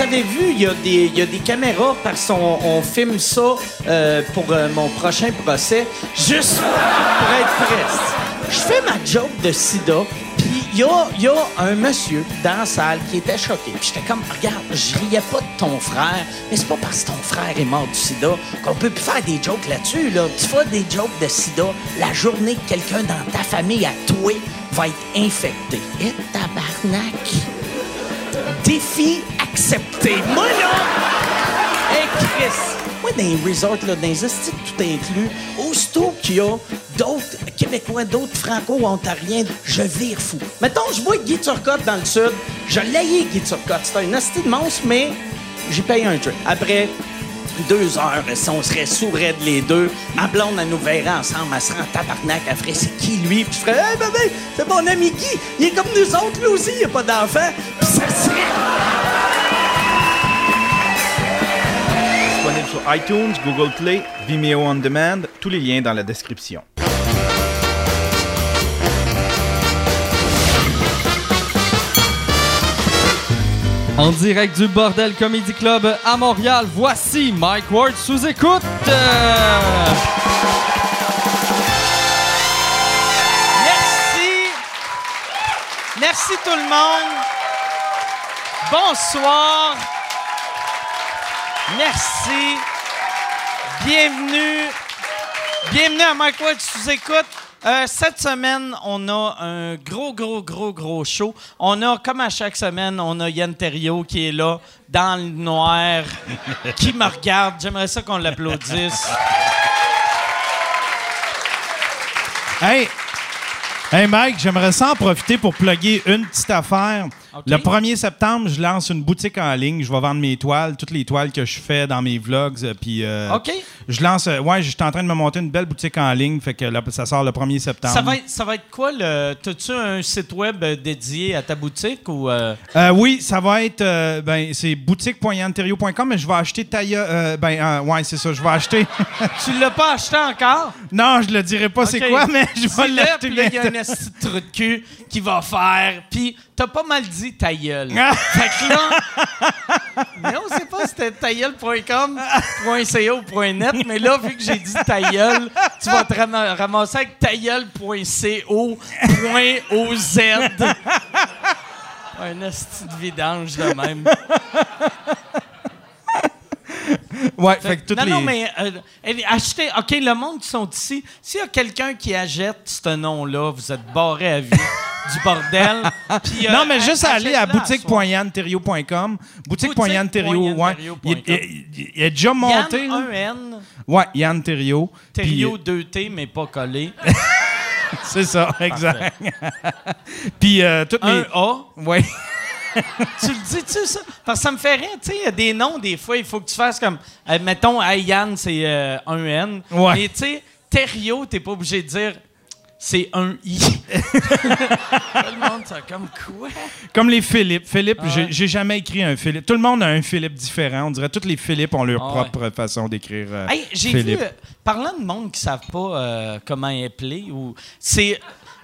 vous avez vu, il y, a des- y a des caméras parce qu'on on filme ça euh, pour euh, mon prochain procès, juste pour être prêt. Je fais ma joke de sida, puis il y a, y a un monsieur dans la salle qui était choqué. Puis j'étais comme, regarde, je riais pas de ton frère, mais c'est pas parce que ton frère est mort du sida qu'on peut plus faire des jokes là-dessus. Là. Tu fais des jokes de sida la journée que quelqu'un dans ta famille à toi va être infecté. Et tabarnak! Défi accepté. Moi, là, hey, Chris, moi, dans les resorts, là, dans les hosties, tout inclus, aussitôt qu'il y a d'autres Québécois, d'autres Franco-Ontariens, je vire fou. Mettons, je vois Guy Turcotte dans le sud, je l'ai Guy Turcotte. C'est un hostie de monstre, mais j'ai payé un truc. Après deux heures, si on serait sourds les deux, ma blonde, elle nous verrait ensemble, elle serait en tabarnak, elle ferait c'est qui lui? Puis je ferais, hey bébé, c'est mon ami Guy, il est comme nous autres, lui aussi, il a pas d'enfant. Ça serait. Sur iTunes, Google Play, Vimeo On Demand, tous les liens dans la description. En direct du Bordel Comedy Club à Montréal, voici Mike Ward sous écoute. Merci. Merci tout le monde. Bonsoir. Merci. Bienvenue. Bienvenue à Mike Ward sous écoute. Euh, cette semaine, on a un gros, gros, gros, gros show. On a, comme à chaque semaine, on a Yann Terriot qui est là, dans le noir, qui me regarde. J'aimerais ça qu'on l'applaudisse. Hey! Hey Mike, j'aimerais ça en profiter pour plugger une petite affaire. Le 1er septembre, je lance une boutique en ligne. Je vais vendre mes toiles, toutes les toiles que je fais dans mes vlogs. euh, Puis, euh, OK. Je lance. euh, ouais, je suis en train de me monter une belle boutique en ligne. Fait que là, ça sort le 1er septembre. Ça va, être, ça va être quoi le. T'as-tu un site web dédié à ta boutique ou. euh, Euh, oui, ça va être. ben, c'est boutique.yanterio.com, mais je vais acheter taille. ben, ouais, c'est ça. Je vais acheter. Tu l'as pas acheté encore? non, je le dirai pas c'est quoi, mais je vais l'acheter puis il y a un de trou de cul qui va faire. Puis t'as pas mal dit ta gueule. Ah. fait que là. mais on sait pas si c'était tailleul.com, .net, mais là, vu que j'ai dit ta gueule, tu vas te ram- ramasser avec tailleul.co, .oz. Un esti de vidange de même. Ouais, fait que toutes non, les. non, mais euh, achetez. OK, le monde qui sont ici, s'il y a quelqu'un qui achète ce nom-là, vous êtes barré à vie du bordel. Puis, euh, Non, mais juste aller à boutique.yanterio.com. Boutique.yanterio, ouais. Il, il- il- il est déjà. Yann, monté. là. un N, Ouais, Yann Terrio. Puis, 2T, mais pas collé. C'est ça, exact. Puis, euh, toutes un les. A. Ouais. tu le dis-tu, ça? Parce que ça me fait rire, tu sais, il y a des noms, des fois, il faut que tu fasses comme, euh, mettons, hey, Yann, c'est euh, un N. Ouais. Mais tu sais, Thériault, t'es pas obligé de dire, c'est un I. Tout le monde, c'est comme quoi? Comme les Philippe. Philippe, Ah j'ai- ouais. j'ai jamais écrit un Philippe. Tout le monde a un Philippe différent. On dirait que tous les Philippe ont leur Ah propre façon d'écrire. euh, Hey, j'ai vu, Philippe. euh, parlant de monde qui savent pas euh, comment appeler, ou c'est,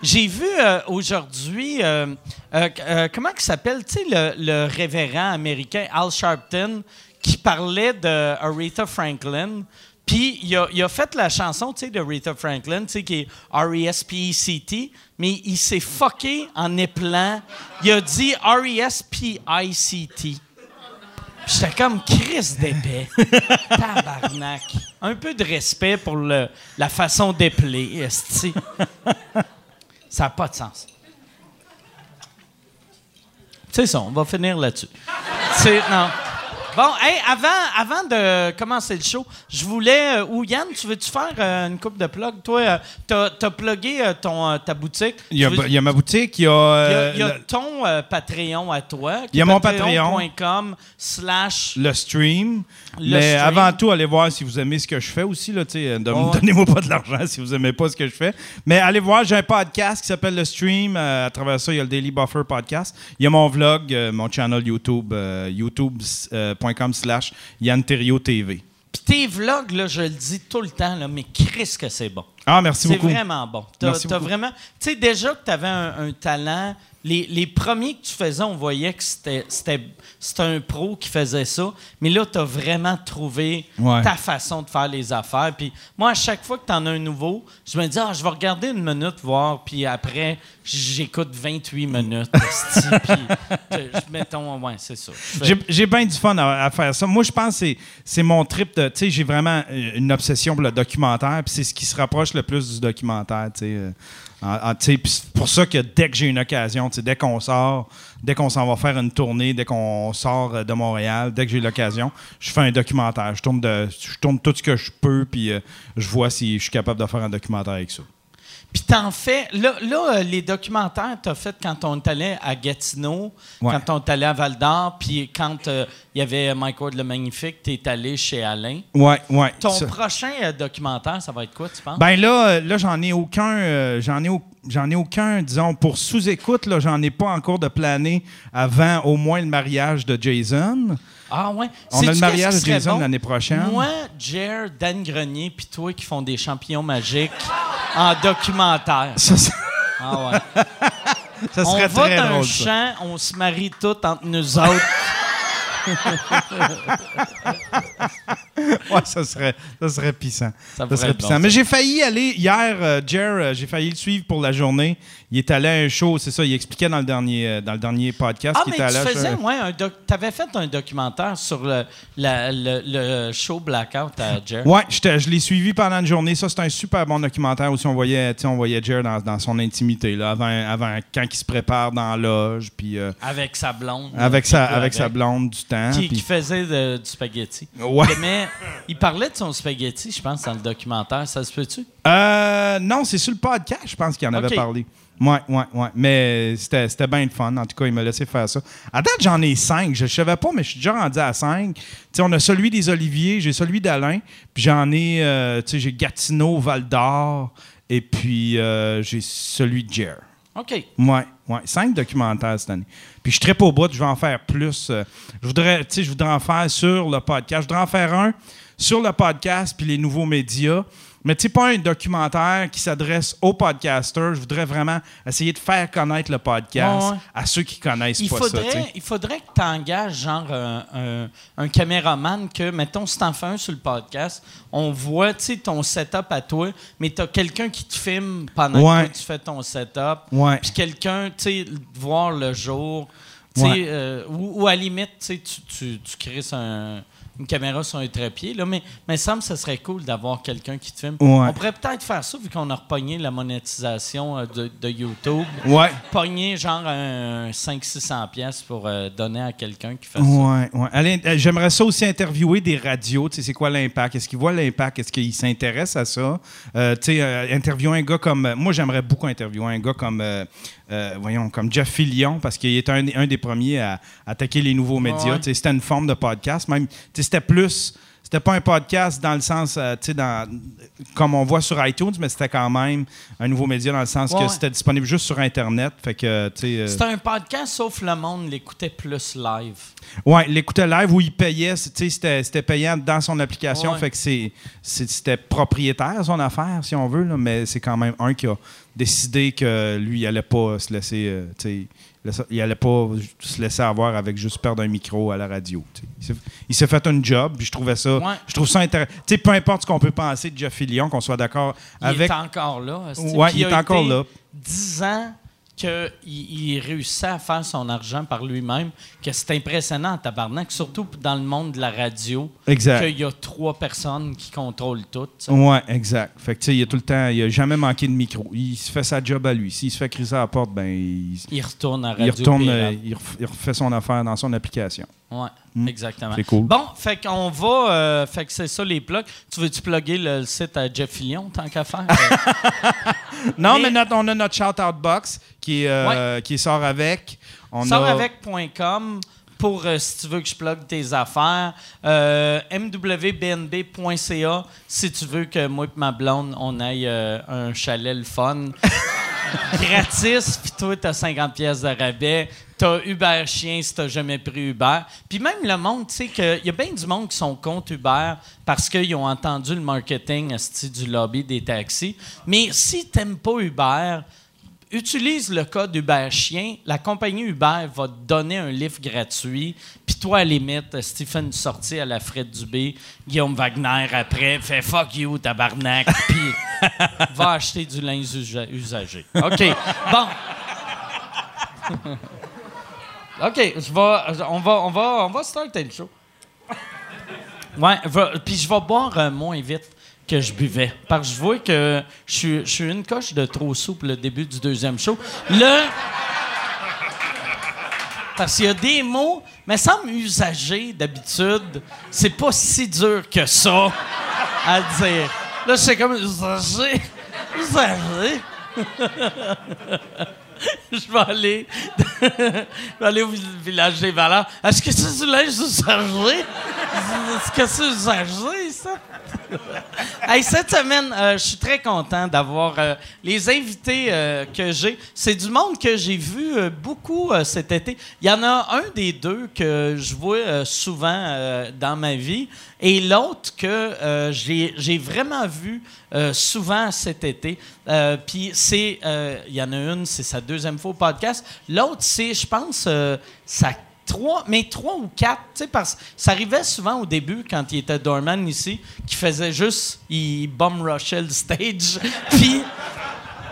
j'ai vu euh, aujourd'hui, euh, euh, comment il s'appelle, tu sais, le, le révérend américain Al Sharpton qui parlait de Aretha Franklin. Puis il a, il a fait la chanson, tu sais, de Aretha Franklin, tu sais, qui est R-E-S-P-E-C-T, mais il s'est fucké en épelant. Il a dit R-E-S-P-I-C-T. J'étais comme Chris d'épais. Tabarnak. Un peu de respect pour le, la façon d'épeler, esti. Ça n'a pas de sens. C'est ça, on va finir là-dessus. Non. Bon, hey, avant, avant de commencer le show, je voulais. euh, ou Yann, tu veux-tu faire euh, une coupe de plug? Toi, euh, t'as as plugué euh, ton, euh, ta boutique. Il y, a, Tu veux- il y a ma boutique, il y a. il y a, il y a le, ton Patreon à toi. Il y a mon patreon.com slash le stream. Le mais stream. avant tout, allez voir si vous aimez ce que je fais aussi. Là, Ouais. Donnez-moi pas de l'argent si vous aimez pas ce que je fais. Mais allez voir, j'ai un podcast qui s'appelle Le Stream. À travers ça, il y a le Daily Buffer Podcast. Il y a mon vlog, mon channel YouTube, euh, youtube.com slash Yann TV. Puis tes vlogs, là, je le dis tout le temps, là, mais Chris que c'est bon. Ah, merci C'est beaucoup. vraiment bon. Beaucoup. vraiment... Tu sais, déjà que tu avais un, un talent les, les premiers que tu faisais, on voyait que c'était, un pro qui faisait ça. Mais là, tu as vraiment trouvé Ouais. ta façon de faire les affaires. Puis moi, à chaque fois que tu en as un nouveau, je me dis, ah, je vais regarder une minute, voir. Puis après, j'écoute 28 minutes. puis, je- mettons, ouais, c'est ça. J'ai- bien du fun à, à faire ça. Moi, je pense que c'est- mon trip de. Tu sais, j'ai vraiment euh, une obsession pour le documentaire, puis c'est ce qui se rapproche le plus du documentaire, tu sais. Sais, puis c'est pour ça que dès que j'ai une occasion, dès qu'on sort, dès qu'on s'en va faire une tournée, dès qu'on sort euh, de Montréal, dès que j'ai l'occasion, je fais un documentaire. Je tourne, tourne tout ce que je peux, puis euh, je vois si je suis capable de faire un documentaire avec ça. Puis t'en fais. Là, là, euh, les documentaires, t'as fait quand on est allé à Gatineau, Ouais. quand on est allé à Val d'Or, puis quand euh, il y avait Mike Ward le Magnifique, t'es allé chez Alain. Ouais, ouais. Ton ça- prochain euh, documentaire, ça va être quoi, tu penses? Ben là, là j'en ai aucun, euh, j'en ai, au- j'en ai aucun, disons, pour sous-écoute, là, j'en ai pas encore de plané avant au moins le mariage de Jason. Ah ouais. On Sais-tu a le mariage qu'est-ce de qui serait Jason bon? l'année prochaine. Moi, Jer, Dan Grenier, puis toi qui font des champignons magiques en documentaire. Ça, ça- Ah ouais. ça on serait va très dans drôle. un ça. champ, on se marie tous entre nous autres. Ouais, ça serait, ça serait pissant. Ça Ça pourrait serait être bon, pissant. Mais j'ai failli aller hier, euh, Jer, euh, j'ai failli le suivre pour la journée. Il est allé à un show, c'est ça, il expliquait dans le dernier, euh, dans le dernier podcast Ah, qu'il était tu allé à faisais, un- ouais, un doc... t'avais fait un documentaire sur le, la- le, le show Blackout à Jer. Ouais, j'étais- je l'ai suivi pendant une journée. Ça, c'est un super bon documentaire où on voyait, tu on voyait Jer dans, dans son intimité, là, avant, avant quand il se prépare dans la loge, puis euh, Avec sa blonde. avec, sa, avec sa blonde du temps. Qui, puis- qui faisait de- du spaghetti. Ouais. Mais il parlait de son spaghetti, je pense, dans le documentaire. Ça se peut-tu? Euh, non, c'est sur le podcast, je pense qu'il en avait parlé. Ouais, ouais, ouais. Mais c'était bien le fun. En tout cas, il m'a laissé faire ça. À date, j'en ai cinq. Je ne savais pas, mais je suis déjà rendu à cinq. Sais, on a celui des Oliviers, j'ai celui d'Alain, puis j'en ai, euh, tu sais, j'ai Gatineau, Val d'Or, et puis euh, j'ai celui de Jer. OK. Ouais, ouais. Cinq documentaires cette année. Puis je suis très au bout, je vais en faire plus. euh, je voudrais, tu sais, je voudrais en faire sur le podcast. Je voudrais en faire un sur le podcast puis les nouveaux médias. Mais tu sais, pas un documentaire qui s'adresse aux podcasters. Je voudrais vraiment essayer de faire connaître le podcast Ouais, à ceux qui connaissent Il pas ça. faudrait, il faudrait que tu engages genre un, caméraman que, mettons, si t'en fais un sur le podcast, on voit tu sais, ton setup à toi, mais tu as quelqu'un qui te filme pendant Ouais. que tu fais ton setup. Ouais. Puis quelqu'un, tu sais, voir le jour. euh, ou, à la limite, tu tu, tu, crisses un- une caméra sur un trépied. Là, mais, mais semble que ce serait cool d'avoir quelqu'un qui te filme. Ouais. On pourrait peut-être faire ça, vu qu'on a repogné la monétisation euh, de, de YouTube Ouais. pogner genre un 500-600 pièces pour euh, donner à quelqu'un qui fait ça. Ouais, ouais. Alain, euh, J'aimerais ça aussi interviewer des radios. Tu sais, c'est quoi l'impact? Est-ce qu'ils voient l'impact? Est-ce qu'ils s'intéressent à ça? Euh, tu sais, interviewer un gars comme. Moi, j'aimerais beaucoup interviewer un gars comme. voyons, comme Jeff Fillion, parce qu'il était un, un des premiers à attaquer les nouveaux médias. Ouais. C'était une forme de podcast. Même, c'était plus. C'était pas un podcast dans le sens, euh, tu sais, comme on voit sur iTunes, mais c'était quand même un nouveau média dans le sens Ouais, que ouais. c'était disponible juste sur Internet. Fait que, euh, C'était un podcast, sauf le monde l'écoutait plus live. Ouais, l'écouter live où il payait, tu sais, c'était payant dans son application, Ouais. fait que c'était propriétaire son affaire, si on veut, là, mais c'est quand même un qui a décidé que lui, il allait pas se laisser, euh, tu sais, laisser- il allait pas se laisser avoir avec juste perdre un micro à la radio. Il s'est- Il fait un job, puis je trouvais ça, Ouais. je trouve ça intéressant. Peu importe ce qu'on peut penser de Jeff Fillion, qu'on soit d'accord Il avec. est encore là. Ouais, il est a encore été là. 10 ans qu'il il réussissait à faire son argent par lui-même, que c'est impressionnant en tabarnak, surtout dans le monde de la radio, Exact. qu'il y a trois personnes qui contrôlent tout. Ouais, exact. Fait que tu sais, il a tout le temps, il a jamais manqué de micro. Il se fait sa job à lui. S'il se fait criser à la porte, ben il, Il retourne à radio. il retourne, euh, il, ref- il refait son affaire dans son application. Ouais, Mm. exactement. C'est cool. Bon, fait qu'on va. euh, fait que c'est ça les plugs. Tu veux-tu plugger le, le site à Jeff Fillion tant qu'à faire? Non, Mais- mais, notre- on a notre shout-out box qui, euh, qui sort avec. Sortavec.com pour euh, si tu veux que je plug tes affaires. Euh, mwbnb.ca si tu veux que moi et ma blonde, on aille euh, un chalet le fun. gratis, puis toi, t'as 50 pièces de rabais. T'as Uber chien si t'as jamais pris Uber. Puis même le monde, tu sais, qu'il y a bien du monde qui sont contre Uber parce qu'ils ont entendu le marketing du lobby des taxis. Mais si t'aimes pas Uber, utilise le code Uber Chien, la compagnie Uber va te donner un livre gratuit. Puis toi, à la limite, Stephen sorti à la Fred Dubé, Guillaume Wagner après, fait fuck you, tabarnak, puis va acheter du linge usa- usagé. OK. Bon. OK, je on, va, on, va, on va starter le show. Ouais, puis je vais boire euh, moins vite que je buvais. Parce que je vois que je suis, une coche de trop souple le début du deuxième show. Là, parce qu'il y a des mots, mais semble usagés d'habitude, c'est pas si dur que ça à dire. Là, c'est comme usagé. Usagé. je vais aller. je vais aller au vi- village des valeurs. Est-ce que c'est du linge usagé? Est-ce que c'est usagé, ça? Hey, cette semaine, euh, je suis très content d'avoir euh, les invités euh, que j'ai. C'est du monde que j'ai vu beaucoup cet été. Il y en a un des deux que je vois souvent dans ma vie et l'autre que j'ai vraiment vu souvent cet été. Puis c'est, il y en a une, c'est sa deuxième fois au podcast. L'autre, c'est, je pense, sa trois, mais trois ou quatre, tu sais, parce ça arrivait souvent au début quand il était doorman ici, qui faisait juste, il bum rushait le stage. Puis,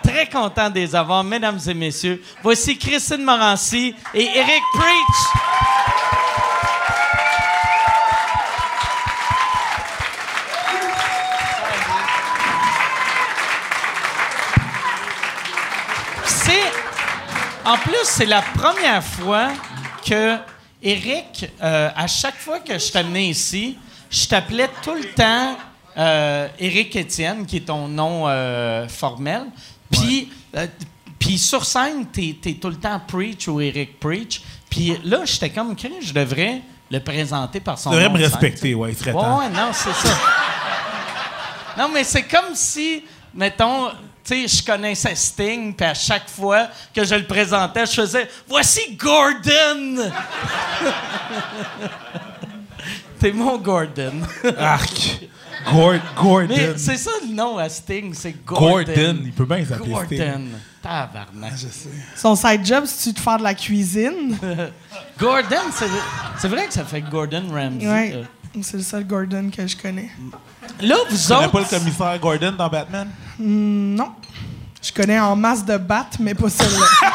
très content de les avoir, mesdames et messieurs. Voici Christine Morancy et Eric Preach. En plus, c'est la première fois que Eric, euh, à chaque fois que je t'amenais ici, je t'appelais tout le temps euh, Eric Étienne, qui est ton nom euh, formel. Puis, puis sur scène, t'es es tout le temps Preach ou Eric Preach. Puis là, j'étais comme, je devrais le présenter par son Tu devrais nom me de scène, respecter, sais. ouais, il serait Ouais, temps. ouais, non, c'est ça. Non, mais c'est comme si, mettons, tu sais, je connaissais Sting, puis à chaque fois que je le présentais, je faisais Voici Gordon! T'es mon Gordon. Arc. Gord- Gordon. Mais c'est ça le nom à Sting, c'est Gordon. Gordon. Il peut bien s'appeler Sting. Gordon. Tabarnak. Je sais. Son side job, c'est de faire de la cuisine? Gordon, c'est c'est vrai que ça fait Gordon Ramsay. Ouais. euh. C'est le seul Gordon que je connais. Là, vous Tu connais autres. pas le commissaire Gordon dans Batman? Hmm, non. Je connais en masse de bat, mais pas celle-là.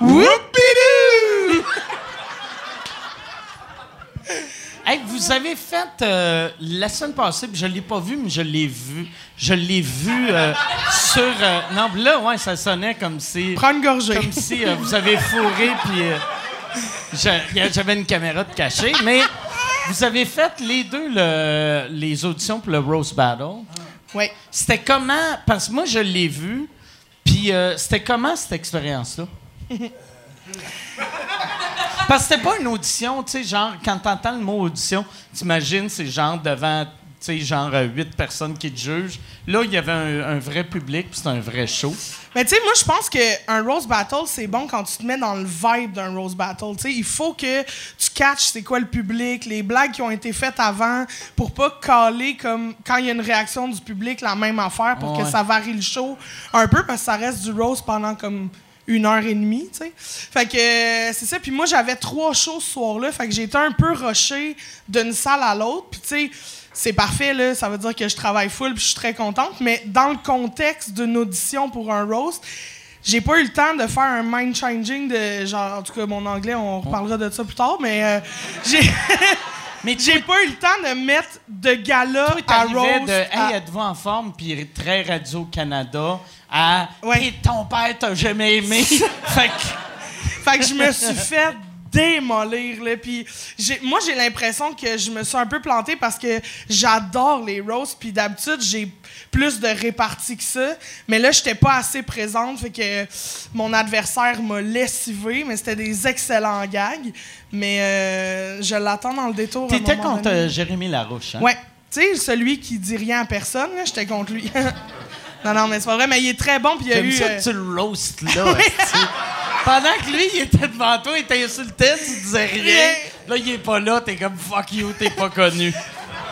Whoopidoo! Hey, vous avez fait euh, la semaine passée, puis je l'ai pas vu, mais je l'ai vu. Je l'ai vu euh, sur. euh, non, là, ouais, ça sonnait comme si. Prends une gorgée. Comme si euh, vous avez fourré, puis euh, j'avais une caméra de cachée. Mais vous avez fait les deux le- les auditions pour le Rose Battle. Oui. C'était comment? Parce que moi, je l'ai vu, puis euh, c'était comment cette expérience-là? Parce que c'était pas une audition, tu sais, genre, quand t'entends le mot audition, t'imagines, c'est genre devant, sais, genre euh, huit personnes qui te jugent. Là, il y avait un, un vrai public, puis c'était un vrai show. Mais tu sais, moi, je pense qu'un Rose Battle, c'est bon quand tu te mets dans le vibe d'un Rose Battle. Tu sais, il faut que tu catches c'est quoi le public, les blagues qui ont été faites avant, pour pas caler comme quand il y a une réaction du public la même affaire, pour Ouais. que ça varie le show un peu, parce que ça reste du Rose pendant comme une heure et demie, tu sais. Fait que euh, c'est ça. Puis moi, j'avais trois shows ce soir-là, fait que été un peu rushée d'une salle à l'autre. Puis tu sais, c'est parfait, là. Ça veut dire que je travaille full, puis je suis très contente. Mais dans le contexte d'une audition pour un roast, j'ai pas eu le temps de faire un mind changing de genre en tout cas mon anglais on reparlera de ça plus tard mais euh, j'ai Mais j'ai pas eu le temps de mettre de gala Toi, à roast de à- Hey, êtes-vous en forme? Puis très Radio-Canada à Ouais. Et ton père t'a jamais aimé. fait que. Fait que je me suis fait démolir là puis j'ai moi j'ai l'impression que je me suis un peu plantée parce que j'adore les roasts puis d'habitude j'ai plus de répartie que ça mais là j'étais pas assez présente fait que mon adversaire m'a lessivé mais c'était des excellents gags mais euh, je l'attends dans le détour T'étais contre donné. Jérémy Larouche, hein? Ouais. Tu sais, celui qui dit rien à personne, j'étais contre lui. non, non, mais c'est pas vrai, mais il est très bon, puis il y a eu... ça euh, que tu le roastes là. Pendant que lui, il était devant toi, il était insulté, tu disais rien. Là, il est pas là, t'es comme fuck you, t'es pas connu.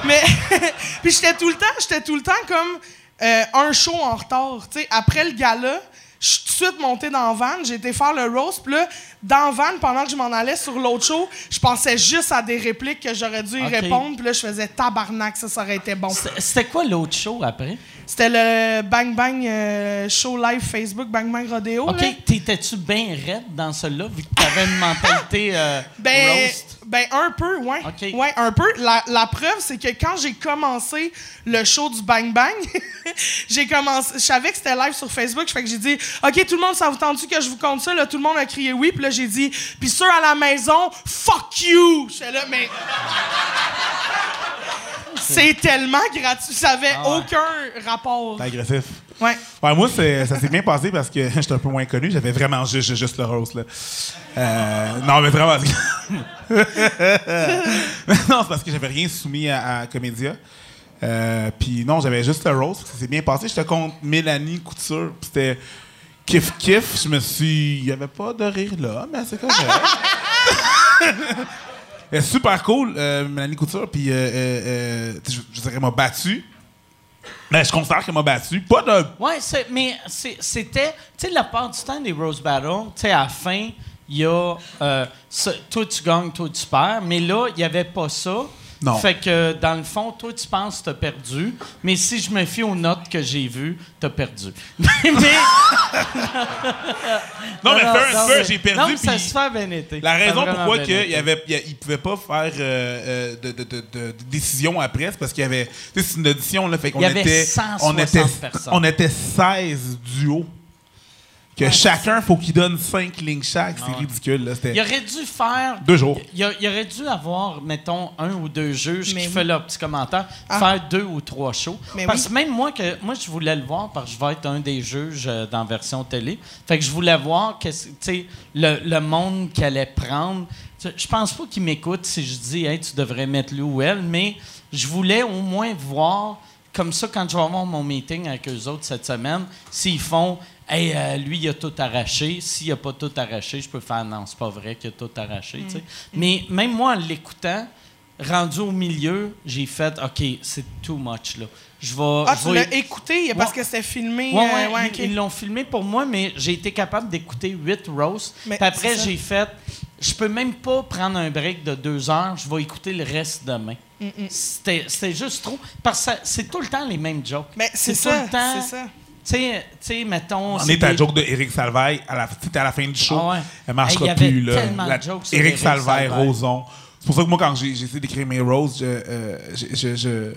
Mais puis j'étais tout le temps, j'étais tout le temps comme euh, un show en retard. Tu sais, après le gala, je suis tout de suite monté dans van, j'ai été faire le roast, puis là, dans van, pendant que je m'en allais sur l'autre show, je pensais juste à des répliques que j'aurais dû y répondre, puis là, je faisais tabarnak, ça, ça aurait été bon. C'était quoi l'autre show après? C'était le Bang Bang euh, show live Facebook, Bang Bang Rodeo. OK, t'étais-tu bien raide dans celui-là, vu que t'avais une mentalité euh, Ben, roast? ben un peu, ouais. OK. Ouais, un peu. La, la preuve, c'est que quand j'ai commencé le show du Bang Bang, j'ai commencé. Je savais que c'était live sur Facebook, fait que j'ai dit OK, tout le monde, ça vous tente que je vous compte ça? Là, tout le monde a crié oui, puis là, j'ai dit Puis ceux à la maison, fuck you! J'étais là, mais. C'est tellement gratuit, ça avait Ah ouais. aucun rapport. T'es agressif. Ouais. Ouais, moi, ça s'est bien passé parce que j'étais un peu moins connu. J'avais vraiment juste, le rose. Là. Euh, non, mais vraiment. non, c'est parce que j'avais rien soumis à, à Comédia. Euh, Puis non, j'avais juste le rose. Ça s'est bien passé. J'étais contre Mélanie Couture. Puis c'était kiff kiff. Je me suis. Il n'y avait pas de rire là, mais c'est correct. Super cool, euh, Mélanie Couture. Puis euh, je, je dirais, m'a battu. Mais je considère qu'elle m'a battu. Pas de Ouais, mais c'était. Tu sais, la part du temps des Rose Battle, tu sais, à la fin, il y a. euh, ça- toi, tu gagnes, toi, tu perds. Mais là, il n'y avait pas ça. Non. Fait que, dans le fond, toi, tu penses que tu as perdu. Mais si je me fie aux notes que j'ai vues, tu as perdu. mais. Non, mais fais un peu, j'ai perdu. Non, mais ça se fait bien été. La raison pourquoi il avait, il, il pouvait pas faire euh, euh, de, de, de, décision après, c'est parce qu'il y avait. Tu sais, c'est une audition, là. Fait qu'on y était. 160 on était, personnes. on était 16 duos. Que chacun, faut qu'il donne 5 lignes chaque. C'est ridicule, là. Il aurait dû faire. deux jours. Il, a- il aurait dû avoir, mettons, un ou deux juges Mais qui oui. font leur petit commentaire, Ah. faire deux ou trois shows. Mais parce oui. que même moi, que, moi, je voulais le voir parce que je vais être un des juges euh, dans la version télé. Fait que je voulais voir sais, le, le monde qu'elle allait prendre. Je pense pas qu'il m'écoute si je dis hey, tu devrais mettre lui ou elle, mais je voulais au moins voir, comme ça, quand je vais avoir mon meeting avec eux autres cette semaine, s'ils font Hey, euh, lui, il a tout arraché. S'il a pas tout arraché, je peux faire non, c'est pas vrai qu'il a tout arraché. sais. Mais même moi, en l'écoutant, rendu au milieu, j'ai fait OK, c'est too much là. Je vais. Ah, je tu l'as écouté? Parce Ouais. que c'était filmé. Ouais, ouais, euh, ils- l'ont filmé pour moi, mais j'ai été capable d'écouter huit roasts. Mais Puis après, j'ai fait. Je peux même pas prendre un break de deux heures. Je vais écouter le reste demain. C'était c'était juste trop. Parce que c'est tout le temps les mêmes jokes. Mais c'est tout ça, le temps. Tu sais, mettons. On est à la des- joke de Eric Salvaille. À la, à la fin du show. Ah ouais. Elle marchera Hey, plus, là. de La- jokes Salvaille, Salvaille. Roson. C'est pour ça que moi, quand j'ai, essayé d'écrire mes roses, je, euh, je, je, je,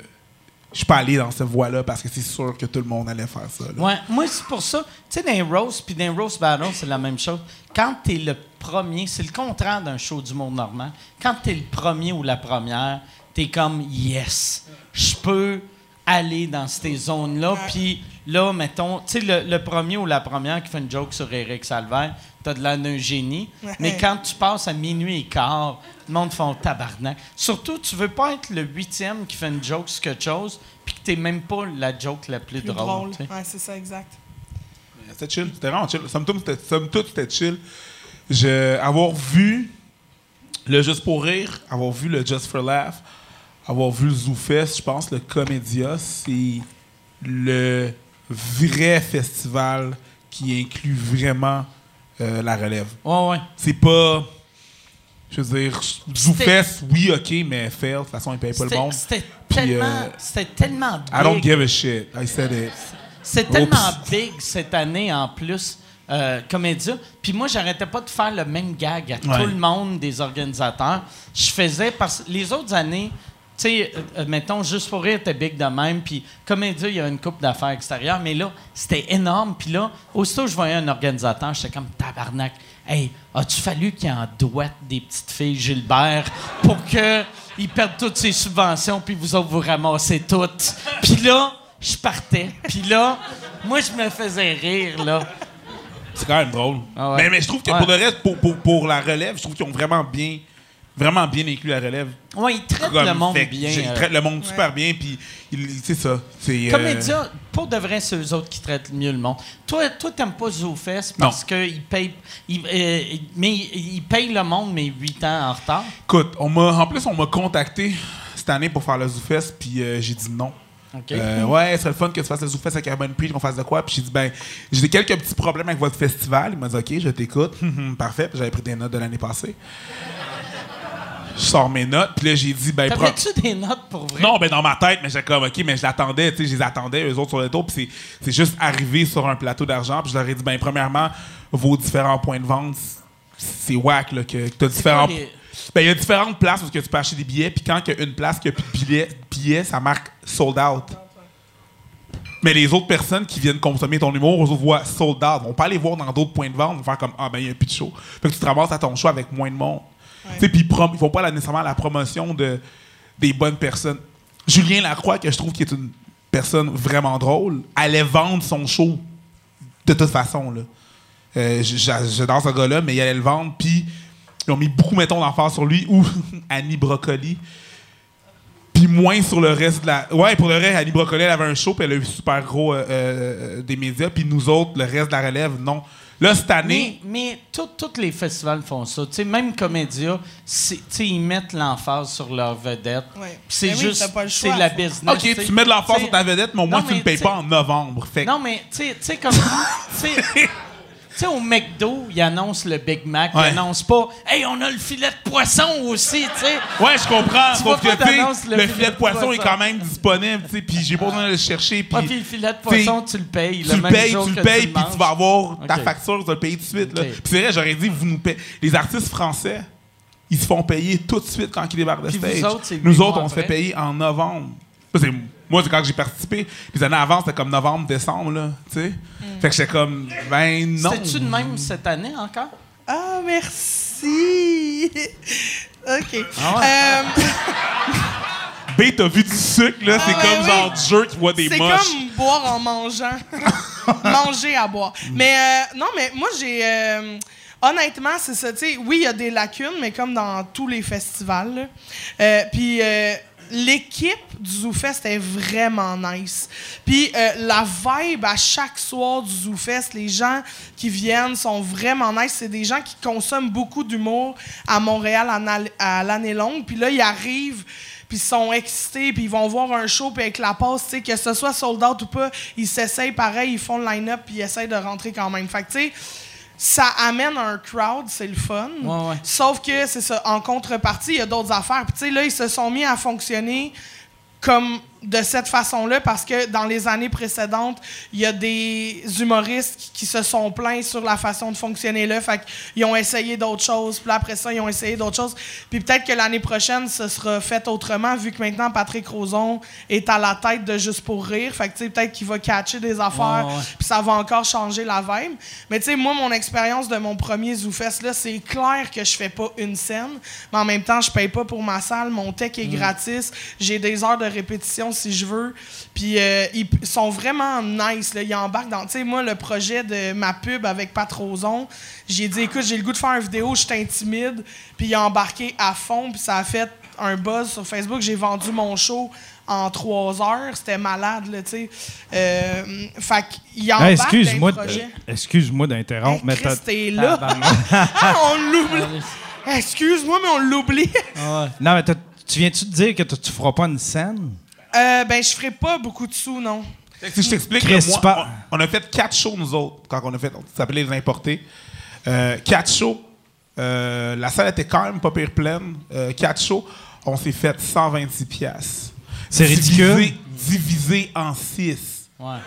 suis pas allé dans cette voie-là parce que c'est sûr que tout le monde allait faire ça. là. Ouais, moi, c'est pour ça. Tu sais, dans les roasts puis dans les roast battles, c'est la même chose. Quand tu es le premier, c'est le contraire d'un show du monde normal. Quand tu es le premier ou la première, tu es comme yes, je peux aller dans ces zones-là. Puis là, mettons, tu sais, le, le premier ou la première qui fait une joke sur Eric Salvaire, t'as de l'air d'un génie. Mais quand tu passes à minuit et quart, le monde fait un tabarnak. Surtout, tu veux pas être le huitième qui fait une joke sur quelque chose, puis que t'es même pas la joke la plus, Plus drôle. drôle. Ouais, c'est ça, exact. C'était chill. C'était vraiment chill. Somme toute, c'était, somme toute, c'était chill. Je, avoir vu le Juste pour rire, avoir vu le Just for Laugh, avoir vu le ZooFest, je pense le Comédia, c'est le vrai festival qui inclut vraiment euh, la relève. Ouais, ouais. C'est pas. Je veux dire, ZooFest, oui, ok, mais fail, de toute façon, ils payent pas le monde. C'était tellement, euh, c'était tellement big. I don't give a shit. I said it. C'est tellement big cette année en plus, euh, Comédia. Puis moi, j'arrêtais pas de faire le même gag à Ouais. tout le monde des organisateurs. Je faisais parce que les autres années, tu sais, euh, euh, mettons, juste pour rire, était big de même. Puis Comédia, il y a une coupe d'affaires extérieures. Mais là, c'était énorme. Puis là, aussitôt je voyais un organisateur, j'étais comme tabarnak. Hey, as-tu fallu qu'il en doite des petites filles Gilbert pour que ils perdent toutes ses subventions puis vous autres vous ramassez toutes? Puis là, je partais. Puis là, moi je me faisais rire là. C'est quand même drôle. Ah ouais. mais, mais je trouve que Ouais. pour le reste, pour, pour, pour la relève, je trouve qu'ils ont vraiment bien, vraiment bien inclus la relève. Ouais, ils traitent Comme le monde fait bien. Ils euh. traitent le monde super bien, puis c'est ça. Euh, Comédia, pour de vrai, c'est eux autres qui traitent mieux le monde. Toi, toi, t'aimes pas ZooFest parce qu'ils payent, ils- euh, mais ils, ils payent le monde, mais 8 ans en retard? Écoute, on en plus, on m'a contacté cette année pour faire le ZooFest, puis euh, j'ai dit non. OK. Euh, ouais, ce serait le fun que tu fasses le ZooFest avec Urban Peach, qu'on fasse de quoi. Puis j'ai dit, ben, j'ai quelques petits problèmes avec votre festival. Il m'a dit, OK, je t'écoute. Parfait. J'avais pris des notes de l'année passée. Je sors mes notes. Puis là, j'ai dit, ben, T'avais-tu des notes pour vrai? non, ben dans ma tête, mais j'étais comme, OK, mais je l'attendais, tu sais, je les attendais, eux autres sur le tour, puis c'est- juste arrivé sur un plateau d'argent, puis je leur ai dit, ben premièrement, vos différents points de vente, c'est whack, là, que t'as différents... quoi les- Ben, il y a différentes places où tu peux acheter des billets, puis quand il y a une place qui a plus de billets, billets, ça marque sold out. Mais les autres personnes qui viennent consommer ton humour, autres voient sold out. Vont pas aller voir dans d'autres points de vente, vont faire comme Ah ben il n'y a plus de show. Fait que tu te ramasses à ton show avec moins de monde. Puis ils font pas nécessairement la promotion de, des bonnes personnes. Julien Lacroix, que je trouve qui est une personne vraiment drôle, allait vendre son show de toute façon. Là. Euh, J'adore ce gars-là, mais il allait le vendre, puis ils ont mis beaucoup, mettons, d'emphase sur lui, ou Annie Brocoli. Puis moins sur le reste de la. Ouais, pour le reste, Annie Brocoli, elle avait un show, puis elle a eu super gros euh, euh, des médias. Puis nous autres, le reste de la relève, non. Là, cette année. Mais, mais tout- tous les festivals font ça. Tu sais, même Comédia, c'est- tu sais, ils mettent l'emphase sur leur vedette. Ouais. C'est Ben oui, juste, c'est la business. Ok, tu mets de l'emphase sur ta vedette, mais au moins non, tu ne payes pas en novembre. Fait Non, mais tu sais- tu sais, comme. tu sais- au McDo, ils annoncent le Big Mac. Ouais. Ils annoncent pas Hey, on a le filet de poisson aussi, tu sais. Ouais, je comprends. Sauf que, d'annonce, le, filet de poisson est quand même disponible, tu sais, puis j'ai pas besoin de le chercher. Puis Ah, puis le filet de poisson, tu le payes. tu le le payes, tu le payes, le puis tu vas avoir ta facture, tu vas le payer tout de suite. Puis c'est vrai, j'aurais dit, vous nous payez. Les artistes français, ils se font payer tout de suite quand ils débarquent de stage. autres, Nous autres, on se fait payer en novembre. C'est- moi, c'est quand j'ai participé. Les années avant, c'était comme novembre, décembre, là, tu sais. Fait que j'étais comme, ben non. C'était-tu de même cette année encore? Ah, merci. OK. Ah ouais? Euh, B, t'as vu du sucre, là, c'est Ah, comme ouais, genre du jeu qui voit des c'est moches. comme boire en mangeant. Manger à boire. Mais euh, non, mais moi, j'ai. euh, honnêtement, c'est ça. Tu sais, oui, il y a des lacunes, mais comme dans tous les festivals. Euh, Puis. L'équipe du ZooFest est vraiment nice. Puis euh, la vibe à chaque soir du ZooFest, les gens qui viennent sont vraiment nice. C'est des gens qui consomment beaucoup d'humour à Montréal à l'année longue. Puis là, ils arrivent puis ils sont excités, puis ils vont voir un show, puis avec la passe, tu sais, que ce soit sold out ou pas, ils s'essayent pareil, ils font le line-up, puis ils essayent de rentrer quand même. Fait que, tu sais, ça amène un crowd, c'est le fun. Ouais, ouais. Sauf que, c'est ça, en contrepartie, il y a d'autres affaires. Puis, tu sais, là, ils se sont mis à fonctionner comme de cette façon-là parce que dans les années précédentes, il y a des humoristes qui- qui se sont plaints sur la façon de fonctionner là. Fait qu'ils ont essayé d'autres choses. Puis après ça, ils ont essayé d'autres choses. Puis peut-être que l'année prochaine, ce sera fait autrement vu que maintenant, Patrick Roson est à la tête de Juste pour rire. Fait que, tu sais, peut-être qu'il va catcher des affaires. Puis ça va encore changer la vibe. Mais tu sais, moi, mon expérience de mon premier ZooFest, là, c'est clair que je fais pas une scène. Mais en même temps, je paye pas pour ma salle. Mon tech est gratis. J'ai des heures de répétition si je veux. Puis euh, ils sont vraiment nice. Là. Ils embarquent dans. Tu sais, moi, le projet de ma pub avec Pat Roson, j'ai dit, écoute, j'ai le goût de faire une vidéo, je t'intimide. Puis il a embarqué à fond. Puis ça a fait un buzz sur Facebook. J'ai vendu mon show en trois heures. C'était malade, là, tu sais. Euh, fait qu'il embarque Hey, dans excuse-moi, excuse-moi d'interrompre, Hey, mais Chris, t'as- t'es là. ah, on l'oublie. Excuse-moi, mais on l'oublie. Non, mais tu viens-tu de dire que tu feras pas une scène? Euh, ben, je ferai pas beaucoup de sous, non. Si je t'explique, moi, on, on a fait quatre shows, nous autres, quand on a fait, on s'appelait les importés. Euh, quatre shows. Euh, la salle était quand même pas pire pleine. Euh, quatre shows, on s'est fait 126 piastres. C'est ridicule. Divisé, divisé en six. Ouais.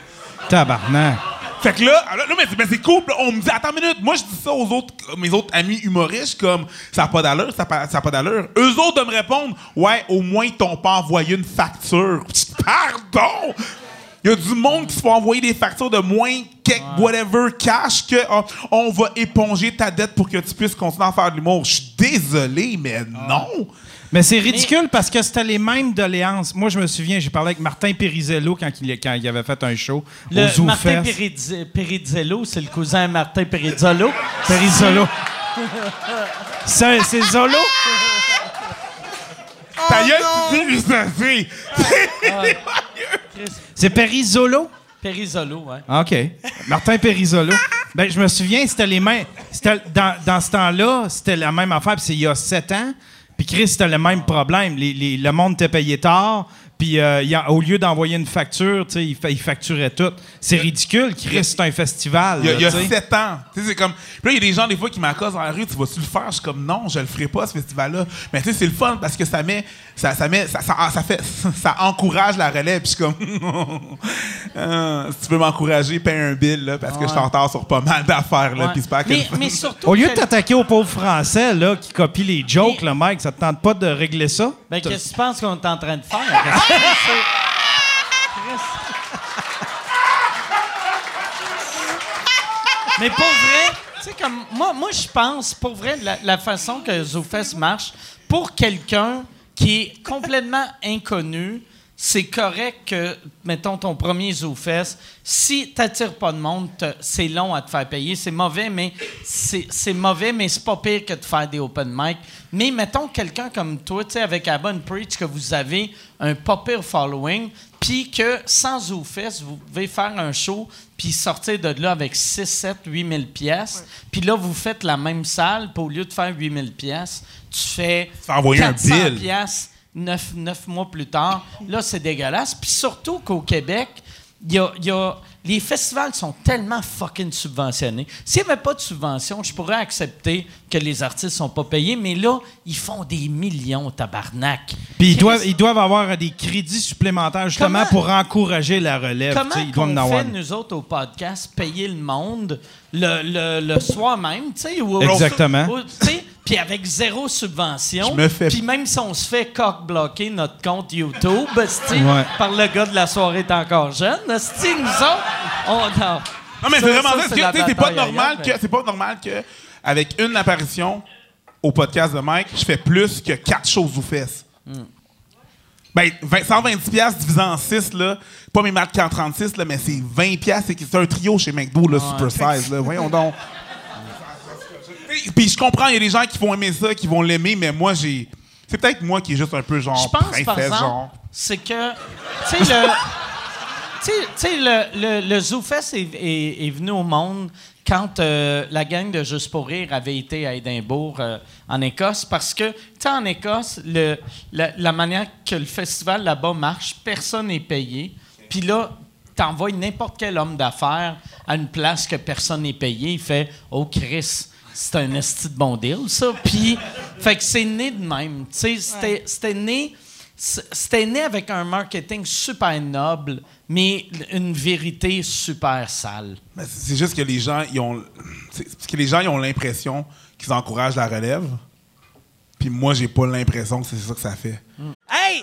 Tabarnak. Fait que là, là, là, mais c'est- mais c'est cool. là, On me dit, attends une minute, moi je dis ça aux autres, mes autres amis humoristes, comme ça n'a pas d'allure, ça n'a pas, d'allure. Eux autres de me répondre, ouais, au moins ils t'ont pas envoyé une facture. Pardon! Il y a du monde qui se fait envoyer des factures de moins quelques whatever cash que oh, on va éponger ta dette pour que tu puisses continuer à faire de l'humour. Je suis désolé, mais non! Mais c'est ridicule parce que c'était les mêmes doléances. Moi, je me souviens, j'ai parlé avec Martin Perizello quand il, quand il avait fait un show Le au Zoo Martin Perizzello, c'est le cousin à Martin Perizzolo. Perizolo. c'est c'est Zolo? Ta gueule, tu dis ça, c'est- C'est Perizolo? Perizzolo, ouais. Ah, OK. Martin Perizolo. Ben, je me souviens, c'était les mêmes. C'était dans, dans ce temps-là, c'était la même affaire, puis c'est il y a sept ans. Puis Chris, c'était le même problème. Les- les- le monde était payé tard, Puis euh, au lieu d'envoyer une facture, il, fa- il facturait tout. C'est ridicule. Chris, c'est un festival. Il y a, là, il y a tu sais. sept ans. C'est comme. Puis là, il y a des gens, des fois, qui m'accosent dans la rue, tu vas-tu le faire? Je suis comme, non, je le ferai pas, ce festival-là. Mais tu sais, c'est le fun parce que ça met. Ça, ça met. Ça, ça, ça fait. Ça encourage la relève. Puis je suis comme. Ah, si tu veux m'encourager, paye un bill, là, parce que je suis en retard sur pas mal d'affaires, là. Ouais. Puis c'est pas que- mais, mais surtout. Au lieu de que- t'attaquer aux pauvres Français là, qui copient les jokes, Mais- là, Mike, ça te tente pas de régler ça? Ben, qu'est-ce que tu penses qu'on est en train de faire? Qu'est-ce que c'est? Mais pour vrai, tu sais, comme moi, moi je pense, pour vrai, la, la façon que ZooFest marche, pour quelqu'un qui est complètement inconnu, c'est correct que, mettons, ton premier ZooFest, si t'attires pas de monde, c'est long à te faire payer. C'est mauvais, mais c'est mauvais, mais c'est pas pire que de faire des open mic. Mais mettons quelqu'un comme toi, tu sais, avec Abon Preach, que vous avez un pas pire following, puis que sans ZooFest, vous pouvez faire un show, puis sortir de là avec 6, 7, 8 000 pièces. Puis là, vous faites la même salle, puis au lieu de faire 8 000 pièces, tu fais envoyer un 400 bill. piastres neuf, neuf mois plus tard. Là, c'est dégueulasse. Puis surtout qu'au Québec, il y a, il y a- les festivals sont tellement fucking subventionnés. S'il n'y avait pas de subvention, je pourrais accepter que les artistes sont pas payés, mais là, ils font des millions, tabarnak. Puis ils doivent, ils doivent avoir des crédits supplémentaires justement Comment- pour encourager la relève. Comment ils doivent en avoir. nous autres, au podcast, payer le monde le, le- le soir même, tu sais? ou- Exactement. ou- tu sais, Puis avec zéro subvention. Je me fais- Puis même si on se fait cock-bloquer notre compte YouTube, Ouais. par le gars de la soirée est encore jeune, esti, nous autres, on... Non, Non, mais c'est vraiment ça, ça. c'est pas normal ailleurs, que c'est pas normal que avec une apparition au podcast de Mike, je fais plus que quatre choses aux fesses. Hmm. Ben, 20 120 pièces divisé en 6 là, pas mes marques en 36 là, mais c'est 20 pièces c'est c'est un trio chez McDo là, super size là. Voyons donc. Puis je comprends, il y a des gens qui vont aimer ça, qui vont l'aimer, mais moi j'ai c'est peut-être moi qui est juste un peu genre Je pense, par exemple, genre. c'est que, tu sais, le, tu sais- tu sais, le, le, le ZooFest est, est- est venu au monde quand euh, la gang de Juste pour rire avait été à Édimbourg, euh, en Écosse, parce que, tu sais, en Écosse, le, la, la manière que le festival là-bas marche, personne n'est payé. Puis là, t'envoies n'importe quel homme d'affaires à une place que personne n'est payé, il fait « Oh, Chris, c'est un esti de bon deal, ça. Puis, fait que c'est né de même. Tu sais, c'était, c'était né. C'était né avec un marketing super noble, mais une vérité super sale. Mais c'est juste que les gens, ils ont. que les gens, ils ont l'impression qu'ils encouragent la relève. Puis moi, j'ai pas l'impression que c'est ça que ça fait. Hey,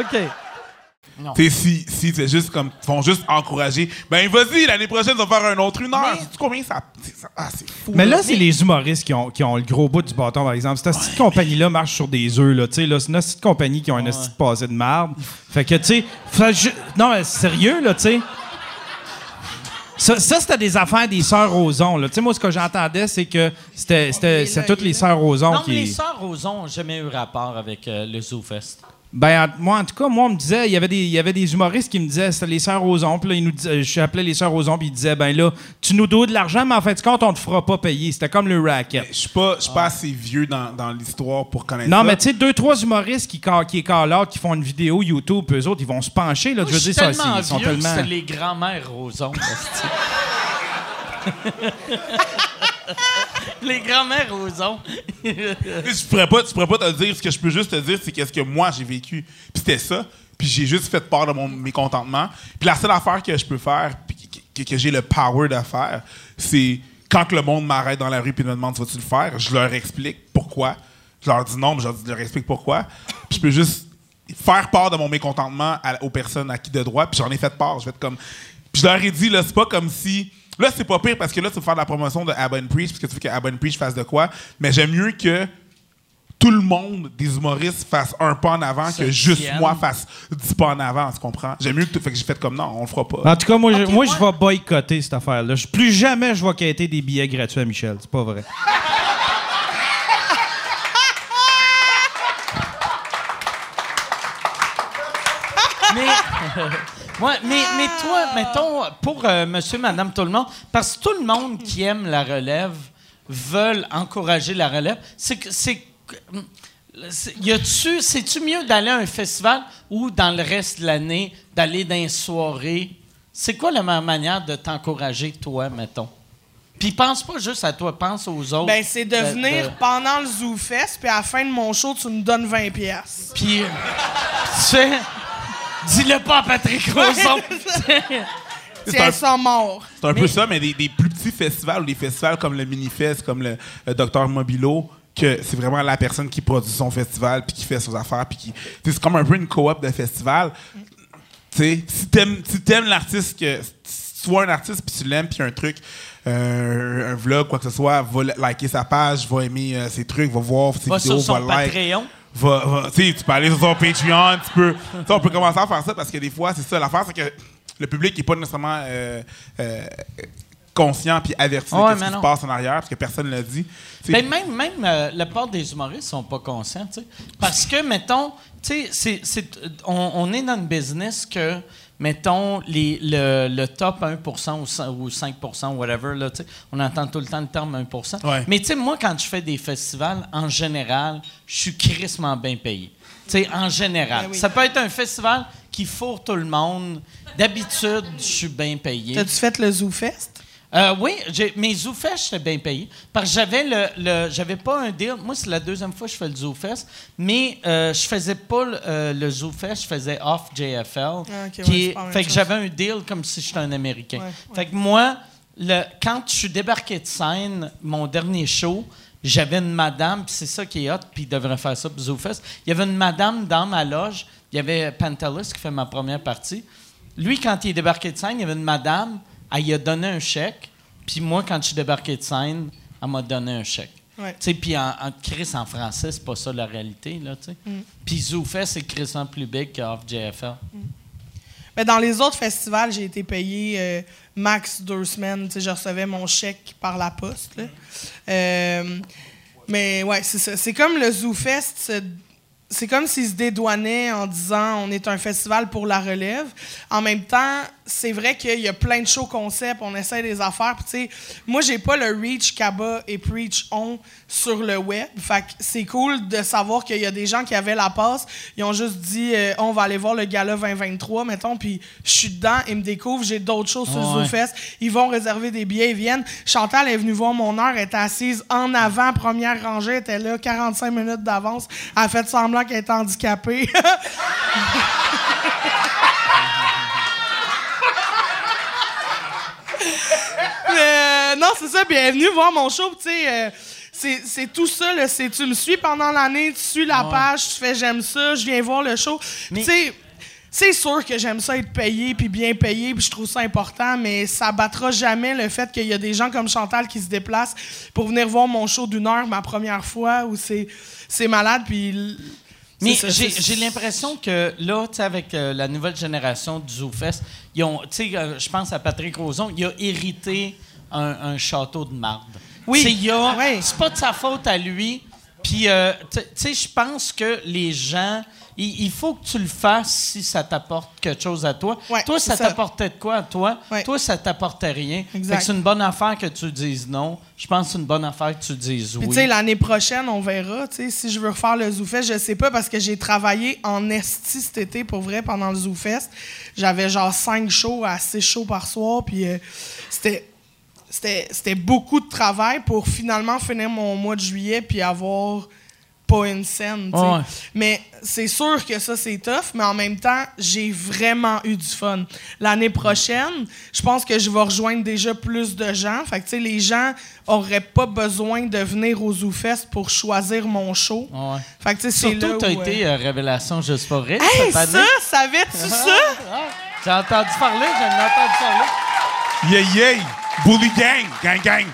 OK. Tu sais, si, si c'est juste comme. Ils vont juste encourager. Ben, vas-y, l'année prochaine, on va faire un autre une heure. Mais- Sais-tu combien ça. ah, c'est fou. Mais là, c'est les humoristes qui ont, qui ont le gros bout du bâton, par exemple. Cette petite compagnie-là marche sur des œufs, là. Tu sais, là, c'est une petite compagnie qui ont un petit passé de marde. Fait que, tu sais, non, mais sérieux, là, tu sais. Ça, ça, c'était des affaires des sœurs Roson. Tu sais, moi, ce que j'entendais, c'est que c'était, c'était, c'est toutes les sœurs Roson Non, qui. mais les sœurs Roson n'ont jamais eu rapport avec euh, le ZooFest. Ben, en- moi, en tout cas, moi, on me disait, il y avait des, il y avait des humoristes qui me disaient, c'était les sœurs Roson. Puis là, ils nous disaient- je appelais les sœurs Roson, puis ils disaient, ben là, tu nous dois de l'argent, mais en fait, compte, on te fera pas payer. C'était comme le racket. Je suis pas, je suis pas assez vieux dans, dans l'histoire pour connaître Non, ça. mais tu sais, deux, trois humoristes qui, qui call out, qui font une vidéo YouTube, eux autres, ils vont se pencher. Là, Moi, je veux dire, ça, tellement c'est- ils sont vieux tellement. c'est les grands-mères Roson. esti. les grands-mères Roson. je pourrais tu pourrais pas te dire. Ce que je peux juste te dire, c'est qu'est-ce que moi j'ai vécu. Puis c'était ça. Puis j'ai juste fait part de mon mécontentement. Puis la seule affaire que je peux faire, puis que, j'ai le power de faire, c'est quand que le monde m'arrête dans la rue et me demande vas-tu le faire, je leur explique pourquoi. Je leur dis non, mais je leur, explique pourquoi. Puis je peux juste faire part de mon mécontentement aux personnes à qui de droit. Puis j'en ai fait part. Je vais être comme. Puis je leur ai dit là, c'est pas comme si. Là, c'est pas pire parce que là, tu veux faire de la promotion de Abba and Preach, parce que tu veux que Abba and Preach fasse de quoi. Mais j'aime mieux que tout le monde des humoristes fasse un pas en avant que juste moi fasse dix pas en avant, tu comprends? J'aime mieux que tout. Fait que j'ai fait comme non, on le fera pas. En tout cas, moi, je, Ok, moi, ouais. je vais boycotter cette affaire-là. Plus jamais je vais quitter des billets gratuits à Michel. C'est pas vrai. Mais, ouais, mais, mais toi, mettons, pour euh, monsieur, madame, tout le monde, parce que tout le monde qui aime la relève veulent encourager la relève, c'est que. c'est que- c'est- y a-tu, c'est-tu mieux d'aller à un festival ou dans le reste de l'année, d'aller dans une soirée? C'est quoi la meilleure manière de t'encourager, toi, mettons? Puis pense pas juste à toi, pense aux autres. Ben, c'est de venir pendant le Zoo Fest, puis à la fin de mon show, tu me donnes 20 pièces. Puis, euh, tu sais, dis-le pas à Patrick Roson. C'est un- Tiens ça mort. C'est un Mais- peu ça, mais des, des plus petits festivals ou des festivals comme le Minifest, comme le, le Docteur Mobilo, que c'est vraiment la personne qui produit son festival puis qui fait ses affaires puis qui c'est comme un peu une coop de festival. Tu sais, si t'aimes si t'aimes l'artiste que si tu vois un artiste puis tu l'aimes puis un truc euh, un vlog quoi que ce soit, va li- liker sa page, va aimer euh, ses trucs, va voir ses Va vidéos, sur son va like Patreon. Va, va- tu peux aller sur son Patreon, tu peux, on peut commencer à faire ça parce que des fois, c'est ça l'affaire, c'est que le public n'est pas nécessairement euh, euh, conscient puis averti Ouais, de ce qui non. se passe en arrière parce que personne ne l'a dit. Ben, même même euh, la part des humoristes sont pas conscients, tu sais. Parce que, mettons, tu sais, c'est- c'est- on, on est dans une business que, mettons, les, le, le top 1% ou, cin- ou 5%, whatever, là, tu sais, on entend tout le temps le terme 1%. Ouais. Mais tu sais, moi, quand je fais des festivals, en général, je suis crissement bien payé. Tu sais, en général. Ben oui. Ça peut être un festival qui fourre tout le monde. D'habitude, je suis bien payé. T'as-tu fait le Zoo Fest? Euh, oui, mes ZooFest, j'étais bien payé. Parce que j'avais le, le- j'avais pas un deal. Moi, c'est la deuxième fois que je fais le ZooFest, mais euh, je faisais pas le, euh, le ZooFest, je faisais off JFL. Ah, qui ouais, est- fait que j'avais un deal comme si j'étais un Américain. Ouais, ouais. Fait que moi, le, quand je suis débarqué de scène, mon dernier show, j'avais une madame, puis c'est ça qui est hot, puis il devrait faire ça pour ZooFest. Il y avait une madame dans ma loge, il y avait Pantelis qui fait ma première partie. Lui, quand il est débarqué de scène, il y avait une madame, elle lui a donné un chèque, puis moi, quand je suis débarqué de scène, elle m'a donné un chèque. Puis en, en Chris en français, c'est pas ça la réalité. Mm. Puis ZooFest, c'est Chris en plus big qu'off JFL. Ben, dans les autres festivals, j'ai été payé euh, max deux semaines. Je recevais mon chèque par la poste. là. Euh, mais ouais, c'est ça. C'est comme le Zoo Fest. c'est- C'est comme s'ils se dédouanaient en disant on est un festival pour la relève. En même temps, c'est vrai qu'il y a plein de shows concepts, on essaie des affaires. Puis, tu sais, moi, j'ai pas le reach qu'Abba et Preach ont sur le web. Fait que c'est cool de savoir qu'il y a des gens qui avaient la passe. Ils ont juste dit euh, on va aller voir le gala 2023, mettons. Puis je suis dedans, ils me découvrent, j'ai d'autres choses sur Ouais. le ZooFest. Ils vont réserver des billets, ils viennent. Chantal est venue voir mon heure, elle était assise en avant, première rangée, elle était là, 45 minutes d'avance. Elle a fait semblant qu'elle était handicapée. euh, non, c'est ça. Bienvenue voir mon show. Tu sais, euh, c'est tout ça. là. C'est- Tu me suis pendant l'année, tu suis la page, tu fais j'aime ça, je viens voir le show. Mais- Tu sais, c'est sûr que j'aime ça être payé, puis bien payé, puis je trouve ça important, mais ça battra jamais le fait qu'il y a des gens comme Chantal qui se déplacent pour venir voir mon show d'une heure ma première fois, où c'est c'est malade, puis... Mais j'ai l'impression que là, tu sais, avec euh, la nouvelle génération du ZooFest, ils ont, euh, je pense à Patrick Roson, il a hérité un, un château de marde. Oui. Tu sais, il a- Ouais. c'est pas de sa faute à lui. Puis, euh, tu sais, je pense que les gens, il, il faut que tu le fasses si ça t'apporte quelque chose à toi. Ouais, toi, ça ça. t'apportait de quoi à toi? Ouais. Toi, ça t'apportait rien. C'est une bonne affaire que tu dises non. Je pense que c'est une bonne affaire que tu dises oui. tu sais, l'année prochaine, on verra. Si je veux refaire le ZooFest, je sais pas parce que j'ai travaillé en esti cet été pour vrai pendant le ZooFest. J'avais genre cinq shows à six shows par soir. Puis, euh, c'était. C'était c'était beaucoup de travail pour finalement finir mon mois de juillet puis avoir pas une scène. Ouais. Mais c'est sûr que ça, c'est tough, mais en même temps, j'ai vraiment eu du fun. L'année prochaine, je pense que je vais rejoindre déjà plus de gens. Fait que, les gens auraient pas besoin de venir au ZooFest pour choisir mon show. Ouais. Fait que, Surtout, tu as où, euh, été euh, révélation juste pour rire Hey, cette année. ça, savais-tu ça? Ah, J'ai entendu parler, j'en ai entendu parler. Yeah, yeah! Bully gang! Gang, gang!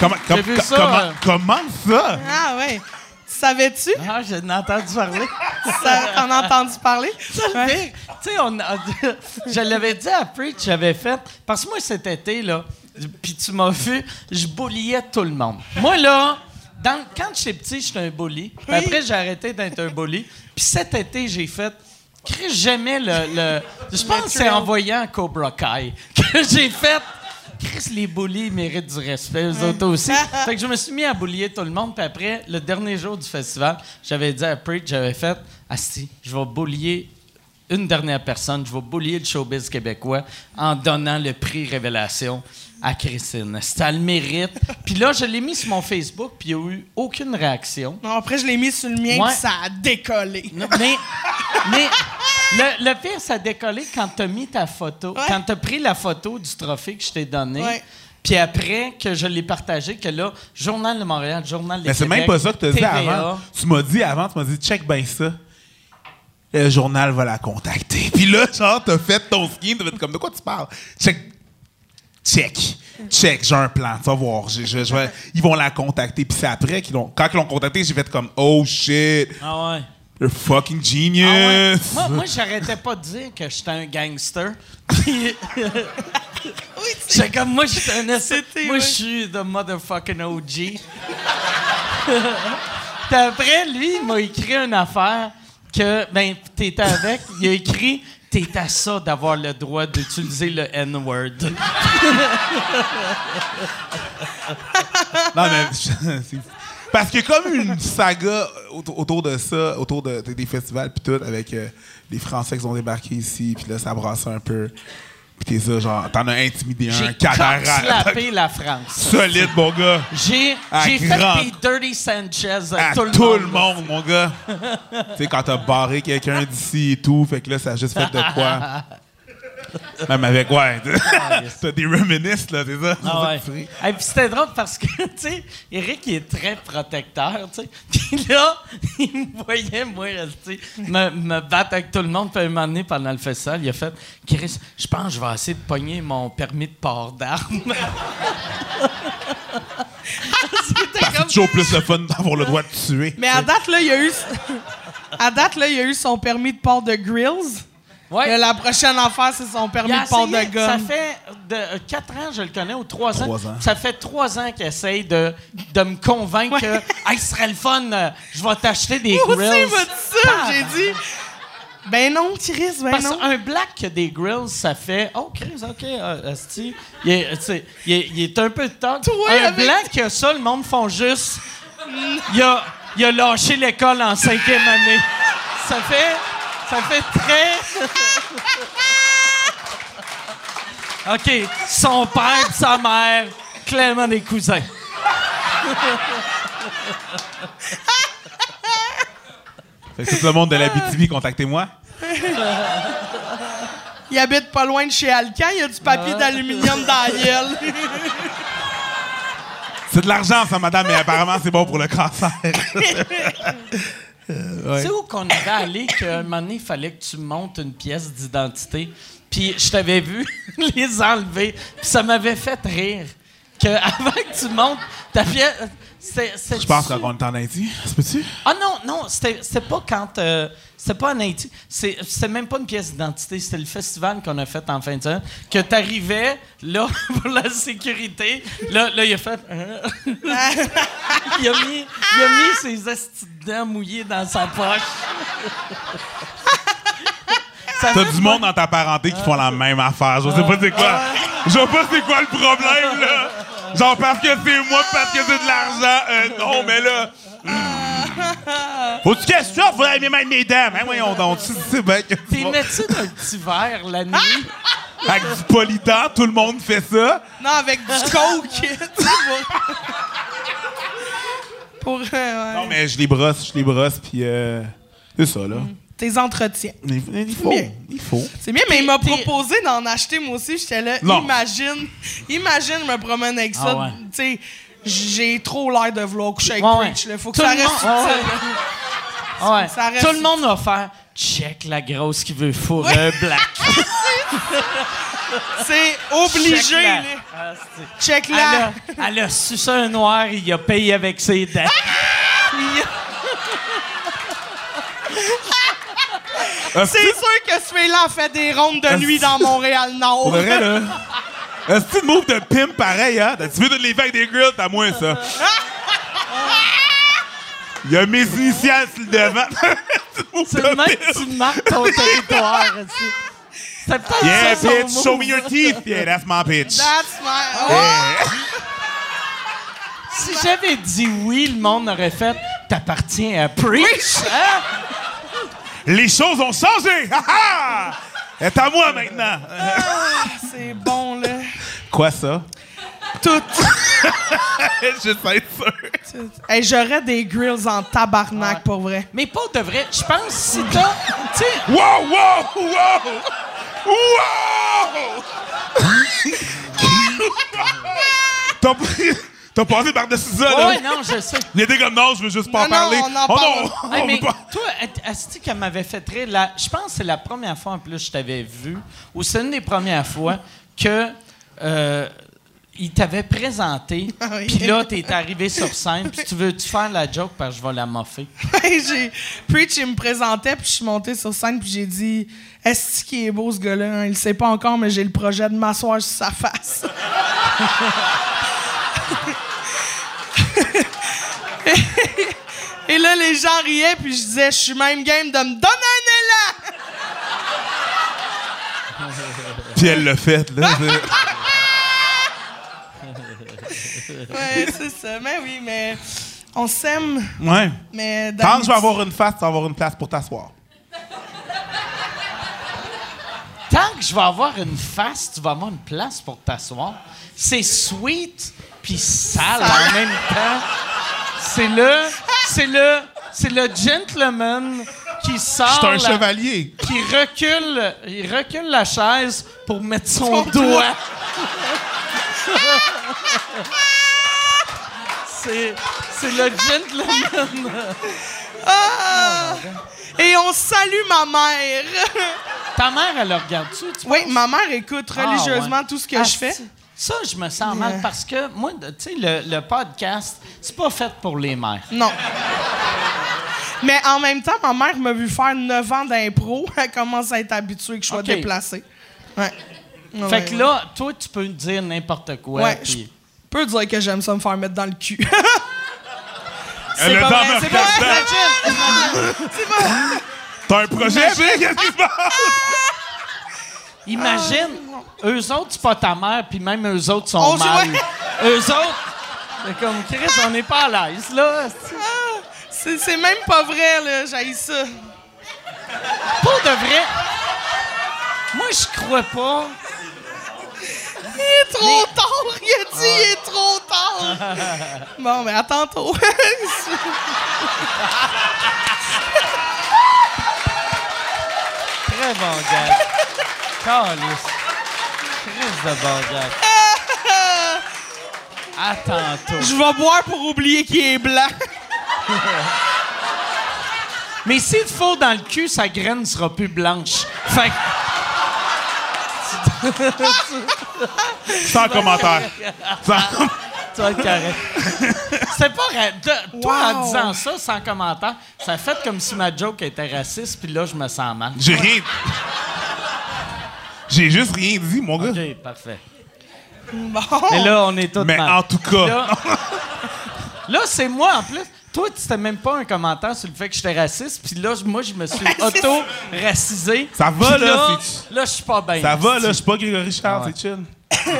Comment, com- com- ça, comment, euh. comment ça? Ah ouais. Tu savais-tu? Ah, j'en ai entendu parler. Ça- T'en as entendu parler? Ouais. Tu sais, on a- je l'avais dit à Preach, j'avais fait. Parce que moi, cet été, là, puis tu m'as vu, je bulliais tout le monde. Moi, là, dans, quand j'étais petit, j'étais un bully. Oui. Après, j'ai arrêté d'être un bully. Puis cet été, j'ai fait. Chris, J'aimais le, le- Je pense que c'est en voyant Cobra Kai que j'ai fait. Chris, les bullies méritent du respect, eux autres aussi. fait que je me suis mis à bullier tout le monde. Puis après, le dernier jour du festival, j'avais dit à Preach, j'avais fait Asti, je vais bullier une dernière personne, je vais bullier le showbiz québécois en donnant le prix Révélation à Christine. Ça le mérite. Puis là, je l'ai mis sur mon Facebook, puis il n'y a eu aucune réaction. Non, après, je l'ai mis sur le mien, Ouais. puis ça a décollé. Non, mais mais le, le pire, ça a décollé quand tu as mis ta photo, Ouais. quand tu as pris la photo du trophée que je t'ai donné. Ouais. Puis après que je l'ai partagé, que là, Journal de Montréal, Journal de Mais c'est même pas ça que tu as dit avant. Tu m'as dit avant, tu m'as dit check bien ça. Le journal va la contacter. Puis là, genre, t'as fait ton skin, t'as fait comme de quoi tu parles? Check. Check. Check, j'ai un plan, tu vas voir. Je- je- je vais- ils vont la contacter. Puis c'est après qu'ils l'ont. Quand ils l'ont contacté, j'ai fait comme oh shit, Ah ouais. you're fucking Ah ouais. genius. Moi, moi j'arrêtais pas de dire que j'étais un gangster. Puis- J'étais comme, moi, j'étais un Moi, ouais. je suis the motherfucking OG. Puis après, lui, il m'a écrit une affaire que, ben, t'étais avec. Il a écrit, t'es à ça d'avoir le droit d'utiliser le N-word. Non, mais. Parce qu'il y a comme une saga autour, de ça, autour de, de- des festivals puis tout, avec euh, les Français qui ont débarqué ici, puis là, ça brasse un peu. T'es ça, genre, t'en as intimidé un, J'ai cadavre. slappé la France. Solide, mon gars. J'ai j'ai fait des Dirty Sanchez à, À tout le monde. monde, mon gars. tu sais, quand t'as barré quelqu'un d'ici et tout, fait que là, ça a juste fait de quoi? Même avec, ouais. T'as des reminisces, là, c'est ça? Ah ouais. puis c'était drôle parce que, tu sais, Eric, il est très protecteur, tu sais. Puis là, il me voyait, moi, tu sais, me, me battre avec tout le monde. Puis à un moment donné, pendant le festival, il a fait Chris, je pense que je vais essayer de pogner mon permis de port d'armes. C'était C'est comme. toujours plus le fun d'avoir le droit de tuer. Mais à date, là, il y a eu... À date, là, il y a eu son permis de port de grills. Ouais. La prochaine affaire, c'est son permis de port de gun. Ça fait de, euh, quatre ans, je le connais, ou trois ans. Trois ans. Ça fait trois ans qu'il essaye de, de me convaincre que hey, ce serait le fun, euh, je vais t'acheter des Moi grills. aussi, m'a dit ça. J'ai dit... Ben non, Chris, ben Parce non. qu'un black qui a des grills, ça fait Oh, Chris, OK, euh, asti. Il est, il, est, il est un peu top. Toi, un avec- black qui a ça, le monde font juste. Il a, il a lâché l'école en cinquième année. Ça fait. Ça fait très. OK, son père et sa mère, clairement des cousins. Fait que tout le monde de la BTV, contactez-moi. Il habite pas loin de chez Alcan. Il y a du papier d'aluminium dans la gueule. C'est de l'argent, ça, madame, mais apparemment, c'est bon pour le cancer. C'est où qu'on avait allé qu'à un moment donné, il fallait que tu montes une pièce d'identité? Puis je t'avais vu les enlever. Puis ça m'avait fait rire. Que avant que tu montes ta pièce. c'est- c'est- Je pense qu'on est en Haïti? Se peut-tu? Ah non, non, c'était pas quand. euh, c'était pas en Haïti. C'est- même pas une pièce d'identité. C'était le festival qu'on a fait en fin de semaine. Que t'arrivais, là, pour la sécurité. Là, là il a fait. euh, il, a mis, il a mis ses estis de dents mouillés dans sa poche. T'as du monde dans ta parenté qui font la même affaire. Je sais pas c'est quoi. Je sais pas c'est quoi le problème, là. Genre parce que c'est moi, parce que c'est de l'argent. Euh, non, mais là. hmm. Faut-tu que ça? Faudrait bien mettre mes dents. Hein, voyons donc. Sais bien que T'es mets-tu d'un petit verre la nuit? Avec du politant, tout le monde fait ça. non, avec du coke. pour... euh, ouais. Non, mais je les brosse, je les brosse, puis euh, c'est ça, là. Tes entretiens. Il, il faut. Bien. Il faut. C'est bien, mais il m'a proposé d'en acheter moi aussi. J'étais là, Non. imagine, imagine me promène avec ça. Ah ouais. Tu sais, j'ai trop l'air de vouloir coucher avec Ouais, là. Faut que Tout ça reste monde- subtil, ouais. Ah. Ça reste- Tout le monde va faire check la grosse qui veut fourrer un black. C'est obligé, Check-la. là. Ah, Check Elle a, elle a sucé un noir, il a payé avec ses dents. Il a- C'est sûr que celui-là a fait des rondes de nuit dans Montréal-Nord. Pour vrai, là. Que tu move de pimp pareil, hein? Tu veux de avec des grills, t'as moins ça. Il y a mes initiales sur le devant. C'est de le même que tu marques ton territoire. aussi. C'est peut-être Yeah, ça, son bitch, show me move. your teeth. Yeah, that's my bitch. That's my... Oh! Yeah. Si j'avais dit oui, le monde aurait fait T'appartiens à Preach. Hein? Les choses ont changé. Ha ha! C'est à moi maintenant. C'est bon, là. Quoi ça? Tout. Je sais sûr. Hey, J'aurais des grills en tabarnak, pour vrai. Mais pas de vrai. Je pense si t'as. Tu sais, Wow, wow, wow! Wow! T'as T'as passé par-dessus ça, là? ouais, non, je sais. Il était comme non, je veux juste pas en Non, non, parler. on en oh parle. non! Hey, on mais veut pas. toi, Asti, qu'elle m'avait fait rire, la- je pense que c'est la première fois en plus que je t'avais vu, ou c'est une des premières fois que euh, il t'avait présenté, Ah oui. puis là, t'es arrivé sur scène, puis tu veux-tu faire la joke parce que je vais la moffer? J'ai... Preach, il me présentait, puis je suis montée sur scène, puis j'ai dit Est-ce qu'il est beau, ce gars-là hein? Il le sait pas encore, mais j'ai le projet de m'asseoir sur sa face. Et là, les gens riaient, puis je disais Je suis même game de me donner un élan Puis elle l'a fait, là. Ouais, c'est ça. Mais oui, mais on s'aime, ouais. mais. Quand je vais avoir une face, tu vas avoir une place pour t'asseoir. Tant que je vais avoir une face, tu vas avoir une place pour t'asseoir. C'est sweet puis sale en même temps. C'est le, c'est le, c'est le gentleman qui Je sort, suis un la- chevalier. qui recule, il recule la chaise pour mettre son, Son doigt. c'est, c'est le gentleman. Ah! Et on salue ma mère. Ta mère, elle le regarde-tu? tu oui, ma mère écoute Ah, religieusement ouais. tout ce que Ah, je fais. C'est- Ça, je me sens mal parce que moi, tu sais, le, le podcast, c'est pas fait pour les mères. Non. Mais en même temps, ma mère m'a vu faire 9 ans d'impro. Elle commence à être habituée que je sois OK. déplacée. Ouais. Fait Ouais, que ouais. là, toi, tu peux dire n'importe quoi. Ouais, puis- Je peux dire que j'aime ça me faire mettre dans le cul. Elle a pas dans vrai, c'est pas vrai. tête. T'as un projet, Vic? Qu'est-ce qui se passe? Imagine, eux autres, c'est pas ta mère, puis même eux autres sont On mal. eux autres, c'est comme Chris, on n'est pas à l'aise, là. c'est- C'est c'est même pas vrai, là. J'haïs ça. Pour de vrai. Moi, je crois pas. Il est trop tard. Il a dit il est trop tard. bon, mais à tantôt. Très bon gars. Calice. Chris de. À tantôt. Je vais boire pour oublier qu'il est blanc. Mais s'il te faut dans le cul, sa graine sera plus blanche. Fait que Sans commentaire. Sans... tu vas être correct. C'était pas... ra- de- Toi, en Wow. disant ça, sans commentaire, ça fait comme si ma joke était raciste, puis là, je me sens mal. J'ai rien... J'ai juste rien dit, mon gars. OK, parfait. Bon. Mais là, on est tous Mais mal. en tout cas... Là, là, c'est moi, en plus. Toi, c'était même pas un commentaire sur le fait que j'étais raciste, puis là, moi, je me suis auto-racisé. Ça va, là, c'est- Là, je suis pas bien. Ça va, là, je suis pas Grégory Charles, Ah ouais. c'est chill.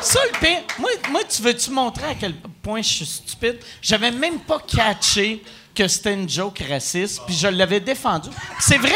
Ça, le pire, moi, moi, tu veux-tu montrer à quel point je suis stupide? J'avais même pas catché que c'était une joke raciste, puis je l'avais défendu. C'est vrai.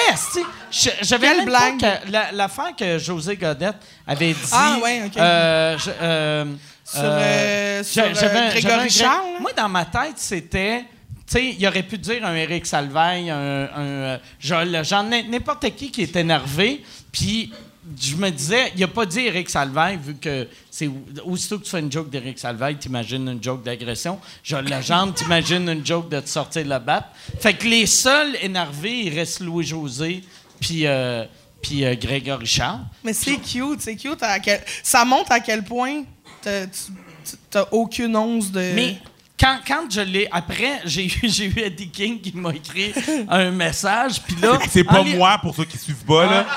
Je- J'avais Quelle même blague? pas que- la- L'affaire que José Godette avait dit... Ah, ouais, OK. euh, je- euh, Sur, euh, sur, j'a- euh, j'avais- Grégory j'avais un Charles, là? Moi, dans ma tête, c'était... Tu sais, il aurait pu dire un Éric Salvaille, un, un, euh, genre, le- genre n- n'importe qui qui est énervé, puis je me disais, il a pas dit Éric Salvaille, vu que c'est aussitôt que tu fais une joke d'Éric Salvaille, t'imagines une joke d'agression. Genre, la jambe, t'imagines une joke de te sortir de la batte. Fait que les seuls énervés, il reste Louis-José, puis... euh, puis euh, Grégory Charles. Mais c'est cute, c'est cute. à quel- Ça montre à quel point t'as- aucune once de. Mais quand, quand je l'ai. Après, j'ai eu, j'ai eu Eddie King qui m'a écrit un message. Puis là. C'est pas li- moi, pour ceux qui suivent pas, là.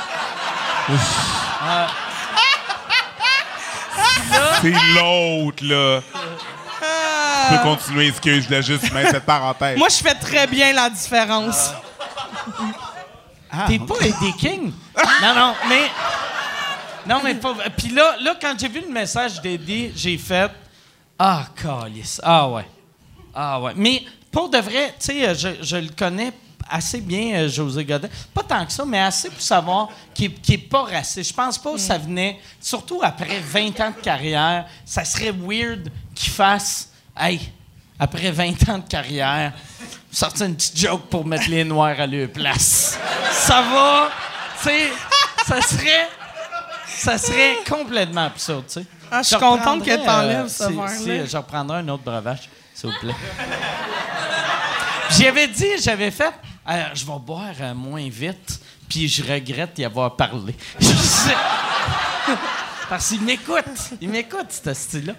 C'est l'autre, là. Tu peux continuer, excuse, je voulais juste mettre cette parenthèse. Moi, je fais très bien la différence. T'es pas Eddie King? non, non, mais. Non, mais pas. Puis là, là, quand j'ai vu le message d'Eddie, j'ai fait. Ah, calice. Ah, ouais. Ah, ouais. Mais pour de vrai, tu sais, je, je le connais assez bien, euh, José Godin. Pas tant que ça, mais assez pour savoir qu'il n'est pas raciste. Je pense pas que ça venait, surtout après 20 ans de carrière, ça serait weird qu'il fasse. Hey, après 20 ans de carrière, sortir une petite joke pour mettre les noirs à leur place. Ça va, tu sais, ça serait, ça serait complètement absurde, tu sais. Ah, je suis contente que reprendrais, t'enlèves euh, ce si- si, je reprendrai un autre breuvage, s'il vous plaît. J'avais dit, j'avais fait, euh, je vais boire euh, moins vite, puis je regrette d'y avoir parlé. Parce qu'il m'écoute. Il m'écoute, ce style-là.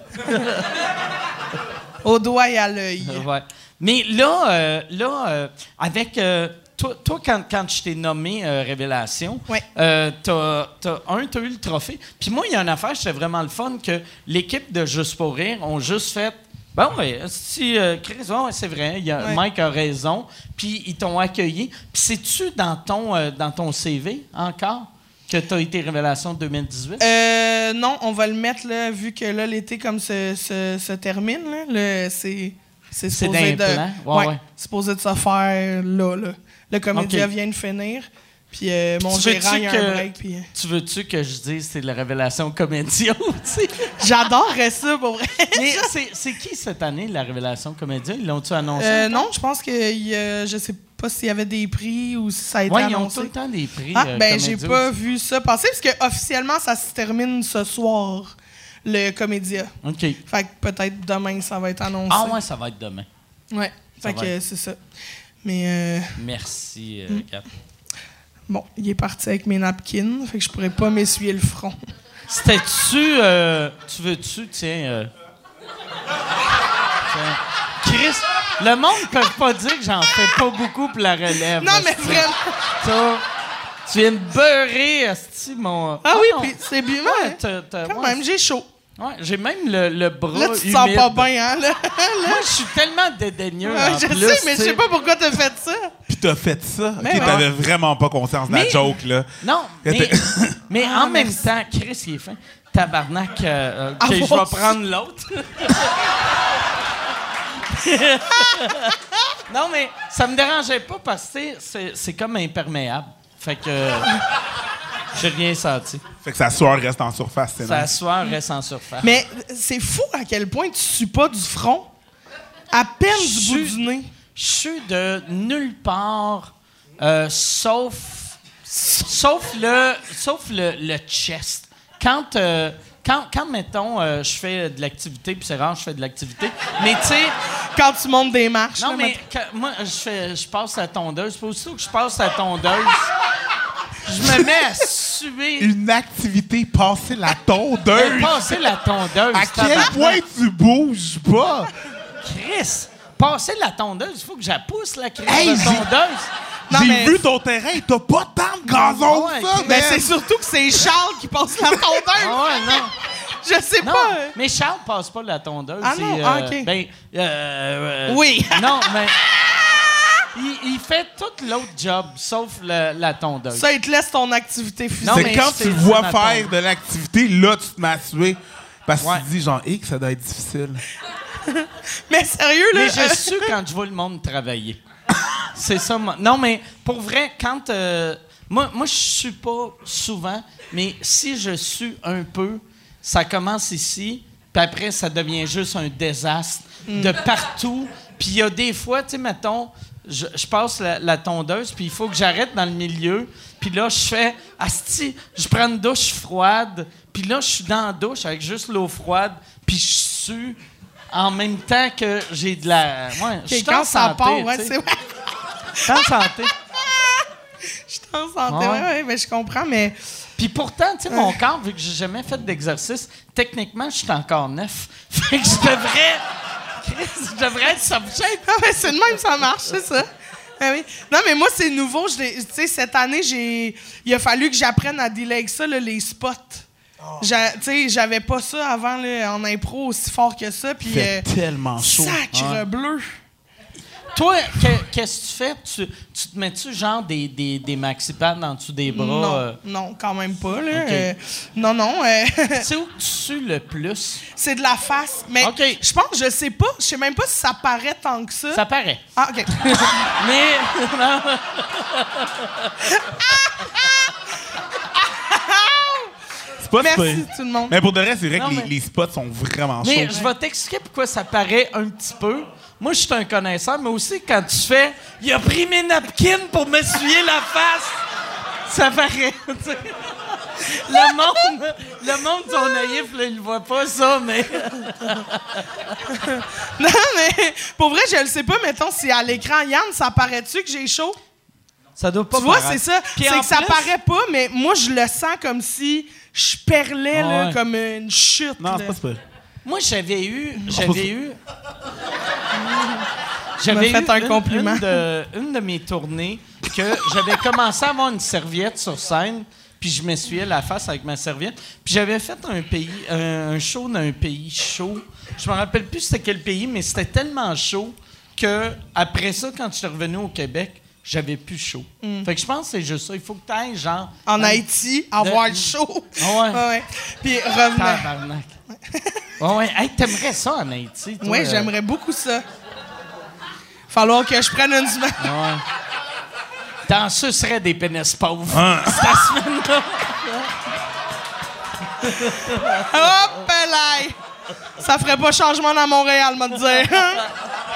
Au doigt et à l'œil. Ouais. Mais là, euh, là avec. toi, toi, quand, quand je t'ai nommé euh, Révélation, Ouais. euh, t'as, t'as- un, t'as eu le trophée. Puis moi, il y a une affaire, c'était vraiment le fun, que l'équipe de Juste pour rire ont juste fait. Bon, ouais, si euh, Chris, c'est vrai, y a- Ouais. Mike a raison. Puis ils t'ont accueilli. Puis c'est-tu dans ton, euh, dans ton CV encore que tu as été Révélation 2018? Euh, non, on va le mettre, là, vu que là, l'été, comme se, se, se termine, là, c'est. Supposé de. Ouais, ouais. supposé de se faire là, là. Le comédien vient de finir. Puis euh, mon Tu gérant, il y a que- un break. Puis, euh, Tu veux-tu que je dise c'est la Révélation Comédia tu sais? J'adorerais ça, pour vrai. Mais c'est, c'est qui cette année, la Révélation Comédia? Ils l'ont-tu annoncé? Euh, non, je pense que a- je sais pas s'il y avait des prix ou si ça a été Oui, ils ont annoncé. tout le temps des prix. Ah, euh, ben j'ai pas aussi. vu ça passer parce que officiellement ça se termine ce soir le comédia. OK. Fait que peut-être demain ça va être annoncé. Ah ouais, ça va être demain. Ouais. Ça Fait que être- c'est ça. Mais euh, Merci, Mm. euh, Cap. Bon, il est parti avec mes napkins, fait que je pourrais pas m'essuyer le front. C'était-tu... euh, tu veux-tu, tiens... euh, tiens. Chris, le monde ne peut pas dire que j'en fais pas beaucoup pour la relève. Non mais vraiment. Tu viens de beurrer, esti, mon... Ah oui, non. puis c'est bien. Ouais, Ouais, t'as- t'as- quand ouais, même, j'ai chaud. Ouais, j'ai même le, le bras Là, tu te sens humide. pas bien, hein? Là. Moi, je suis tellement dédaigneux. Ouais, en je plus, sais, mais je sais pas pourquoi t'as fait ça. Puis t'as fait ça. Mais Ok, t'avais vraiment pas conscience de la Mais- joke, là. Non, mais, Ah, en même merci. temps, Chris, il est fin. Tabarnak, euh, euh, ok, Ah, je moi vais prendre l'autre. non, mais ça me dérangeait pas parce que c'est- comme imperméable. Fait que euh, j'ai rien senti. Fait que sa sueur reste en surface, c'est Ça nice. soir reste en surface. Mais c'est fou à quel point tu sues pas du front. À peine du bout du nez. Je suis de nulle part, euh, sauf, sauf le, sauf le, le chest. Quand, euh, quand, quand mettons, euh, je fais de l'activité, puis c'est rare, je fais de l'activité, mais tu sais, Quand tu montes des marches. non, là, mais quand- moi, je, fais, je passe la tondeuse, puis aussitôt que je passe la tondeuse, je me mets à suer. Une activité, passer la tondeuse. passé la tondeuse. À quel point tu bouges pas? Chris, passer la tondeuse, il faut que je la pousse, la crise Hey, de j'ai- tondeuse. Non, J'ai mais- vu ton terrain, t'as pas tant de gazon Ouais, que ça. Mais c'est surtout que c'est Charles qui passe la tondeuse. Ah ouais, non. Je sais Non, pas. mais Charles passe pas la tondeuse. Ah non, euh, ah, ok. Ben, euh, euh, Oui. Non, mais. Il, il fait tout l'autre job, sauf le- la tondeuse. Ça, il te laisse ton activité physique. Non, C'est mais quand tu vois faire de l'activité, là, tu te suer. Parce que Ouais. tu te dis, genre, hé, que ça doit être difficile. Mais sérieux, là. Mais je euh, suis quand je vois le monde travailler. C'est ça. moi. Non, mais pour vrai, quand. euh, moi, moi je suis pas souvent, mais si je suis un peu, ça commence ici, puis après, ça devient juste un désastre de partout. Puis il y a des fois, tu sais, mettons, je, je passe la, la tondeuse, puis il faut que j'arrête dans le milieu. Puis là, je fais, asti, je prends une douche froide. Puis là, je suis dans la douche avec juste l'eau froide, puis je sue en même temps que j'ai de la. Ouais, je suis en santé, part, ouais, c'est. Je suis en santé. Je suis en santé. Ouais. Ouais, ouais, mais je comprends, mais. Puis pourtant, tu sais, mon corps, vu que j'ai jamais fait d'exercice, techniquement, je suis encore neuf. Fait que je devrais. Chris, je devrais être subject. Ah, mais c'est de même, ça marche, c'est ça. Ah oui. Non, mais moi, c'est nouveau. Tu sais, cette année, j'ai. Il a fallu que j'apprenne à dealer avec ça, là, les spots. J'a- Tu sais, j'avais pas ça avant là, en impro aussi fort que ça. Puis. fait euh, tellement chaud. Sacre bleu. Toi, que- qu'est-ce que tu fais? Tu, tu te mets-tu genre des, des, des maxi-pads en dessous des bras? non, euh? non, quand même pas. Là. Ok. Euh, non, non. euh, Tu sais où tu sues le plus? c'est de la face. Mais Ok. je pense, je sais pas, je sais même pas si ça paraît tant que ça. Ça paraît. Ah, OK. Mais. non. C'est pas Merci tout le monde. Mais pour de vrai, c'est vrai Non, que les, mais- les spots sont vraiment Mais chauds. je vais t'expliquer pourquoi ça paraît un petit peu. Moi, je suis un connaisseur, mais aussi quand tu fais Il a pris mes napkins pour m'essuyer la face, ça paraît. le monde, le monde, son naïf, là, il voit pas ça, mais. Non, mais pour vrai, je le sais pas. Mettons, si à l'écran, Yann, ça paraît-tu que j'ai chaud? Ça doit pas Tu vois, c'est ça. C'est que ça paraît pas, mais moi, je le sens comme si je perlais, là, ouais. comme une chute. Non, c'est pas. Moi, j'avais eu. J'avais eu. J'avais fait un une- compliment. Une de, une de mes tournées que j'avais commencé à avoir une serviette sur scène, puis je m'essuyais la face avec ma serviette. Puis j'avais fait un pays, un, un show dans un pays chaud. Je me rappelle plus c'était quel pays, mais c'était tellement chaud que après ça, quand je suis revenu au Québec, j'avais plus chaud. Fait que je pense que c'est juste ça. Il faut que tu ailles genre. Mm. En Haïti, avoir le chaud. Ah ouais. ouais. Puis revenir. Tabarnak. Ouais, ouais. Hey, t'aimerais ça en Haïti, toi? Oui, euh? j'aimerais beaucoup ça. Falloir que je prenne une semaine. Ouais. T'en sucerais des pénis pauvres. Ah. Cette semaine-là. Hop là! Ça ferait pas changement dans Montréal, me dire.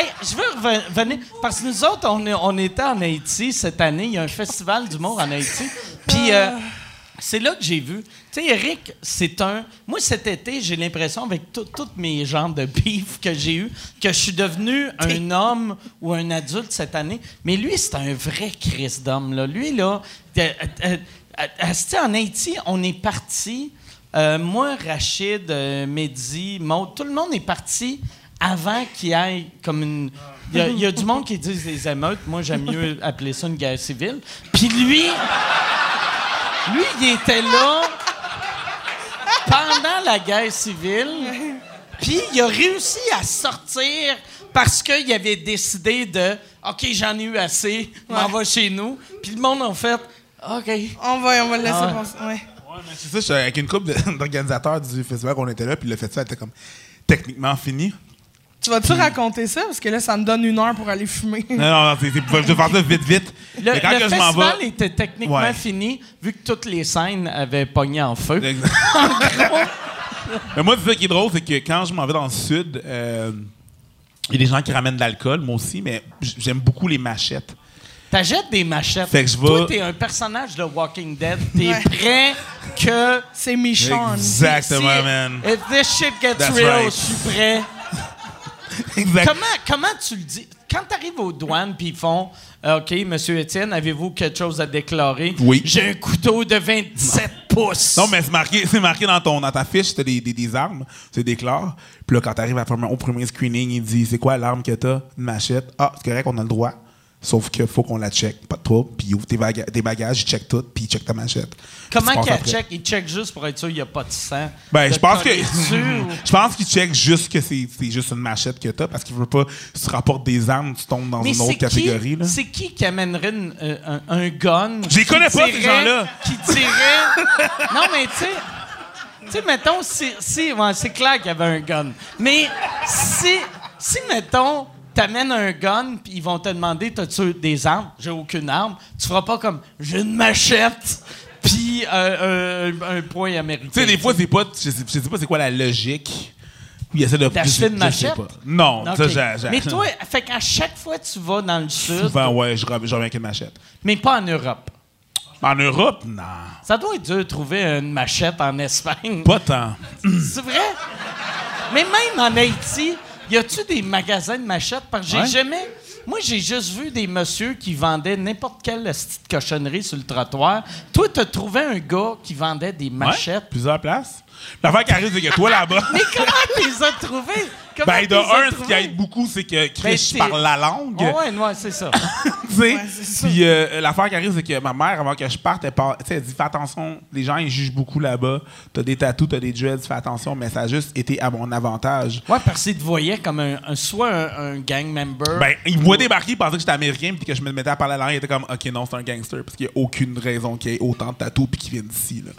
Hey, je veux reven- revenir. Parce que nous autres, on, est- on était en Haïti cette année. Il y a un festival d'humour en Haïti. Puis euh, c'est là que j'ai vu. Tu sais, Eric, c'est un. Moi, cet été, j'ai l'impression, avec toutes mes genres de beef que j'ai eu, que je suis devenu un homme ou un adulte cette année. Mais lui, c'est un vrai Christ d'homme. Là. Lui, là, euh, euh, euh, en Haïti, on est parti. moi, Rachid, Mehdi, Maud, tout le monde est parti avant qu'il y ait comme une. Il y, a- il y a du monde qui dit des émeutes. Moi, j'aime mieux appeler ça une guerre civile. Puis lui, lui, il était là pendant la guerre civile. Puis il a réussi à sortir parce qu'il avait décidé de OK, j'en ai eu assez, m'en va chez nous. Puis le monde a fait OK. on va, on va le laisser Ah ouais. passer. Ouais. Ouais, mais c'est ça, avec une couple d'organisateurs du festival qu'on était là, puis le festival était comme techniquement fini. Tu vas-tu raconter ça? Parce que là, ça me donne une heure pour aller fumer. Non, non, non, c'est, c'est- je vais faire ça vite, vite. Le, Mais quand le que je m'en festival vais. était techniquement Ouais. fini vu que toutes les scènes avaient pogné en feu. Exact. Mais moi, c'est ça qui est drôle, c'est que quand je m'en vais dans le sud, euh, il y a des gens qui ramènent de l'alcool, moi aussi, mais j'aime beaucoup les machettes. T'achètes des machettes. Fait que je Toi, t'es un personnage de Walking Dead. T'es Ouais. prêt que. C'est Michonne. Exactement, si- man. If this shit gets That's real, right. je suis prêt. Comment, comment tu le dis? Quand tu arrives aux douanes puis ils font euh, OK, monsieur Étienne, avez-vous quelque chose à déclarer? Oui. J'ai un couteau de 27 pouces. Non, mais c'est marqué, c'est marqué dans, ton, dans ta fiche, t'as des, des, des armes, tu déclares. Puis là, quand faire un- au premier screening, il dit c'est quoi l'arme que t'as? Une machette. Ah, c'est correct, on a le droit. Sauf qu'il faut qu'on la check. Pas de trouble. Puis il ouvre tes, baga- tes bagages, il check tout, puis il check ta machette. Comment qu'il check? Il check juste pour être sûr qu'il n'y a pas de sang. Ben, je pense que. Je pense qu'il check juste que c'est juste une machette que t'as parce qu'il veut pas. Si tu rapportes des armes, tu tombes dans Mais une autre catégorie. c'est qui qui amènerait une- euh, un, un gun? Je les connais pas, ces gens-là. Qui tirait? non, mais tu sais. Tu sais, mettons, si. si ouais, c'est clair qu'il y avait un gun. Mais si, si mettons, t'amènes un gun, puis ils vont te demander T'as-tu des armes? J'ai aucune arme. Tu feras pas comme J'ai une machette, puis euh, un, un point américain. Tu sais, des fois, c'est pas. Je sais, je sais pas c'est quoi la logique. Il essaie de. D'acheter une machette? Non, ça, j'ai. Mais toi, fait qu'à chaque fois que tu vas dans le sud, Souvent, ouais, je reviens avec une machette. mais pas en Europe. En Europe, non. Ça doit être dur de trouver une machette en Espagne. Pas tant. C'est vrai? Mais même en Haïti, y a-tu des magasins de machettes? Parce que j'ai Ouais. jamais. Moi, j'ai juste vu des messieurs qui vendaient n'importe quelle petite cochonnerie sur le trottoir. Toi, t'as trouvé un gars qui vendait des Ouais, machettes? plusieurs places. L'affaire qui arrive, c'est que toi, là-bas... Mais comment tu les as trouvés? Comment Ben, de un, ce qui aide beaucoup, c'est que Chris Ben, c'est- parle la langue. Ah ouais, ouais, c'est ça. tu sais. Ouais. Puis euh, l'affaire qui arrive, c'est que ma mère, avant que je parte, elle, elle dit Fais attention, les gens, ils jugent beaucoup là-bas. T'as des tatous, t'as des dreads, fais attention, mais ça a juste été à mon avantage. Ouais, parce qu'ils te voyaient comme un, un- soit un, un gang member. Ben, ils me voient débarquer, ils pensaient que j'étais américain, puis que je me mettais à parler la langue, ils étaient comme Ok, non, c'est un gangster, parce qu'il n'y a aucune raison qu'il y ait autant de tatous, puis qu'ils viennent d'ici. là.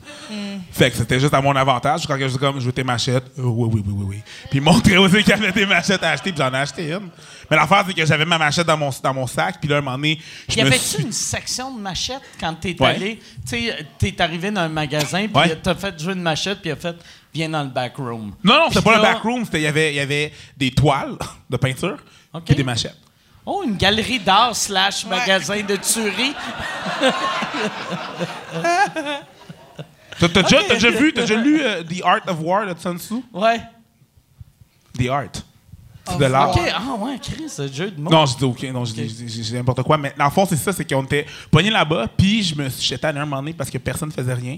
Fait que c'était juste à mon avantage. Quand que je dis comme Je veux tes machettes, Euh, oui, oui, oui, oui, oui. Puis montraient aussi qu'il y avait des machettes à acheter, puis j'en ai acheté une. Mais l'affaire, c'est que j'avais ma machette dans mon, dans mon sac, puis là, un moment donné, je y me avait-tu suis. une section de machettes quand t'es Ouais. allé? Tu sais, t'es arrivé dans un magasin, puis Ouais. t'as fait jouer une machette, puis a fait Viens dans le back room. Non, non, c'était pas le là- backroom, c'était il y avait, y avait des toiles de peinture et des machettes. Oh, une galerie d'art slash Ouais. magasin de tuerie. T'as t'as déjà, t'as déjà vu, t'as déjà lu euh, The Art of War de Sun Tzu? Ouais. The Art. C'est de l'art. OK. Ah ouais, Chris, ce jeu de mots. Non, je dis OK, non, je dis je dis- je dis n'importe quoi. Mais dans le fond, c'est ça, c'est qu'on était pognés là-bas, puis je me suis jeté à un moment donné parce que personne ne faisait rien.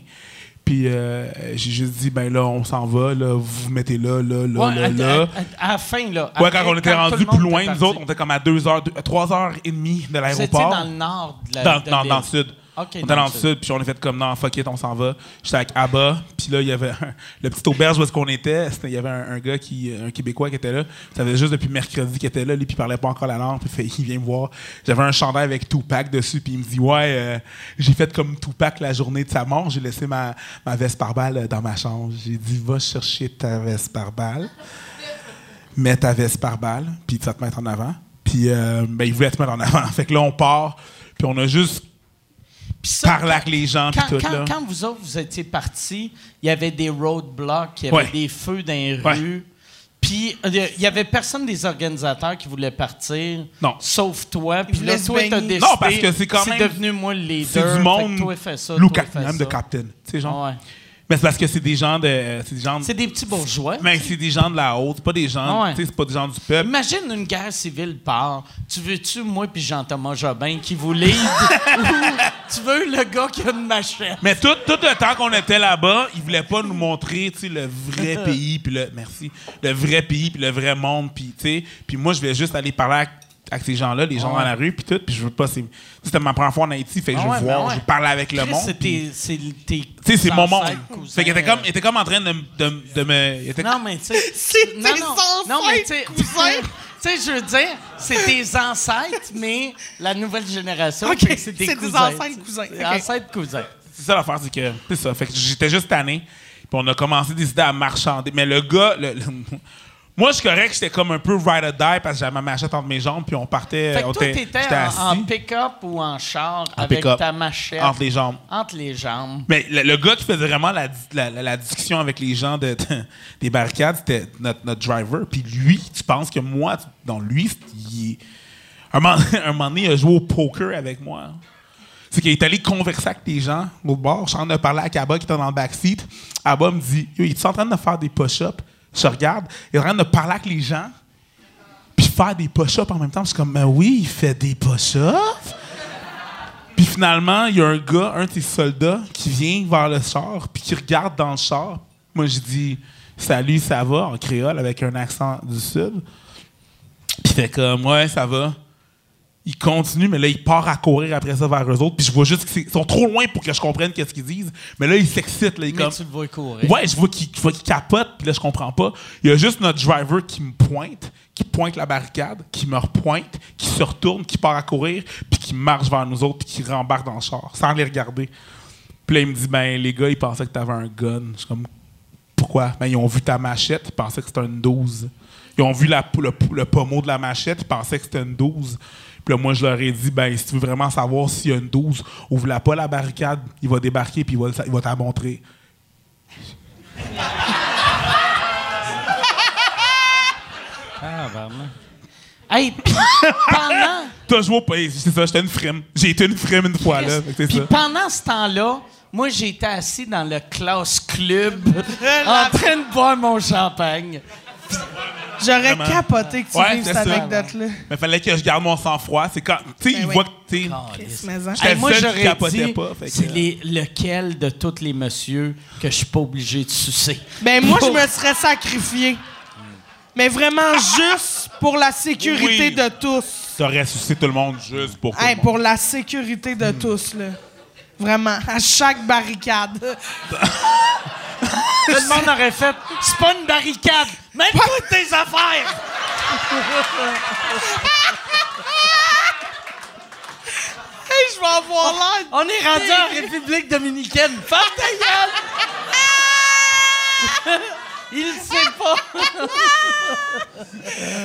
Puis euh, j'ai juste dit, ben là, on s'en va, là, vous vous mettez là, là, là, Ouais, là, à, là. à- à la fin, là. Ouais, après, quand on était tout rendu le monde plus loin, était nous parti. autres, on était comme à 2 heures, 3 heures et demie de Vous étiez l'aéroport. dans le nord de la Dans, de dans- l'île. dans le sud. On était dans le sud, puis on a fait comme non, fuck it, on s'en va. J'étais avec Abba, puis là, il y avait un- le petit auberge où est-ce qu'on était. Il y avait un, un gars, qui, un Québécois qui était là. Ça faisait juste depuis mercredi qu'il était là, lui, puis il parlait pas encore la langue, puis il vient me voir. J'avais un chandail avec Tupac dessus, puis il me dit Ouais, euh, j'ai fait comme Tupac la journée de sa mort, j'ai laissé ma, ma veste par balle euh, dans ma chambre. J'ai dit Va chercher ta veste par balle, mets ta veste par balle, puis tu vas te mettre en avant. Puis euh, ben, il voulait te mettre en avant. Fait que là, on part, puis on a juste ça, parler avec les gens, puis quand, tout, quand- là. quand vous autres, vous étiez partis, il y avait des roadblocks, il y avait Ouais. des feux dans les Ouais. rues. Puis, euh, il y avait personne des organisateurs qui voulait partir. Non. Sauf toi. Puis là, toi, t'as décidé. Non, parce que c'est quand même- devenu moi le leader. C'est du fait que monde. Toi, fais ça. Luke toi, fais ça. de Captain. Tu sais, genre. Ouais. Mais c'est parce que c'est des gens de. euh, C'est des gens. de- C'est des petits bourgeois. Mais c'est des gens de la haute, c'est pas des gens. Ouais. C'est pas des gens du peuple. Imagine une guerre civile part. Tu veux-tu, moi puis Jean-Thomas Jobin, qui vous lead? ou tu veux le gars qui a une machette? Mais tout, tout le temps qu'on était là-bas, ils voulaient pas nous montrer, le vrai pays, puis le merci, le vrai pays, puis le vrai monde, puis tu sais, puis moi je vais juste aller parler avec, avec ces gens-là, les gens dans la rue, puis tout, puis je veux pas, c'est, c'était ma première fois en Haïti, fait que je veux ouais, voir, ouais. je veux parler avec le monde. c'est tes- Tu sais, c'est mon monde. cousins, Fait qu'il était comme, euh, il était comme en train de, me- de, de me. il était- Non, mais tu sais. C'est non, tes non, ancêtres, non, mais tu sais. cousins. Tu sais, je veux dire, c'est tes ancêtres, mais la nouvelle génération, c'est tes c'est des cousins. ancêtres cousins, C'est ok. Ancêtres cousins. C'est ça l'affaire, c'est que. C'est ça. Fait que j'étais juste tanné. Puis on a commencé à décider à marchander. Mais le gars. le- le- moi, je suis correct, j'étais comme un peu ride or die parce que j'avais ma machette entre mes jambes, puis on partait. Fait que on toi, t'étais en, pick-up ou en char En avec ta machette entre les jambes. entre les jambes. Mais le, le gars qui faisait vraiment la, la- la- la discussion avec les gens de, de- des barricades, c'était notre, notre driver. Puis lui, tu penses que moi, non, lui, il est- un, moment, un moment donné, il a joué au poker avec moi. C'est qu'il est allé converser avec les gens au bord. Je suis en train de parler avec Abba qui était dans le backseat. Abba me dit Yo, il est en train de faire des push-ups? Je regarde, il est en train de parler avec les gens, puis faire des push-ups en même temps. Suis comme Ben oui, il fait des push-ups. Puis finalement, il y a un gars, un de ses soldats, qui vient vers le char, puis qui regarde dans le char. Moi, je dis Salut, ça va en créole avec un accent du Sud. Puis il fait comme Ouais, ça va. Il continue, mais là, il part à courir après ça vers eux autres. Puis je vois juste qu'ils sont trop loin pour que je comprenne qu'est-ce qu'ils disent. Mais là, il s'excite. Là, il Mais comme, tu le vois courir. Ouais, je vois qu'il qu'il capote, puis là, je comprends pas. Il y a juste notre driver qui me pointe, qui pointe la barricade, qui me repointe, qui se retourne, qui part à courir, puis qui marche vers nous autres, puis qui rembarque dans le char, sans les regarder. Puis là, il me dit, ben, les gars, ils pensaient que t'avais un gun. Je suis comme, pourquoi? Ben, ils ont vu ta machette, ils pensaient que c'était une 12. Ils ont vu la, le, le pommeau de la machette, ils pensaient que c'était une 12. Puis là, moi, je leur ai dit, ben, si tu veux vraiment savoir s'il y a une 12, ouvre-la pas la barricade, il va débarquer, puis il va, il va t'en montrer. Hey, puis pendant, T'as joué au pays, c'est ça, j'étais une frime. J'ai été une frime une fois, là. puis ça. pendant ce temps-là, moi, j'étais assis dans le class club en train de boire mon champagne. J'aurais Vraiment. capoté que tu Ouais, vives c'est cette ça. anecdote-là. Mais fallait que je garde mon sang-froid. C'est quand. Tu sais, Ben il oui. voit que. tu Chris, mais hein. J'étais Hey, le moi, seul qui j'aurais dit, pas, fait que- c'est les- lequel de tous les messieurs que je suis pas obligé de sucer. Ben moi, je me serais sacrifié. Mais vraiment juste pour la sécurité Oui. de tous. T'aurais suscité tout le monde juste pour. tout Hey, le monde. pour la sécurité de tous, là. Vraiment, à chaque barricade. Tout le monde aurait fait c'est pas une barricade, même pas tes affaires. Hey, je vais avoir l'air. On est rendu en République dominicaine. Ferme ta gueule! Il sait pas.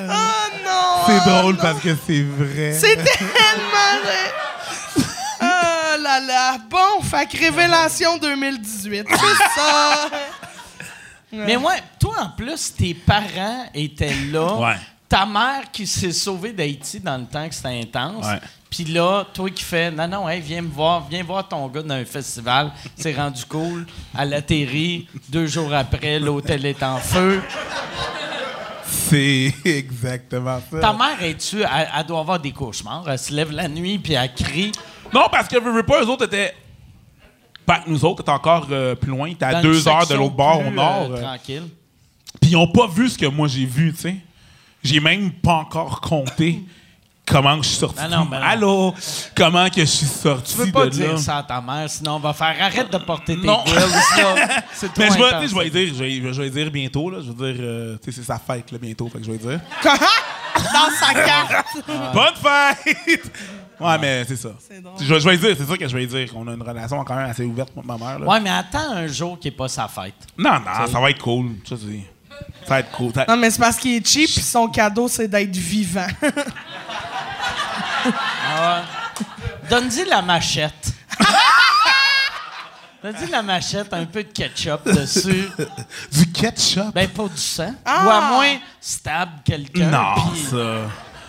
Oh non! C'est drôle parce que c'est vrai. C'est tellement vrai. Là là. Bon, fait que Révélation 2018. C'est ça. Mais ouais, toi en plus, tes parents étaient là. Ouais. Ta mère qui s'est sauvée d'Haïti dans le temps que c'était intense. Puis là, toi qui fais non, non, hey, viens me voir, viens voir ton gars dans un festival. C'est rendu cool. Elle atterrit. Deux jours après, l'hôtel est en feu. C'est exactement ça. Ta mère, es-tu, elle, elle doit avoir des cauchemars. Elle se lève la nuit puis elle crie. Non, parce que veux, veux pas, eux autres étaient. Pas que nous autres, étaient encore euh, plus loin. T'es à dans deux une heures de section l'autre bord plus, au nord. euh, euh. tranquille. Puis ils ont pas vu ce que moi j'ai vu, tu sais. J'ai même pas encore compté comment que je suis sorti. Ah non, ben non. Allô? Comment que je suis sorti Tu veux pas de dire là? ça à ta mère, sinon on va faire arrête de porter tes Non. là. C'est trop Mais je vais, tu sais, intense. je vais lui dire, je vais, je vais lui dire bientôt, là. Je veux dire, euh, tu sais, c'est sa fête, là, bientôt, fait que je vais lui dire. Dans sa carte. Bonne fête! Ouais, mais c'est ça. C'est drôle. Je, vais- je vais lui dire, c'est ça que je vais dire. On a une relation quand même assez ouverte, moi, et ma mère, là. Ouais, mais attends un jour qui n'est pas sa fête. Non, non, ça va être cool. Ça. Ça va être cool. Ça- Non, mais c'est parce qu'il est cheap, puis son cadeau, c'est d'être vivant. Donne-y la machette. Donne-y la machette, un peu de ketchup dessus. Du ketchup? Ben, pas du sang. Ah! Ou à moins, stab quelqu'un. non, puis- ça.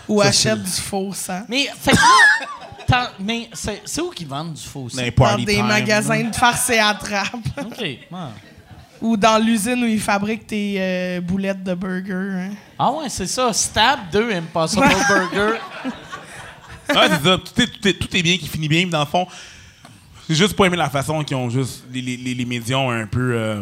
Ou achète du faux sang. Mais, fait que là, t'en- mais c'est c'est où qu'ils vendent du faux sang? Dans des time, magasins de farce et attrape. OK. ouais. Ou dans l'usine où ils fabriquent tes euh, boulettes de burger. hein. Ah ouais, c'est ça. Stab 2 Impossible Burger. Ouais, c'est ça. Tout est, tout, est, tout est bien qui finit bien. mais Dans le fond, j'ai juste pas aimé la façon qu'ils ont juste. Les, les, les- les médias ont un peu. euh,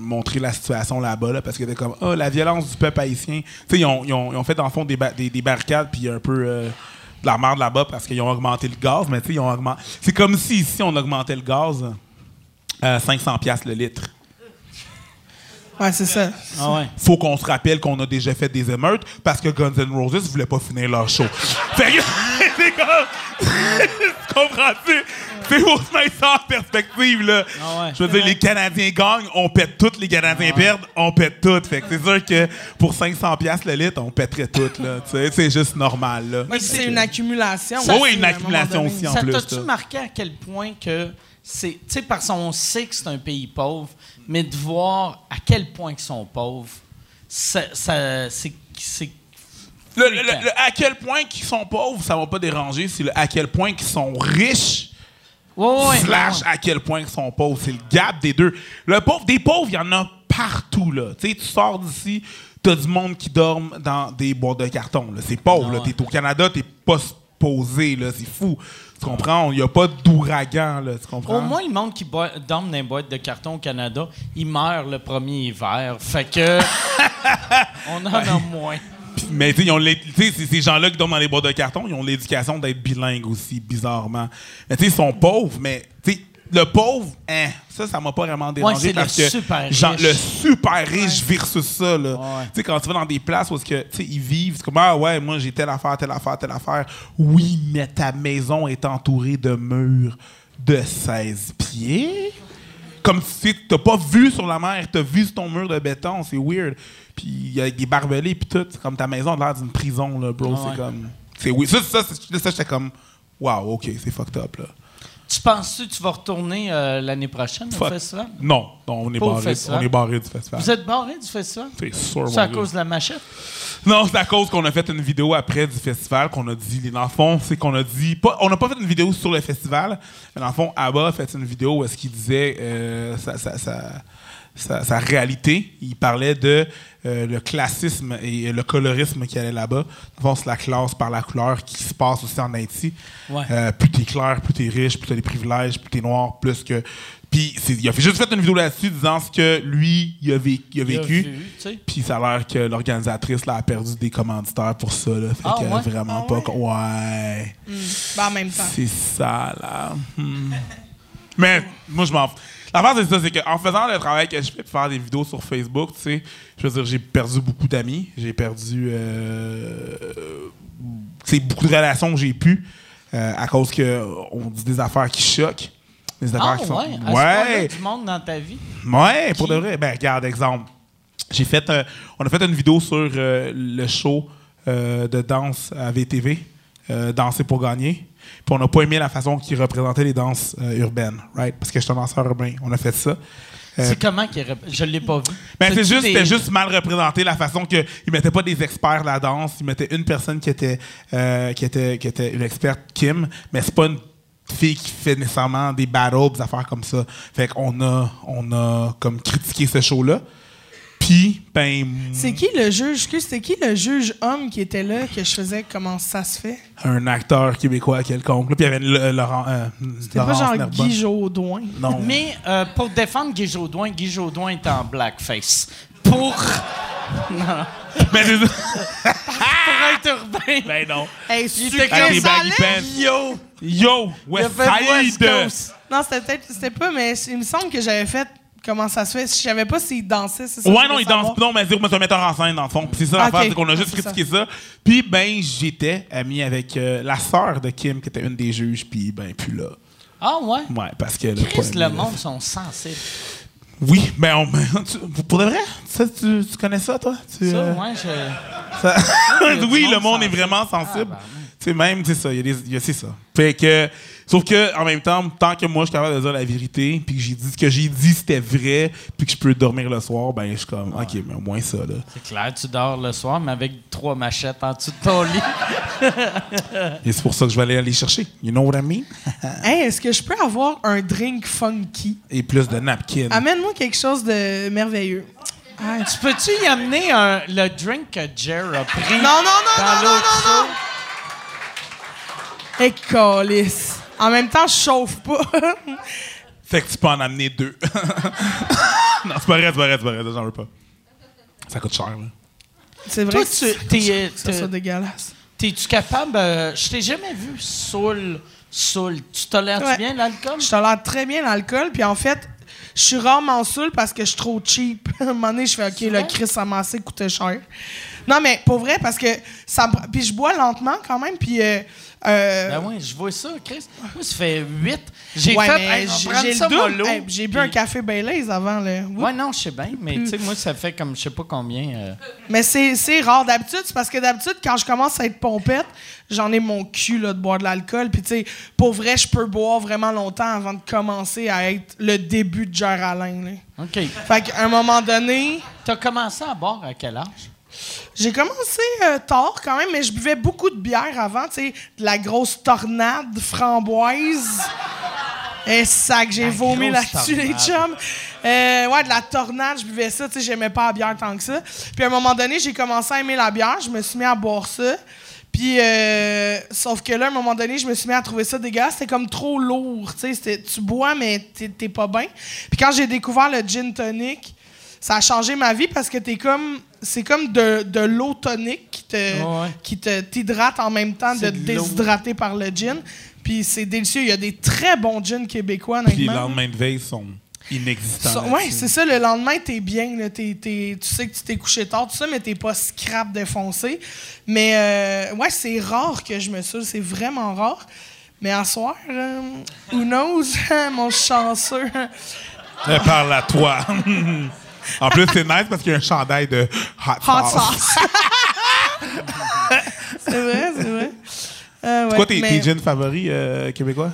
montré la situation là-bas, là, parce que c'était comme, oh, la violence du peuple haïtien. Tu sais, ils ont, ils, ils ont fait, dans le fond, des, ba- des, des barricades, puis un peu euh, de la merde là-bas, parce qu'ils ont augmenté le gaz, mais tu sais, ils ont augmenté. C'est comme si ici, on augmentait le gaz à 500$ piastres le litre. Ouais, c'est ça. Ah ouais. faut qu'on se rappelle qu'on a déjà fait des émeutes parce que Guns N' Roses voulait pas finir leur show. fait que, c'est comme. tu comprends-tu? C'est faut se mettre ça en perspective, là. Ah ouais. Je veux dire, les Canadiens gagnent, on pète toutes, les Canadiens perdent, on pète toutes. Fait que c'est sûr que pour 500$ piastres le litre, on pèterait toutes, là. Tu sais, c'est juste normal, là. Mais c'est une accumulation. Ça, oui, une accumulation aussi, en Ça plus, t'a-tu là. marqué à quel point que c'est. Tu sais, parce qu'on sait que c'est un pays pauvre, mais de voir à quel point ils sont pauvres, ça, ça- c'est. c'est- Le- le- le- à quel point qu'ils sont pauvres, ça va pas déranger. C'est le à quel point qu'ils sont riches Ouais, ouais, slash ouais. à quel point ils sont pauvres. C'est le gap des deux. Le pauvre, des pauvres, il y en a partout. Là. Tu sais, tu sors d'ici, t'as du monde qui dorme dans des boîtes de carton. là. C'est pauvre. Là. ouais. T'es au Canada, t'es pas posé. là. C'est fou. Tu comprends? Il n'y a pas d'ouragan. là. Tu comprends? Au moins, le monde qui dorme dans les boîtes de carton au Canada, il meurt le premier hiver. Fait que. on en a moins. Mais tu sais, ces gens-là qui dorment dans les boîtes de carton, ils ont l'éducation d'être bilingues aussi, bizarrement. Mais tu sais, ils sont pauvres, mais tu sais, le pauvre, hein, ça, ça m'a pas vraiment dérangé c'est le parce que super genre, riche. le super riche versus ça, là. Ouais. Tu sais, quand tu vas dans des places où que, ils vivent, c'est comme, ah ouais, moi, j'ai telle affaire, telle affaire, telle affaire. Oui, mais ta maison est entourée de murs de 16 pieds. Comme si t'as pas vu sur la mer, t'as vu sur ton mur de béton, c'est weird. Puis avec des barbelés puis tout, c'est comme ta maison a l'air d'une prison là, bro, c'est comme c'est weird. Ça ça c'est- ça, j'étais comme wow, OK, c'est fucked up là. Tu penses-tu que tu vas retourner euh, l'année prochaine au festival? Non, non, on est Pas barré, on est barré du festival. Vous êtes barré du festival? C'est sûr. C'est à cause de la machette? Non, c'est à cause qu'on a fait une vidéo après du festival qu'on a dit dans le fond, c'est qu'on a dit pas on n'a pas fait une vidéo sur le festival, mais dans le fond Abba a fait une vidéo où est-ce qu'il disait euh, ça, ça, ça- sa, sa réalité. Il parlait de euh, le classisme et le colorisme qui allait là-bas. Dans c'est la classe par la couleur qui se passe aussi en Haïti. Ouais. Euh, plus t'es clair, plus t'es riche, plus t'as des privilèges, plus t'es noir, plus que. Puis c'est- il a fait juste fait une vidéo là-dessus disant ce que lui il a, vé- il a Il a vécu. vu, tu sais. Puis ça a l'air que l'organisatrice là, a perdu des commanditaires pour ça. Là. Fait Ah, que ouais? vraiment Ah, pas. ouais? Ouais. Ben, en même temps. C'est ça, là. Hmm. Mais moi, je m'en fous. L'affaire, c'est ça, c'est qu'en faisant le travail que je fais, de faire des vidéos sur Facebook, tu sais, je veux dire, j'ai perdu beaucoup d'amis. J'ai perdu, euh, beaucoup de relations que j'ai pu euh, à cause que on dit des affaires qui choquent. Des affaires Ah, qui sont... ouais. Ouais. du monde dans ta vie. Ouais, pour de vrai. Ben, regarde, exemple. J'ai fait, euh, on a fait une vidéo sur euh, le show de danse à VTV, Danser pour gagner. Puis on n'a pas aimé la façon qu'il représentait les danses euh, urbaines, right? Parce que je suis un danseur urbain. On a fait ça. Euh, C'est comment qu'il rep- Je l'ai pas vu. ben, c'est juste, des- juste mal représenté la façon que ils mettaient pas des experts de la danse, ils mettaient une personne qui était euh, qui était qui était une experte Kim, mais c'est pas une fille qui fait nécessairement des battles, des affaires comme ça. Fait qu'on a on a comme critiqué ce show là. Puis ben C'est qui le juge? C'était qui le juge homme qui était là que je faisais comment ça se fait? un acteur québécois quelconque. Là, puis il y avait le- Laurent euh, C'était pas genre Nerbonne. Guy Jodoin. Non. Mais euh, pour défendre Guy Jodoin, Guy Jodoin est en blackface. Pour, Mais c'est- pour être urbain. ben non. Hey, il était comme. Yo! Yo, West Side. Non, c'était peut-être. C'était pas, mais il me semble que j'avais fait comment ça se fait. Je savais pas s'il dansait, c'est ça. Ouais, je non, il danse. savoir. Non, mais c'est un metteur en scène, dans le fond. C'est ça Ah, l'affaire, ok. c'est qu'on a juste C'est critiqué ça. Puis, ben, j'étais ami avec euh, la sœur de Kim, qui était une des juges, puis, ben, plus là. Ah ouais? Ouais, parce que. Chris, le monde sont sensibles. Oui, ben, on, tu- pour de vrai, ça, tu, tu connais ça, toi? Tu, Ça, euh, moi, je. ça- il y a du oui, monde le monde est vraiment sensible. Ah, ben, tu sais, même, c'est ça, il y a des. il y a- C'est ça. Fait que. Sauf que, en même temps, tant que moi, je suis capable de dire la vérité, puis que j'ai dit ce que j'ai dit, c'était vrai, puis que je peux dormir le soir, ben, je suis comme, OK, mais au moins ça, là. C'est clair, tu dors le soir, mais avec trois machettes en dessous de ton lit. Et c'est pour ça que je vais aller les chercher. You know what I mean? Hey, est-ce que je peux avoir un drink funky? Et plus de napkins. Amène-moi quelque chose de merveilleux. Ah, tu peux-tu y amener un- le drink que Jer a pris Non, non, non, dans non, non, non, non! calice. En même temps, je chauffe pas. Fait que tu peux en amener deux. non, c'est pas vrai, c'est pas vrai, c'est pas vrai. J'en veux pas. Ça coûte cher, là. C'est vrai Toi, que tu- c'est- t'es, euh, ça dégueulasse. T'es-tu capable. euh, je t'ai jamais vu saoul. Saoul. Tu tolères-tu Ouais. bien l'alcool? Je tolère très bien l'alcool, puis en fait, je suis rarement saoul parce que je suis trop cheap. à un moment donné, je fais OK, le? Chris amassé coûtait cher. Non, mais pour vrai, parce que ça me Puis je bois lentement quand même, puis. euh, euh, Ben oui, je vois ça, Chris. Moi, ça fait huit. J'ai ouais, fait. hey, j'ai Hey, J'ai bu puis- un café Baileys avant, là. Ouais, non, je sais bien, mais tu sais, moi, ça fait comme je sais pas combien. euh, Mais c'est rare. D'habitude, c'est parce que d'habitude, quand je commence à être pompette, j'en ai mon cul là, de boire de l'alcool. Puis, tu sais, pour vrai, je peux boire vraiment longtemps avant de commencer à être le début de Jer Alain. là. OK. Fait qu'à un moment donné, T'as commencé à boire à quel âge? J'ai commencé euh, tard quand même, mais je buvais beaucoup de bière avant. Tu sais, de la grosse tornade framboise. Et ça que j'ai vomi là-dessus, les chums. Euh, ouais, de la tornade, je buvais ça. Tu sais, j'aimais pas la bière tant que ça. Puis à un moment donné, j'ai commencé à aimer la bière. Je me suis mis à boire ça. Puis, euh, sauf que là, à un moment donné, je me suis mis à trouver ça dégueulasse. C'était comme trop lourd. Tu sais, c'était- tu bois, mais t'es pas bien. Puis quand j'ai découvert le gin tonic, ça a changé ma vie parce que t'es comme. C'est comme de, de l'eau tonique qui te Ouais. qui te t'hydrate en même temps de te de l'eau. déshydrater par le gin. Puis c'est délicieux. Il y a des très bons gins québécois, Puis les lendemains de veille sont inexistants. Ouais, c'est ça. Le lendemain, t'es bien. là, t'es- tu sais que tu t'es couché tard, tout ça, mais t'es pas scrap défoncé. Mais euh, ouais, c'est rare que je me saoule. C'est vraiment rare. Mais à soir, euh, who knows, mon chanceux. Parle à toi. en plus, c'est nice parce qu'il y a un chandail de hot, Hot sauce. sauce. c'est vrai, c'est vrai. Euh, ouais, Quoi tes, mais- tes gins favoris euh, québécois?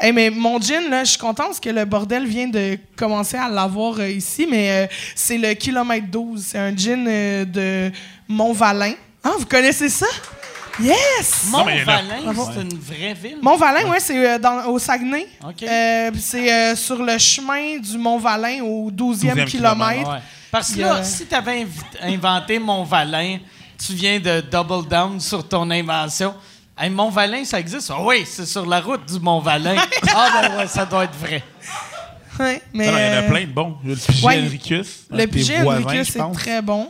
Hey, mais mon gin, là, je suis contente parce que le bordel vient de commencer à l'avoir euh, ici, mais euh, c'est le kilomètre 12. C'est un euh, de Montvalin. Ah, vous connaissez ça? Yes! Mont-Valin, c'est une vraie ville. Mont-Valin, ouais, c'est euh, dans- au Saguenay. OK. Euh, puis c'est euh, sur le chemin du Mont-Valin au 12e, 12e kilomètre. Ouais. Parce que là, si tu avais inventé Mont-Valin, tu viens de double down sur ton invention. Hey, Mont-Valin, ça existe? Ah oui, c'est sur la route du Mont-Valin. ah ben ouais, ça doit être vrai. Ouais, mais, Non, non, il y en a euh, plein de bons. Il y a le Piget ouais, Enricus. un Le de tes Piget voisins, Enricus, je c'est pense. très bon.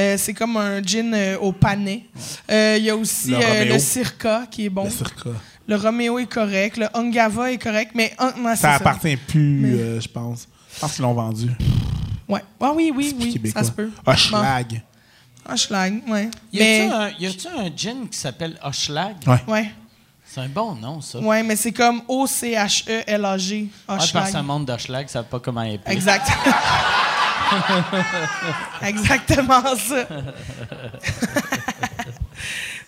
Euh, c'est comme un gin euh, au panais. Euh, Il y a aussi Le euh, Circa qui est bon. Le Circa. Le Romeo est correct. Le Ungava est correct. Mais un- non, Ça appartient plus, Mais- euh, je pense. Je pense qu'ils l'ont vendu. Ouais. Ah oui, oui, oui. québécois. Ça se peut. Un ouais. Y Mais, a-tu un, y a-tu un gin qui s'appelle Hochelag? Ouais. ouais. C'est un bon nom, ça. Ouais, mais c'est comme O-C-H-E-L-A-G. Ah, parce que un monde d'Hochelag, ça savent pas comment il est. Exact. Exactement ça.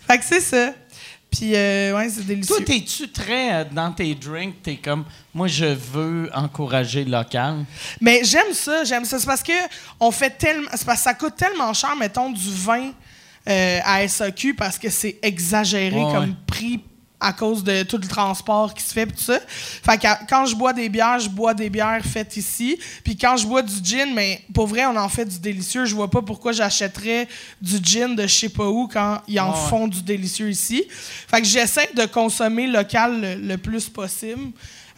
fait que c'est ça. Puis, euh, ouais, c'est délicieux. Toi, t'es-tu très euh, dans tes drinks, t'es comme, moi, je veux encourager le local? Mais j'aime ça, j'aime ça. C'est parce que on fait tellement. C'est parce que ça coûte tellement cher, mettons, du vin euh, à SAQ parce que c'est exagéré Ouais, comme ouais. prix à cause de tout le transport qui se fait tout ça. Fait que quand je bois des bières, je bois des bières faites ici. Puis quand je bois du gin, mais pour vrai, on en fait du délicieux. Je vois pas pourquoi j'achèterais du gin de je sais pas où quand ils en Ouais, font du délicieux ici. Fait que j'essaie de consommer local le, le plus possible.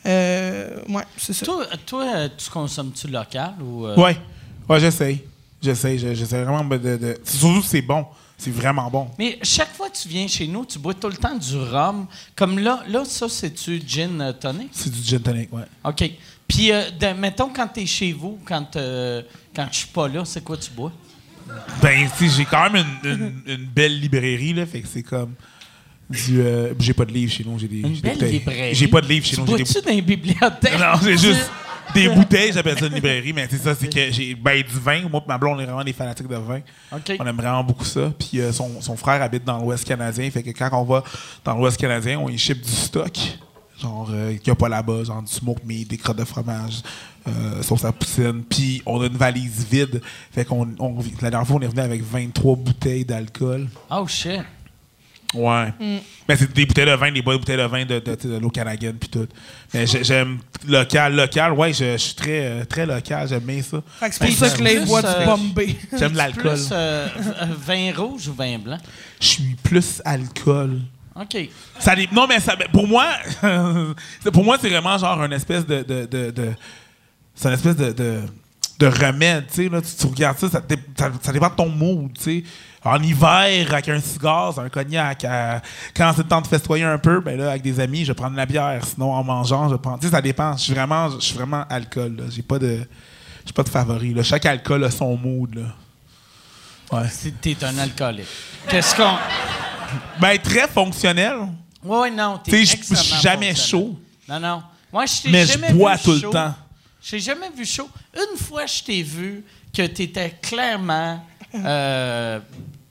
Euh, ouais, c'est ça. Toi, toi tu consommes-tu local ou. euh, Ouais. Ouais, j'essaye. J'essaye. je- J'essaie vraiment de. de- Surtout que c'est bon. C'est vraiment bon. Mais chaque fois que tu viens chez nous, tu bois tout le temps du rhum. Comme là, là ça, c'est-tu gin euh, tonic? C'est du gin tonic, ouais. OK. Puis, euh, de- mettons, quand t'es chez vous, quand, euh, quand je suis pas là, c'est quoi tu bois? Ben, tu sais, j'ai quand même une, une- une belle librairie, là. Fait que c'est comme. Du, euh, j'ai pas de livres chez nous. J'ai des, Une j'ai des belle bouteilles. librairie? J'ai pas de livres chez tu nous. J'ai des bois-tu dans les bibliothèques? Non, j'ai juste des bouteilles, j'appelle ça une librairie, mais c'est ça, c'est que j'ai ben, du vin. Moi et ma blonde, on est vraiment des fanatiques de vin. On aime vraiment beaucoup ça. Puis euh, son, son frère habite dans l'Ouest canadien, fait que quand on va dans l'Ouest canadien, on y ship du stock. Genre, euh, qu'il n'y a pas là-bas, genre du smoke meat, des crottes de fromage, euh, sauce à poutine. Puis on a une valise vide. Fait qu'on, on- la dernière fois, on est revenu avec 23 bouteilles d'alcool. Oh, shit. Ouais. Mais c'est des bouteilles de vin, des bonnes bouteilles de vin de, de, de l'eau canadienne puis tout. Mais j'ai- j'aime local, local. Ouais, je, je suis très, euh, très local. J'aime bien ça. Fait que c'est pour Hey, ça que les bois du euh, Bombay. J'aime l'alcool. Plus euh, vin rouge ou vin blanc? Je suis plus alcool. OK. Ça non, mais ça, pour moi, c'est- pour moi, c'est vraiment genre une espèce de. de, de, de- c'est une espèce de, de, de remède. Tu sais, là, tu, tu regardes ça ça, dé- ça, ça dépend de ton mood. Tu sais. En hiver, avec un cigare, un cognac. à- quand c'est le temps de festoyer un peu, ben là, avec des amis, je vais prendre de la bière. Sinon, en mangeant, je prends. Tu sais, ça dépend. Je suis vraiment, je suis vraiment alcool. J'ai pas de. J'ai pas de favori. là. Chaque alcool a son mood. Là. Ouais. T'es un alcoolique. Qu'est-ce qu'on. Ben, très fonctionnel. Oui, non. t'es Tu sais, je- suis jamais chaud. Non, non. Moi, je t'ai Mais je bois tout le temps. Je t'ai jamais vu chaud. Une fois, je t'ai vu que tu étais clairement euh,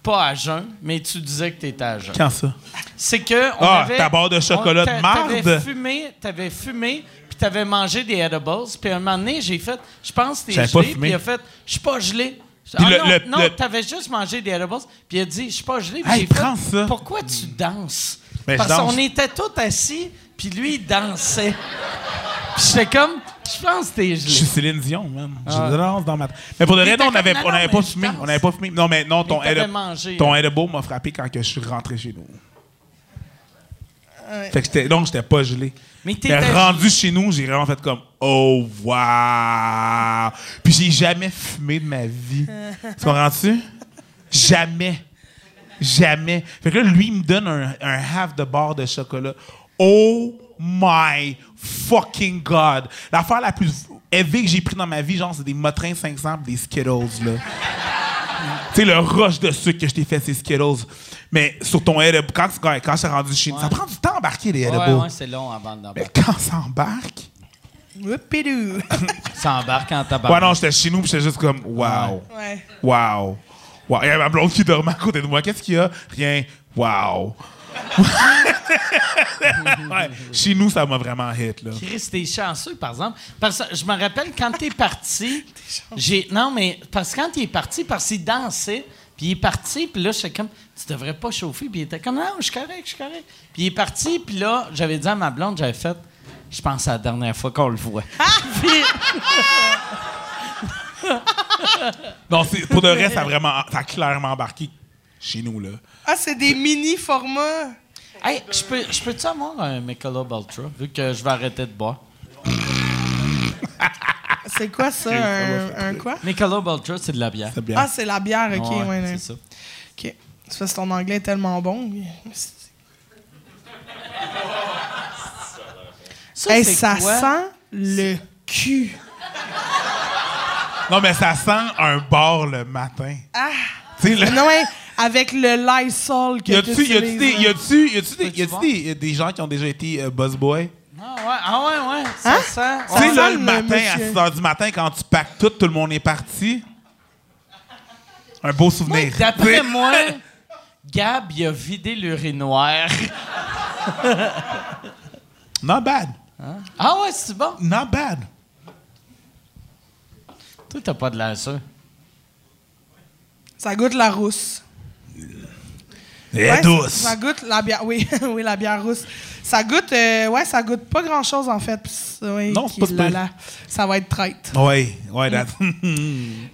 pas à jeun, mais tu disais que tu étais à jeun. Quand ça? C'est que. On Ah, avait, ta barre de chocolat on- de marde? T'avais fumé, t'avais fumé, puis t'avais mangé des edibles. Puis à un moment donné, j'ai fait, je pense que t'es gelé. Puis il a fait, je suis pas gelé. Ah le- non, le- non le- t'avais juste mangé des edibles. Puis il a dit, je suis pas gelé. Puis Hey, j'ai fait, ça. pourquoi tu danses? Ben, Parce qu'on était tous assis, puis lui, il dansait. Puis j'étais comme, je pense que t'es Je suis gelé. Céline Dion, man. Je Ah. danse dans ma. Mais pour de vrai, non, on t'as avait, comme- on non, avait non, pas je fumé. On avait pas fumé. Non, mais non, ton, Mais t'avais edible- mangé, ton edible m'a frappé quand que je suis rentré chez nous. Ouais. Fait que j'étais, donc, j'étais pas gelé. Mais t'étais rendu chez nous, j'ai vraiment fait comme Oh, wow! Puis j'ai jamais fumé de ma vie. tu comprends-tu? Jamais. Jamais. Fait que là, lui, il me donne un, un half de barre de chocolat. Oh my fucking God! L'affaire la plus élevée que j'ai pris dans ma vie, genre, c'est des Motrins 500 pis des Skittles, là. tu sais, le rush de sucre que je t'ai fait, c'est Skittles. Mais sur ton edible, quand, quand, quand c'est rendu chez nous, ça prend du temps à embarquer les edibles. Ouais, ouais, c'est long avant Mais d'embarquer. quand ça embarque? Whoopidoo. Ça embarque en Ouais, tabac. non, j'étais chez nous, puis j'étais juste comme, wow. ouais. Wow. Wow. Il y avait ma blonde qui dormait à côté de moi. Qu'est-ce qu'il y a? Rien. Wow. Ouais, Chez nous, ça m'a vraiment hit, là. Chris, t'es chanceux, par exemple. Parce que je me rappelle, quand t'es parti, j'ai... Non, mais parce que quand t'es parti, parce qu'il dansait, Puis il est parti, puis là, j'étais comme, tu devrais pas chauffer. Puis il était comme, non, je suis correct, je suis correct. Puis il est parti, puis là, j'avais dit à ma blonde, j'avais fait, je pense à la dernière fois qu'on le voit. Puis- Non, pour de vrai, ça a vraiment, ça a clairement embarqué chez nous, là. Ah, c'est des mini formats. hey, je peux, je peux-tu avoir un Michelob Ultra, vu que je vais arrêter de boire? C'est quoi ça? Un, un quoi? Michelob Ultra, c'est de la bière. C'est bien. Ah, c'est la bière, ok. Ouais, ouais, ouais. c'est ça. Ok. C'est parce que ton anglais est tellement bon. Ça, Hey, c'est ça quoi? sent le cul. Non, mais ça sent un bar le matin. Ah! Tu sais, là. Non, ouais, avec le Lysol que Y tu a-tu y a-tu des, y a-tu- y a-tu des, y a-tu des, des gens qui ont déjà été euh, busboy? Ah ouais, ah ouais, ouais. Ça Hein? sent. Tu sais, Ouais. là, sent le le matin, à monsieur. 6 h du matin, quand tu packs tout, tout le monde est parti. Un beau souvenir. D'après Tu sais, moi, Gab, il a vidé l'urinoir. Not bad. Ah ouais, c'est bon. Not bad. Toi, t'as pas de l'air sûr. Ça goûte la rousse. Et Ouais, douce. Ça, ça goûte la bière. Oui, oui, la bière rousse. Ça goûte. euh, ouais, ça goûte pas grand chose en fait. Oui, Non, pas là, là, Ça va être traite. Oui, that.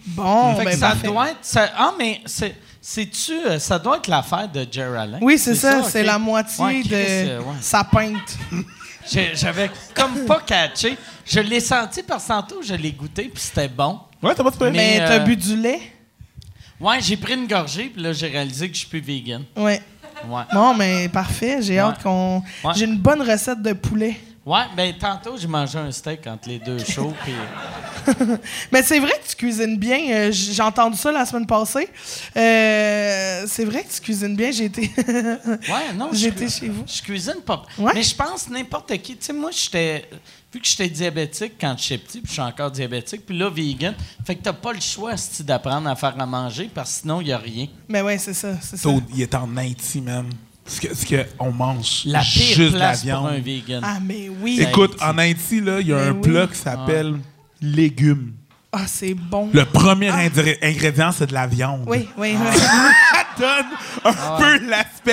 Bon, Fait que ben ça parfait. doit être. ça- ah, mais c'est. C'est-tu. euh, Ça doit être l'affaire de Jerry Allen? Oui, c'est ça. C'est la moitié Ouais, Chris, de euh, ouais. sa pinte. J'ai- J'avais comme pas catché. Je l'ai senti que tantôt, je l'ai goûté, puis c'était bon. ouais, t'as pas de. Mais- Mais t'as euh, bu du lait? Ouais, j'ai pris une gorgée, puis là, j'ai réalisé que je suis plus vegan. Ouais. Ouais. Bon, mais parfait. J'ai hâte qu'on. Ouais. J'ai une bonne recette de poulet. Ouais, ben tantôt, j'ai mangé un steak entre les deux shows, puis. Mais c'est vrai que tu cuisines bien. Euh, J'ai entendu ça la semaine passée. Euh, c'est vrai que tu cuisines bien. J'ai été, Ouais, non, été chez vous. Je cuisine pas. Ouais? Mais je pense n'importe qui. Tu sais, moi, j'étais. Vu que j'étais diabétique quand j'étais petit, puis je suis encore diabétique, puis là, vegan. Fait que t'as pas le choix, d'apprendre à faire à manger, parce que sinon, il y a rien. Mais ouais, c'est ça. C'est ça. Il est en Haïti, man. Ce que, ce que on mange La pire juste de la pour viande. un vegan. Ah, mais oui. Écoute, en Haïti, là, il y a Mais un oui. plat qui s'appelle légumes. Ah, c'est bon. Le premier ingr- ingrédient, c'est de la viande. Oui, oui. Ah. oui. Ça donne un peu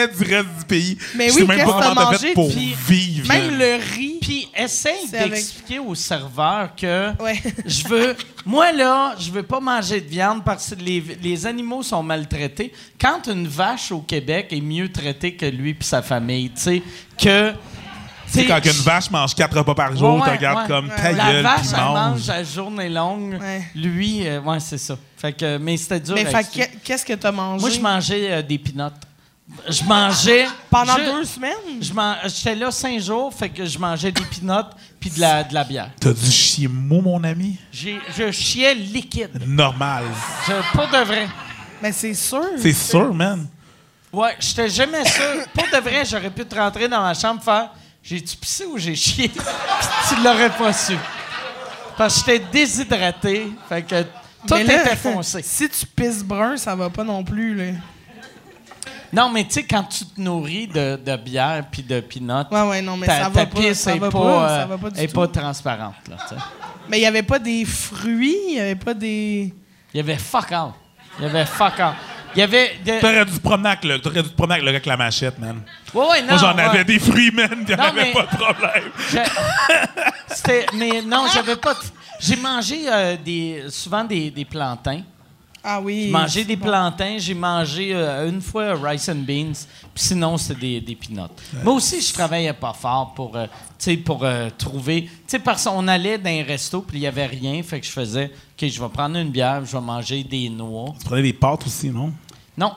du reste du pays. Mais Je oui, même pas comment t'as fait pour puis vivre. Même le riz. Puis essaye C'est avec- d'expliquer au serveur que Ouais. je veux. Moi, là, je veux pas manger de viande parce que les, les animaux sont maltraités. Quand une vache au Québec est mieux traitée que lui et sa famille, tu sais, que. Tu sais, quand une vache mange quatre repas par jour, Ouais, tu regardes ouais. comme Ouais. ta La gueule, vache, elle mange à journée longue. Ouais. Lui, euh, ouais, c'est ça. Fait que, mais c'était dur. Mais que- qu'est-ce que t'as mangé? Moi, je mangeais euh, des pinottes. Je mangeais. Pendant je- deux semaines? je man- J'étais là cinq jours, fait que je mangeais des pinottes puis de la, de la bière. T'as du chier mou, mon ami? J'ai- Je chiais liquide. Normal. Je- pour de vrai. Mais c'est sûr. C'est sûr, man. Ouais, j'étais jamais sûr. Pour de vrai, j'aurais pu te rentrer dans ma chambre faire J'ai-tu pissé ou j'ai chié? Tu l'aurais pas su. Parce que j'étais déshydraté. Fait que tout Mais là, était foncé. Si tu pisses brun, ça va pas non plus, là. Non, mais tu sais, quand tu te nourris de, de bière puis de peanuts, Ouais, ouais, non, mais ta, ça ta va pas. pisse Ça est va pas, pas, euh, ça va pas est transparente. Là. Mais il y avait pas des fruits, il y avait pas des. Il y avait fuck all. Il y avait fuck all. Il y avait. de- T'aurais dû te promener avec le, t'aurais dû te promener avec le gars avec la machette, man. Ouais, ouais, non. Moi, j'en ouais. avais des fruits, man. Il n'y avait mais- pas de problème. Je- C'était. Mais non, j'avais pas. de- J'ai mangé euh, des, souvent des, des plantains. Ah oui. J'ai mangé des bon. plantains, j'ai mangé euh, une fois rice and beans, puis sinon c'était des, des peanuts. Moi aussi, je travaillais pas fort pour, euh, tu sais, pour euh, trouver. Tu sais, parce qu'on allait dans un resto, puis il y avait rien, fait que je faisais, OK, je vais prendre une bière, je vais manger des noix. Tu prenais des pâtes aussi, non? Non.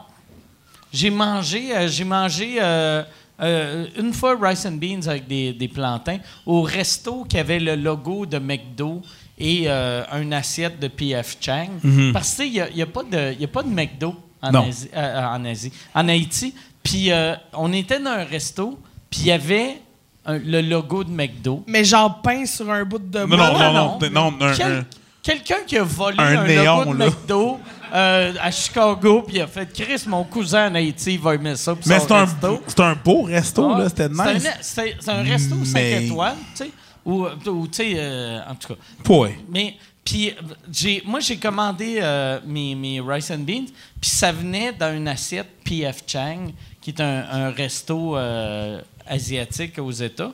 J'ai mangé, euh, j'ai mangé euh, euh, une fois rice and beans avec des, des plantains au resto qui avait le logo de McDo et euh, une assiette de P.F. Chang. Parce que il n'y a, y a pas de y a pas de McDo en Non. Asie, euh, en Asie, en Haïti. Puis euh, on était dans un resto, puis il y avait un- le logo de McDo. Mais genre peint sur un bout de Non, bois? non, non, non, non, Quel- un- Quelqu'un qui a volé Un un, néon, logo de là. McDo euh, à Chicago, puis il a fait Chris, mon cousin en Haïti, il va aimer ça. Mais c'est un, resto. c'est un beau resto, Ah, là. C'était c'est nice. C'est un resto 5 Mais- étoiles, tu sais. Ou, ou, tu sais, euh, en tout cas. Ouais. Mais, Puis euh, j'ai, moi, j'ai commandé euh, mes, mes rice and beans, puis ça venait dans une assiette P.F. Chang, qui est un, un resto euh, asiatique aux États.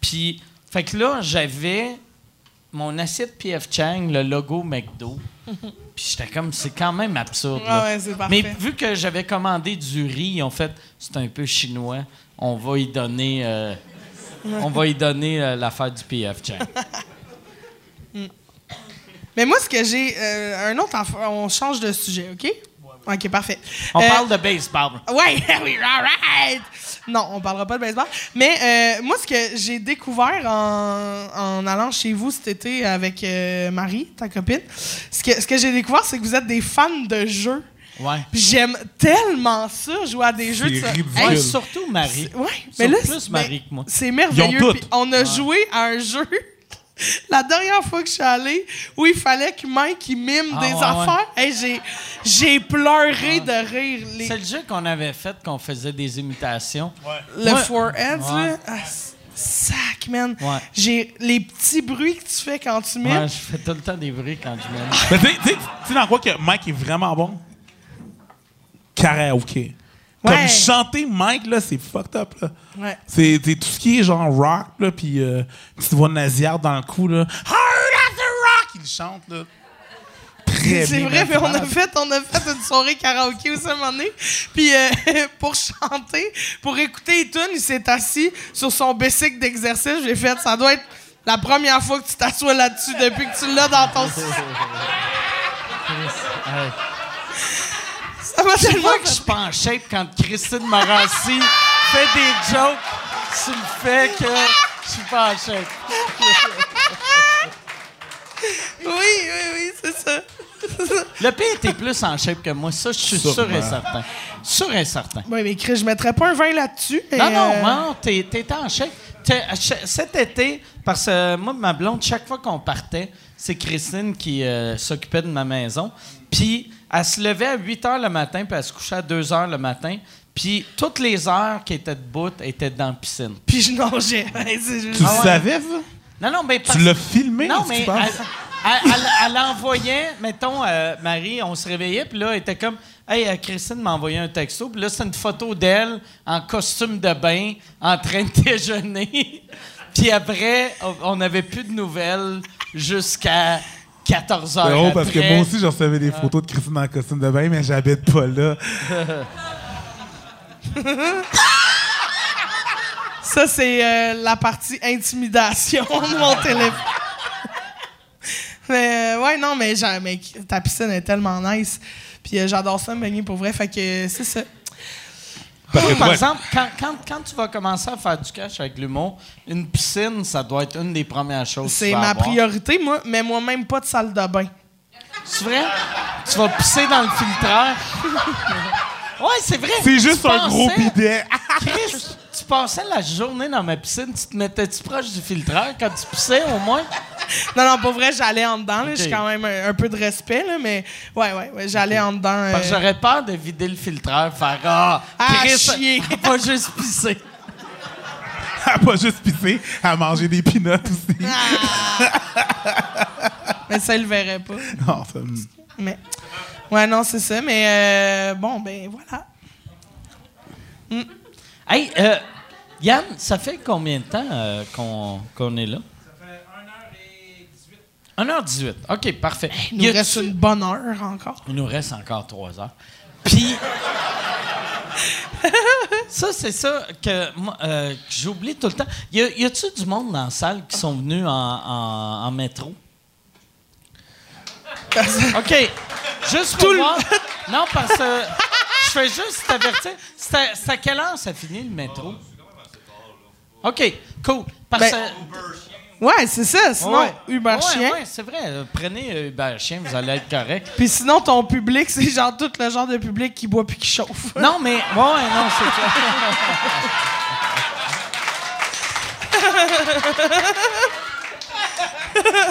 Puis, fait que là, j'avais mon assiette P.F. Chang, le logo McDo. Puis j'étais comme, c'est quand même absurde. Ah ouais. Mais vu que j'avais commandé du riz, ils ont fait, c'est un peu chinois, on va y donner, euh, on va y donner euh, l'affaire du P.F. Chang. Mais moi, ce que j'ai. euh, un autre. On change de sujet, OK? OK, parfait. On Euh, parle de baseball. Ouais, oui, all right! Non, on parlera pas de baseball. Mais euh, moi, ce que j'ai découvert en, en allant chez vous cet été avec euh, Marie, ta copine, ce que, ce que j'ai découvert, c'est que vous êtes des fans de jeux. Ouais. J'aime tellement ça, jouer à des jeux de C'est ça. Hey, surtout Marie. Ouais, mais là, plus c'est- Marie que moi. C'est merveilleux. Puis on a joué à un jeu la dernière fois que je suis allée où il fallait que Mike il mime Ah, des ouais, affaires. Hey, j'ai, j'ai pleuré de rire. Les- C'est le jeu qu'on avait fait, qu'on faisait des imitations. le Ouais. foreheads, Ouais. là. Ah, sac, man. Ouais. J'ai les petits bruits que tu fais quand tu mimes. Ouais, je fais tout le temps des bruits quand je m'aime. Mais tu sais dans quoi que Mike est vraiment bon? Karaoke. Ouais. Comme chanter Mike, là, c'est fucked up, là. Ouais. C'est c'est tout ce qui est genre rock, là, puis euh, petite voix nasillarde dans le cou, là. Hard after rock! Il chante, là. Très C'est bien. vrai, mais on a fait, on a fait une soirée karaoké aussi à un moment donné. Puis euh, pour chanter, pour écouter les tunes, il s'est assis sur son bicycle d'exercice. J'ai fait, ça doit être la première fois que tu t'assois là-dessus depuis que tu l'as dans ton... Tu tellement vois que je suis pas en shape quand Christine Morancy fait des jokes sur le fait que je suis pas en shape. Oui, oui, oui, c'est ça. Le pire était plus en shape que moi. Ça, je suis sûr et certain. Sûr et certain. Oui, mais Chris, je mettrais pas un vin là-dessus. Non, non, euh, non, t'es, t'es en shape. T'es- ch- cet été, parce que moi, ma blonde, chaque fois qu'on partait, c'est Christine qui euh, s'occupait de ma maison. Puis, elle se levait à 8 h le matin, puis elle se couchait à 2 h le matin. Puis, toutes les heures qui étaient debout étaient dans la piscine. Puis je nageais. Ouais, c'est juste- Tu Ah ouais. savais, ça? Non, non, mais. parce- Tu l'as filmé? Non, tu mais elle, penses? elle- elle- elle envoyait, mettons, euh, Marie, on se réveillait, puis là, elle était comme, hey, euh, Christine m'a envoyé un texto, puis là, c'est une photo d'elle en costume de bain, en train de déjeuner. puis après, on- on n'avait plus de nouvelles jusqu'à 14 heures. C'est drôle parce que moi aussi, je recevais des photos de Christine en costume de bain, mais j'habite pas là. Ça, c'est euh, la partie intimidation de mon téléphone. mais euh, ouais, non, mais, mais ta piscine est tellement nice. Puis euh, j'adore ça, me baigner pour vrai. Fait que c'est ça. Parce que Par exemple, quand, quand, quand tu vas commencer à faire du cash avec l'humour, une piscine, ça doit être une des premières choses C'est ma avoir. priorité, moi, mais moi-même pas de salle de bain. C'est vrai? Tu vas pisser dans le filtreur? ouais, c'est vrai. c'est Tu juste un gros bidet. Passais la journée dans ma piscine, tu te mettais-tu proche du filtreur quand tu pissais au moins? Non, non, pas vrai, j'allais en dedans. J'ai quand même un, un peu de respect, là, mais ouais, ouais, ouais j'allais en dedans. euh, Parce que j'aurais peur de vider le filtreur, faire Ah, Ah, Chris, chier. va juste pisser. Elle pas juste pisser, à manger des peanuts aussi. mais ça, il le verrait pas. Non, ça me- Mais, ouais, non, c'est ça. Mais euh, bon, ben voilà. Hey, euh, Yann, ça fait combien de temps euh, qu'on qu'on est là? Ça fait 1h18. 1h18. OK, parfait. Il nous reste une bonne heure encore? Il nous reste encore trois heures. Puis. ça, c'est ça que, euh, que j'oublie tout le temps. Y, a, y a-tu du monde dans la salle qui sont venus en, en- en métro? OK. Juste pour voir. Non, parce que je fais juste t'avertir. C'est à, c'est à quelle heure ça finit le métro? OK, cool. Parce Ben. Ouais, c'est ça. Sinon, Ouais. Uber Ouais, Chien. ouais, c'est vrai. Euh, Prenez euh, Uber Chien, vous allez être correct. Puis sinon, ton public, c'est genre tout le genre de public qui boit puis qui chauffe. Non, mais. Ouais, non, c'est clair.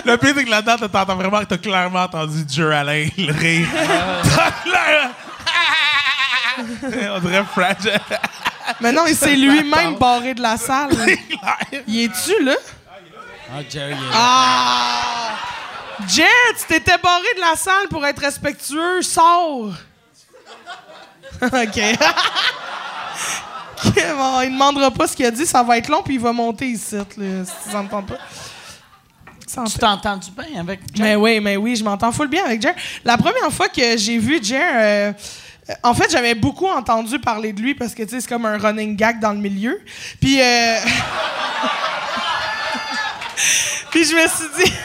Le pire, c'est que là-dedans, t'as- t'entends vraiment que t'as clairement entendu Jer Alain le rire. Clairement- On dirait fragile. Mais non, il s'est lui-même barré de la salle. Il est-tu, là? Ah, Jerry. il est là. Ah! Jer, tu t'étais barré de la salle pour être respectueux. Sors! OK. Bon, il demandera pas ce qu'il a dit, ça va être long, puis il va monter ici, là, si tu n'entends pas. Tu t'es entendu bien avec Jack? mais oui, mais oui, je m'entends full bien avec Jer. La première fois que j'ai vu Jer, euh, en fait, j'avais beaucoup entendu parler de lui parce que, c'est comme un running gag dans le milieu. Puis, euh, puis je me suis dit...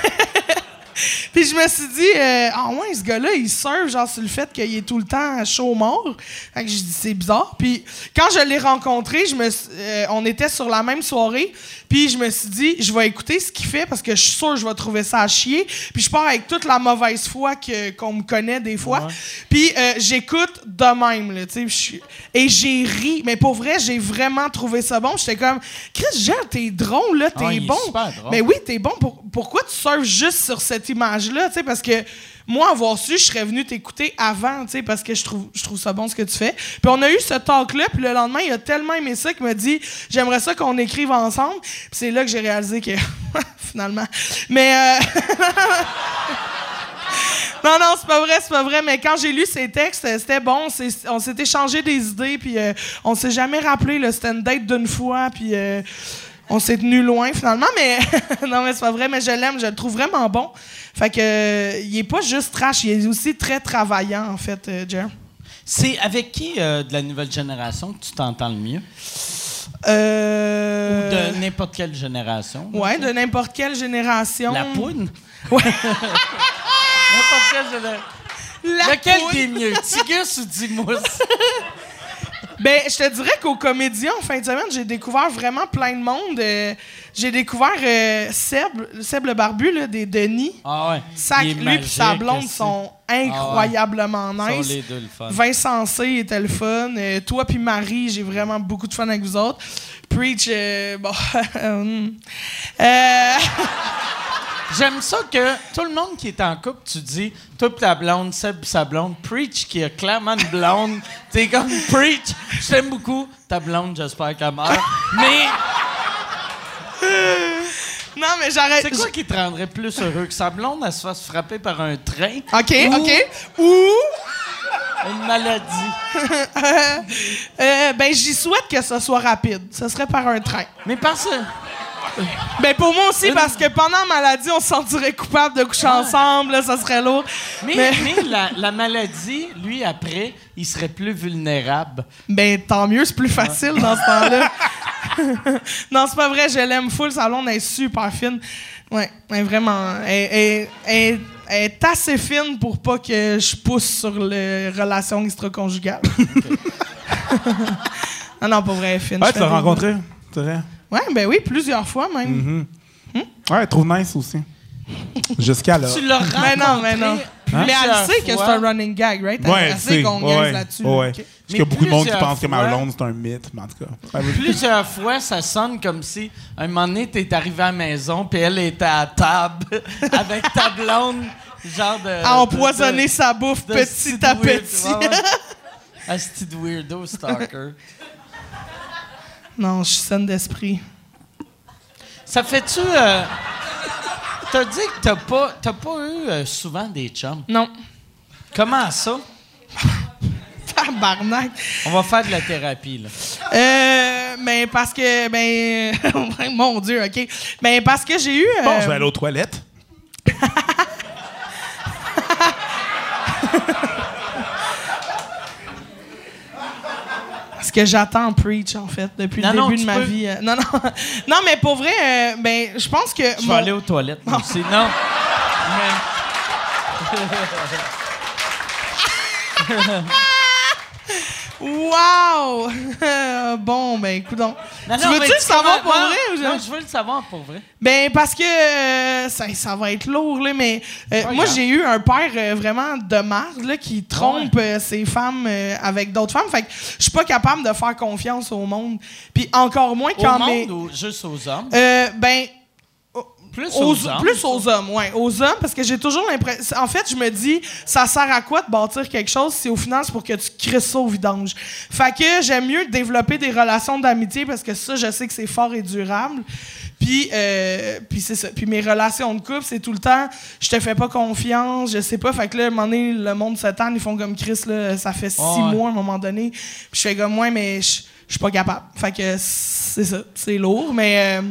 Puis je me suis dit, euh, ah ce gars-là, il surfe genre sur le fait qu'il est tout le temps chaud mort. Fait j'ai dit, c'est bizarre. Puis quand je l'ai rencontré, je me, euh, on était sur la même soirée. Puis je me suis dit, je vais écouter ce qu'il fait parce que je suis sûr que je vais trouver ça à chier. Puis je pars avec toute la mauvaise foi que, qu'on me connaît des fois. Puis euh, j'écoute de même, là, tu sais. je Et j'ai ri. Mais pour vrai, j'ai vraiment trouvé ça bon. J'étais comme, Chris, Jean, t'es drôle, là, t'es Ah, bon. Mais oui, t'es bon. Pour- pourquoi tu surfes juste sur cette image-là, tu sais, parce que moi, avoir su, je serais venu t'écouter avant, tu sais, parce que je trouve, je trouve ça bon ce que tu fais. Puis on a eu ce talk-là, puis le lendemain, il a tellement aimé ça qu'il m'a dit J'aimerais ça qu'on écrive ensemble. Puis c'est là que j'ai réalisé que, finalement. Mais. euh, Non, non, c'est pas vrai, c'est pas vrai. Mais quand j'ai lu ces textes, euh, c'était bon. On s'est échangé des idées, puis euh, on s'est jamais rappelé. C'était une date d'une fois, puis euh, on s'est tenu loin finalement. Mais non, mais c'est pas vrai. Mais je l'aime, je le trouve vraiment bon. Fait que euh, il est pas juste trash, il est aussi très travaillant en fait, euh, Jer. C'est avec qui euh, de la nouvelle génération que tu t'entends le mieux? Euh, De n'importe quelle génération? Ouais, de n'importe quelle génération. La poudre? Ouais. N'importe quelle génération. La Lequel qui est mieux? Tigus ou Dimousse? Ben, je te dirais qu'au Comédien, en fin de semaine, j'ai découvert vraiment plein de monde. Euh, j'ai découvert euh, Seb, Seb le barbu, là, des Denis. Ah ouais. Sac, Il est lui et sa blonde sont incroyablement Ils sont nice. les deux le fun. Vincent C était le fun. Euh, toi puis Marie, j'ai vraiment beaucoup de fun avec vous autres. Preach, euh, bon. Euh, J'aime ça que tout le monde qui est en couple, tu dis, toi pis ta blonde, Seb pis sa blonde, Preach qui a clairement une blonde, t'es comme Preach, je t'aime beaucoup, ta blonde, j'espère qu'elle meurt. Mais non, mais j'arrête. c'est quoi qui te rendrait plus heureux? Que sa blonde, elle se fasse frapper par un train? OK, Ou- OK. Ou, une maladie? euh, ben, j'y souhaite que ce soit rapide. Ce serait par un train. Mais parce que... Ben, pour moi aussi, parce que pendant la maladie, on se sentirait coupable de coucher ensemble, là, ça serait lourd. Mais, Mais- mais la, la maladie, lui, après, il serait plus vulnérable. Ben, tant mieux, c'est plus facile dans ce temps-là. non, c'est pas vrai, je l'aime full. Sa blonde elle est super fine. Ouais, elle est vraiment. Elle, elle- elle- elle est assez fine pour pas que je pousse sur les relations extra-conjugales. non, non, pas vrai, elle est fine. Ouais, tu l'as des- rencontré, c'est vrai. Ouais, ben oui, plusieurs fois même. Ouais, elle trouve nice aussi. Jusqu'à là. Tu l'as rencontré Mais non, mais non. Mais elle sait que c'est un running gag, right? Ouais, elle sait qu'on ouais, niaise là-dessus. ouais. Parce qu'il Mais y a beaucoup de monde qui plusieurs pense que ma blonde, c'est un mythe, mais en tout cas. Ouais, Plusieurs fois, ça sonne comme si, un moment donné, t'es arrivé à la maison, puis elle était à table avec ta blonde, genre de... À empoisonner de- sa bouffe de petit à petit. ouais, ouais. Un style de weirdo stalker. non, je suis saine d'esprit. Ça fait-tu... euh, T'as dit que t'as pas, t'as pas eu euh, souvent des chums? Non. Comment ça? Tabarnak. On va faire de la thérapie, là. Euh, mais parce que, ben, mon Dieu, ok. Mais parce que j'ai eu. euh, Bon, je vais aller aux toilettes. Ce que j'attends Preach, en fait, depuis Non, le début de ma peux. vie. euh, non, non. non, mais pour vrai, euh, ben, je pense que. Je mon- vais aller aux toilettes, aussi. Non. Wow! bon, ben, écoute donc. Non, tu veux-tu le savoir pour non, vrai ou Non, je- je veux le savoir pour vrai. Ben, parce que euh, ça, ça va être lourd, là, mais euh, moi, j'ai eu un père euh, vraiment de marde, là, qui trompe euh, ses femmes avec d'autres femmes. Fait que je suis pas capable de faire confiance au monde. Puis encore moins Au quand monde mes- ou juste aux hommes? Euh, ben, Plus aux, aux hommes, plus aux hommes, ouais, aux hommes, parce que j'ai toujours l'impression. En fait, je me dis, ça sert à quoi de bâtir quelque chose si au final c'est pour que tu crisses ça au vidange? Fait que j'aime mieux développer des relations d'amitié parce que ça, je sais que c'est fort et durable. Puis, euh, puis c'est ça. Puis mes relations de couple, c'est tout le temps, je te fais pas confiance, je sais pas. Fait que là, à un moment donné, le monde s'étend, ils font comme Chris, là, ça fait six Ouais. mois à un moment donné. Puis je fais comme, ouais, mais je je suis pas capable. Fait que c'est ça. C'est lourd, mais euh,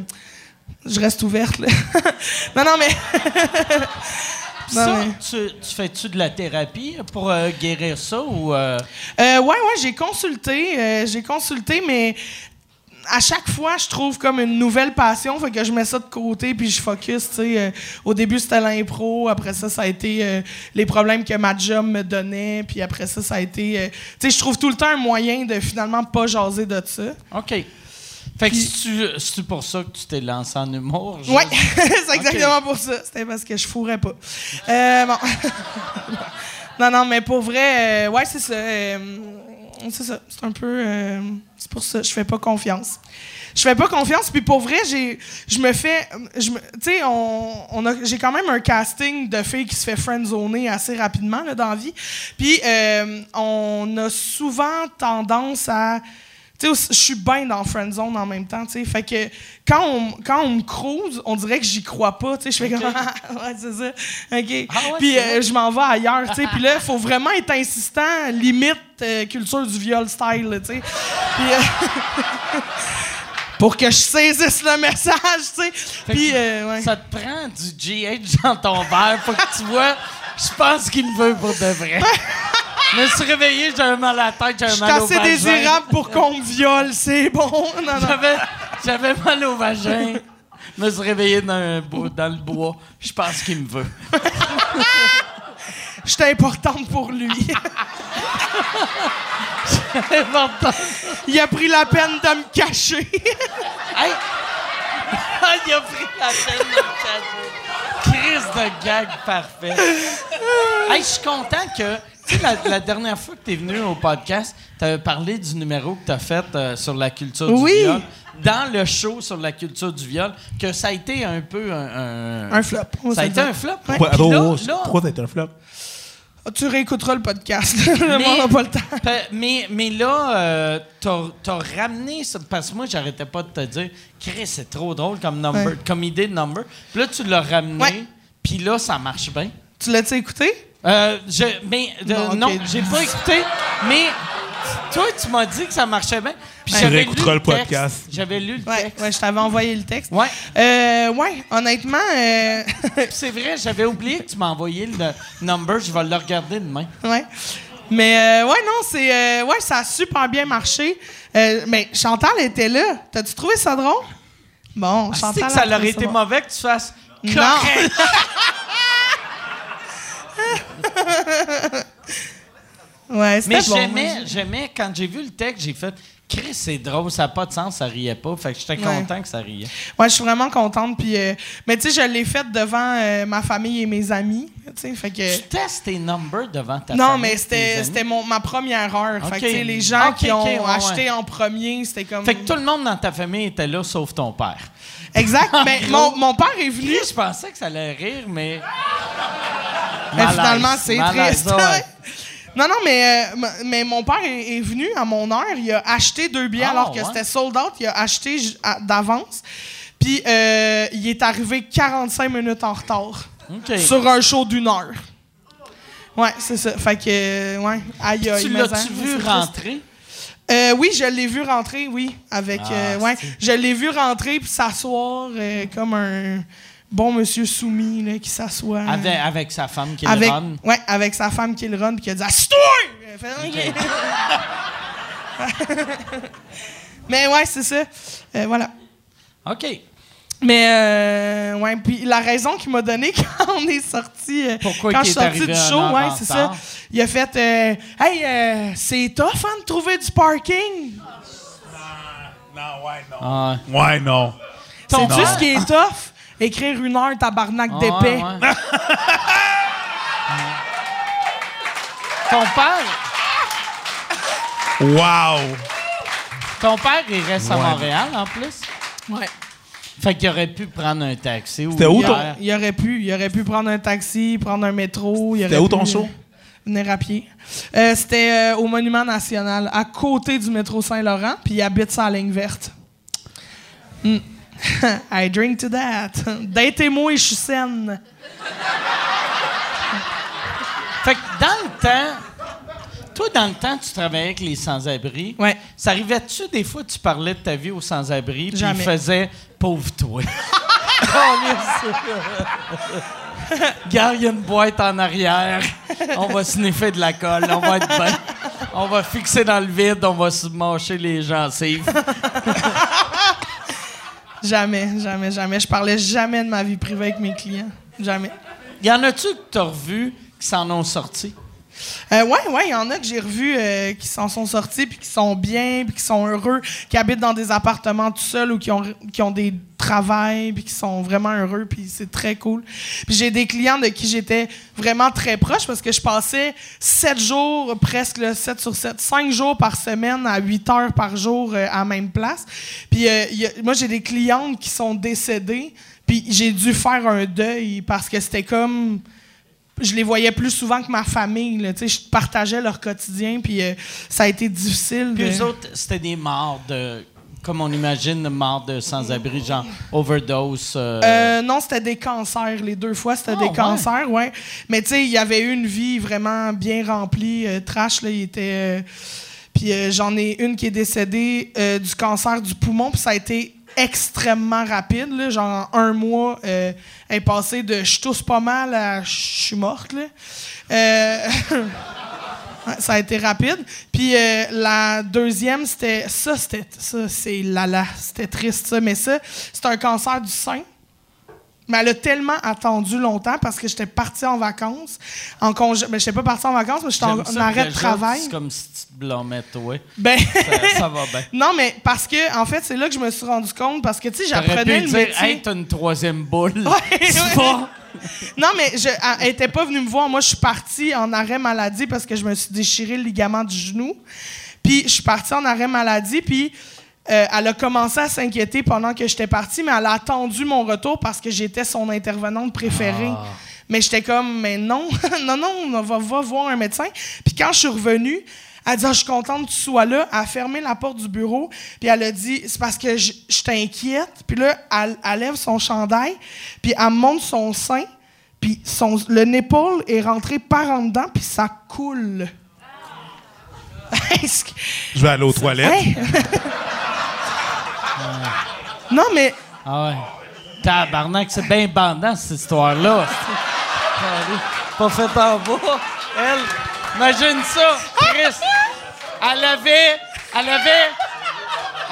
je reste ouverte, là. non, non, mais. Ça, mais- tu, tu fais-tu de la thérapie pour euh, guérir ça ou. euh, Euh, ouais, ouais, j'ai consulté. j'ai consulté, mais à chaque fois, je trouve comme une nouvelle passion. Fait que je mets ça de côté puis je focus. tu sais. Euh, au début, c'était l'impro. Après ça, ça a été euh, les problèmes que ma job me donnait. Puis après ça, ça a été. euh, tu sais, je trouve tout le temps un moyen de finalement pas jaser de ça. OK. Fait que c'est-tu pour ça que tu t'es lancé en humour? juste? Ouais, c'est exactement pour ça. C'était parce que je fourrais pas. Euh, bon. non, non, mais pour vrai, euh, ouais, c'est ça. euh, c'est ça. C'est un peu. euh, c'est pour ça. Je fais pas confiance. Je fais pas confiance. Puis pour vrai, j'ai, je me fais. Tu sais, on, on a, j'ai quand même un casting de filles qui se fait friendzoner assez rapidement là, dans la vie. Puis on a souvent tendance à. Je suis bien dans friendzone en même temps. Fait que quand on, quand on me crouse, on dirait que j'y crois pas, tu sais. Je fais comme, ouais, c'est ça. OK. Ah ouais, Puis euh, je m'en vais ailleurs, tu sais. Puis là, il faut vraiment être insistant, limite euh, culture du viol style, tu euh, pour que je saisisse le message, tu sais. Puis, euh, ouais. Ça te prend du GH dans ton verre pour que tu vois. Je pense qu'il me veut pour de vrai. Je me suis réveillé, j'ai un mal à la tête, j'ai Je un suis mal au assez vagin. désirable pour qu'on me viole, c'est bon. J'avais, j'avais mal au vagin. Je me suis réveillé dans, un bois- dans le bois. Je pense qu'il me veut. J'étais importante pour lui. C'est important. Il a pris la peine de me cacher. Hey! Ah, il a pris la peine de me cacher. Crise de gag parfait. Hey, je suis content que. Tu sais, la, la dernière fois que tu es venu au podcast, tu avais parlé du numéro que tu as fait euh, sur la culture Oui. du viol. Dans le show sur la culture du viol, que ça a été un peu un. un- Un flop. on Ça a été un flop. Ouais. Pourquoi, Puis là- là- pourquoi ça a été un flop? Ah, Tu réécouteras le podcast. n'a pas le temps. Mais, mais là, euh, t'as t'as ramené ça. Parce que moi, j'arrêtais pas de te dire, Chris, c'est trop drôle comme, number, Ouais. comme idée de number. Puis là, tu l'as ramené. Ouais. Puis là, ça marche bien. Tu l'as-tu écouté? Euh, je, mais, euh, Non, j'ai pas écouté. Mais toi, tu m'as dit que ça marchait bien. Puis Ouais. j'avais lu le texte. podcast. J'avais lu le Ouais, texte. ouais, je t'avais envoyé le texte. Ouais. Euh, ouais, honnêtement, euh, c'est vrai, j'avais oublié que tu m'as envoyé le number. Je vais le regarder demain. ouais. Mais euh, ouais, non, c'est euh, ouais, ça a super bien marché. Euh, mais Chantal était là. T'as-tu trouvé ça drôle? Bon, Tu sais Chantal. que ça aurait été bon. mauvais que tu fasses Non. Ouais, Mais bon. j'aimais, j'aimais, quand j'ai vu le texte, j'ai fait Chris, c'est drôle, ça n'a pas de sens, ça riait pas. Fait que j'étais Ouais. content que ça riait. Ouais, je suis vraiment contente. Puis, euh, mais tu sais, je l'ai faite devant euh, ma famille et mes amis. Tu sais, fait que. Tu testes tes numbers devant ta Non, famille, mais tes c'était ma première heure. Fait que, Ok. tu sais, les gens qui ont ouais, acheté ouais. en premier, c'était comme. Fait que tout le monde dans ta famille était là, sauf ton père. Exact. mais mon, mon père est venu. Je pensais que ça allait rire, mais. Mais finalement, c'est triste. Non, non, mais, euh, mais mon père est, est venu à mon heure. Il a acheté deux billets Ah, alors que ouais? c'était sold out. Il a acheté d'avance. Puis euh, il est arrivé 45 minutes en retard sur un show d'une heure. Ouais, c'est ça. Fait que, euh, ouais. Aïe, aïe, tu l'as-tu vu rentrer? Euh, oui, je l'ai vu rentrer, oui. Avec, Ah, ouais. Je l'ai vu rentrer puis s'asseoir comme un bon monsieur soumis là, qui s'assoit. Avec, avec sa femme qui avec, le run. ouais, avec sa femme qui le run puis qui a dit Assis-toi! Mais ouais, c'est ça. Euh, voilà. OK. Mais euh, ouais, puis la raison qu'il m'a donnée quand on est sorti, euh, Pourquoi quand je suis est sorti arrivé du show, ouais, c'est ça. Il a fait, euh, hey, euh, c'est tough hein, de trouver du parking? Non, ouais, non. Ah, Ouais, non. Père- ce qui est tough? Écrire une heure tabarnak ah, d'épais. ouais, ouais. ton père, Wow! ton père, il reste à. Montréal en plus? Ouais. Fait qu'il aurait pu prendre un taxi. C'était où ton- il aurait pu. Il aurait pu prendre un taxi, prendre un métro. C'était où ton show? Venir à pied. Euh, C'était euh, au Monument National, à côté du métro Saint-Laurent, puis il habite sa ligne verte. Hmm. I drink to that. Datez-moi et je suis saine. Fait que dans le temps, toi, dans le temps, tu travaillais avec les sans-abri. Ouais. Ça arrivait-tu des fois, tu parlais de ta vie aux sans-abri, puis ils faisaient pauvre toi. Gars, il y a une boîte en arrière. On va sniffer de la colle. On va être bien. On va fixer dans le vide. On va se mâcher les gencives. Jamais, jamais, jamais. Je parlais jamais de ma vie privée avec mes clients. Jamais. Y en a-tu que t'as revu qui s'en ont sorti? Euh, ouais, ouais, il y en a que j'ai revus euh, qui s'en sont sortis, puis qui sont bien, puis qui sont heureux, qui habitent dans des appartements tout seuls ou qui ont, qui ont des travails, puis qui sont vraiment heureux, puis c'est très cool. Puis j'ai des clients de qui j'étais vraiment très proche parce que je passais 7 jours, presque là, 7 sur 7, 5 jours par semaine à 8 heures par jour euh, à même place. Puis euh, moi, j'ai des clientes qui sont décédées, puis j'ai dû faire un deuil parce que c'était comme je les voyais plus souvent que ma famille. Là, Tu sais, je partageais leur quotidien, puis euh, ça a été difficile. Puis de- eux autres, c'était des morts de. Comme on imagine, morts de sans-abri, genre overdose. euh, Euh, non, c'était des cancers. Les deux fois, c'était Ah, des ouais. cancers, ouais. Mais tu sais, il y avait eu une vie vraiment bien remplie. euh, trash, là, il était... euh, puis euh, j'en ai une qui est décédée euh, du cancer du poumon, puis ça a été extrêmement rapide. Là, genre, en un mois, euh, elle est passée de « je tousse pas mal » à « je suis morte ». là. Euh, ça a été rapide. Puis euh, la deuxième, c'était ça, c'était ça, c'est lala, c'était triste ça, mais ça, c'est un cancer du sein. Mais elle a tellement attendu longtemps parce que j'étais partie en vacances, en congé. Ben, j'étais pas partie en vacances, mais j'étais en, arrêt de travail. C'est comme si tu te blâmais, toi. Ben, Ça, ça va bien. non, mais parce que, en fait, c'est là que je me suis rendu compte parce que, tu sais, j'apprenais le dire, métier. hey, t'as une troisième boule. Ouais, ouais. Non, mais je, elle était pas venue me voir. Moi, je suis partie en arrêt maladie parce que je me suis déchiré le ligament du genou. Puis, je suis partie en arrêt maladie. Puis, euh, elle a commencé à s'inquiéter pendant que j'étais partie, mais elle a attendu mon retour parce que j'étais son intervenante préférée. Mais j'étais comme, mais non, non, non, on va, va voir un médecin. Puis, quand je suis revenue, elle a dit, Ah, je suis contente que tu sois là. Elle a fermé la porte du bureau. Puis elle a dit, c'est parce que je je t'inquiète. Puis là, elle, elle lève son chandail. Puis elle me montre son sein. Puis son, le nipple est rentré par en dedans. Puis ça coule. Est-ce que- Je vais aller aux toilettes. Hey! non, mais Ah ouais. Tabarnak, c'est bien bandant, cette histoire-là. Pas fait en bas. Elle, imagine ça, Chris. Elle avait, elle avait,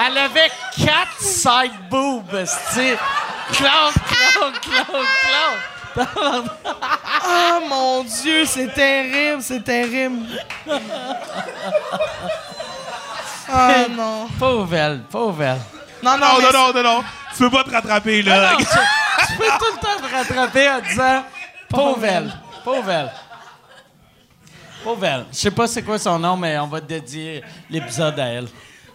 elle avait quatre side boobs, tu Clown, clown, clown, clown. Oh mon Dieu, c'est terrible, c'est terrible. Oh non. Pauvre elle, pauvre elle. Non, non, Non, non, non, non, non. Tu peux pas te rattraper, là. Non, tu, tu peux tout le temps te rattraper en disant elle. Pauvre elle. Je sais pas c'est quoi son nom, mais on va dédier l'épisode à elle.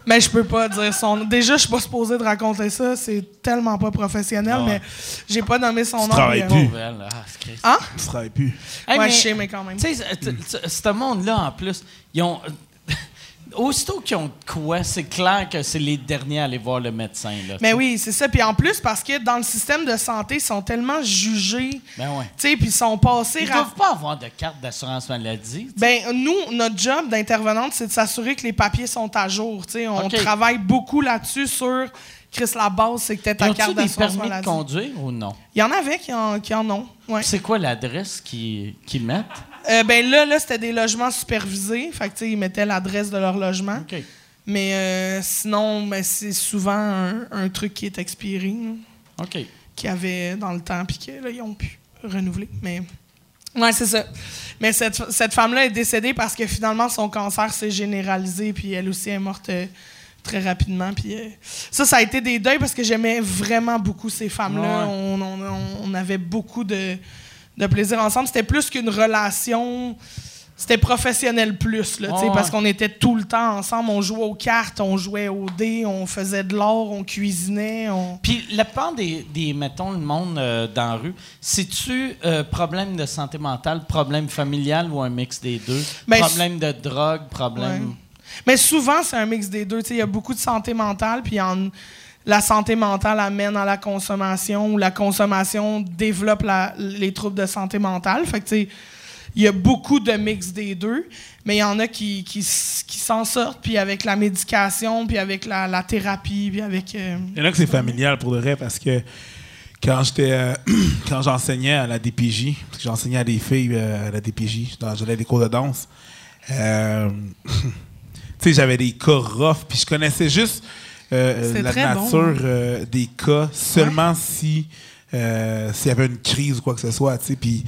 Mais je peux pas dire son nom. Déjà, je suis pas supposé de raconter ça. C'est tellement pas professionnel, mais j'ai pas nommé son nom. travailles mais- plus. Pauvre elle. Ah. Hein? Tu travailles plus. Hey, ouais, mais- je sais, mais quand même. Tu sais, ce monde-là, en plus, ils ont. Aussitôt qu'ils ont de quoi, c'est clair que c'est les derniers à aller voir le médecin. Là, Mais oui, c'est ça. Puis en plus, parce que dans le système de santé, ils sont tellement jugés, Ben ouais. tu sais, puis ils sont passés... Ils ra- doivent pas avoir de carte d'assurance maladie. tu sais. Ben, nous, notre job d'intervenante, c'est de s'assurer que les papiers sont à jour. tu sais. On travaille beaucoup là-dessus sur... Chris, la base, c'est que tu ta carte des d'assurance permis de maladie? conduire ou non? Il y en avait qui en, qui en ont, ouais. C'est quoi l'adresse qu'ils qu'ils mettent? Euh, ben là, là c'était des logements supervisés. Fait que, tu sais, ils mettaient l'adresse de leur logement. OK. Mais euh, sinon, ben, c'est souvent un, un truc qui est expiré, OK. qu'il y avait dans le temps, puis que là, ils ont pu renouveler. Mais. Ouais, c'est ça. Mais cette, cette femme-là est décédée parce que finalement, son cancer s'est généralisé, puis elle aussi est morte euh, très rapidement. Puis euh, ça, ça a été des deuils parce que j'aimais vraiment beaucoup ces femmes-là. Ouais. On, on- on- on avait beaucoup de, de plaisir ensemble. C'était plus qu'une relation c'était professionnel plus, là, Ouais, parce qu'on était tout le temps ensemble. On jouait aux cartes, on jouait au dés, on faisait de l'or, on cuisinait. On... Puis la plupart des, des mettons, le monde euh, dans la rue, c'est-tu euh, problème de santé mentale, problème familial ou un mix des deux? Ben, problème de drogue, problème... Ouais. Mais souvent, c'est un mix des deux. Tu sais, Il y a beaucoup de santé mentale, puis en- la santé mentale amène à la consommation, ou la consommation développe la- les troubles de santé mentale. Fait que, il y a beaucoup de mix des deux, mais il y en a qui, s'en sortent, puis avec la médication, puis avec la, thérapie, puis avec... euh, Il y en a que c'est familial pour de vrai parce que quand j'étais euh, quand j'enseignais à la DPJ, parce que j'enseignais à des filles euh, à la DPJ, j'allais des cours de danse. tu sais, j'avais des cas rough, puis je connaissais juste euh, C'était la bon, nature euh, des cas seulement si euh, s'il y avait une crise ou quoi que ce soit, tu sais, puis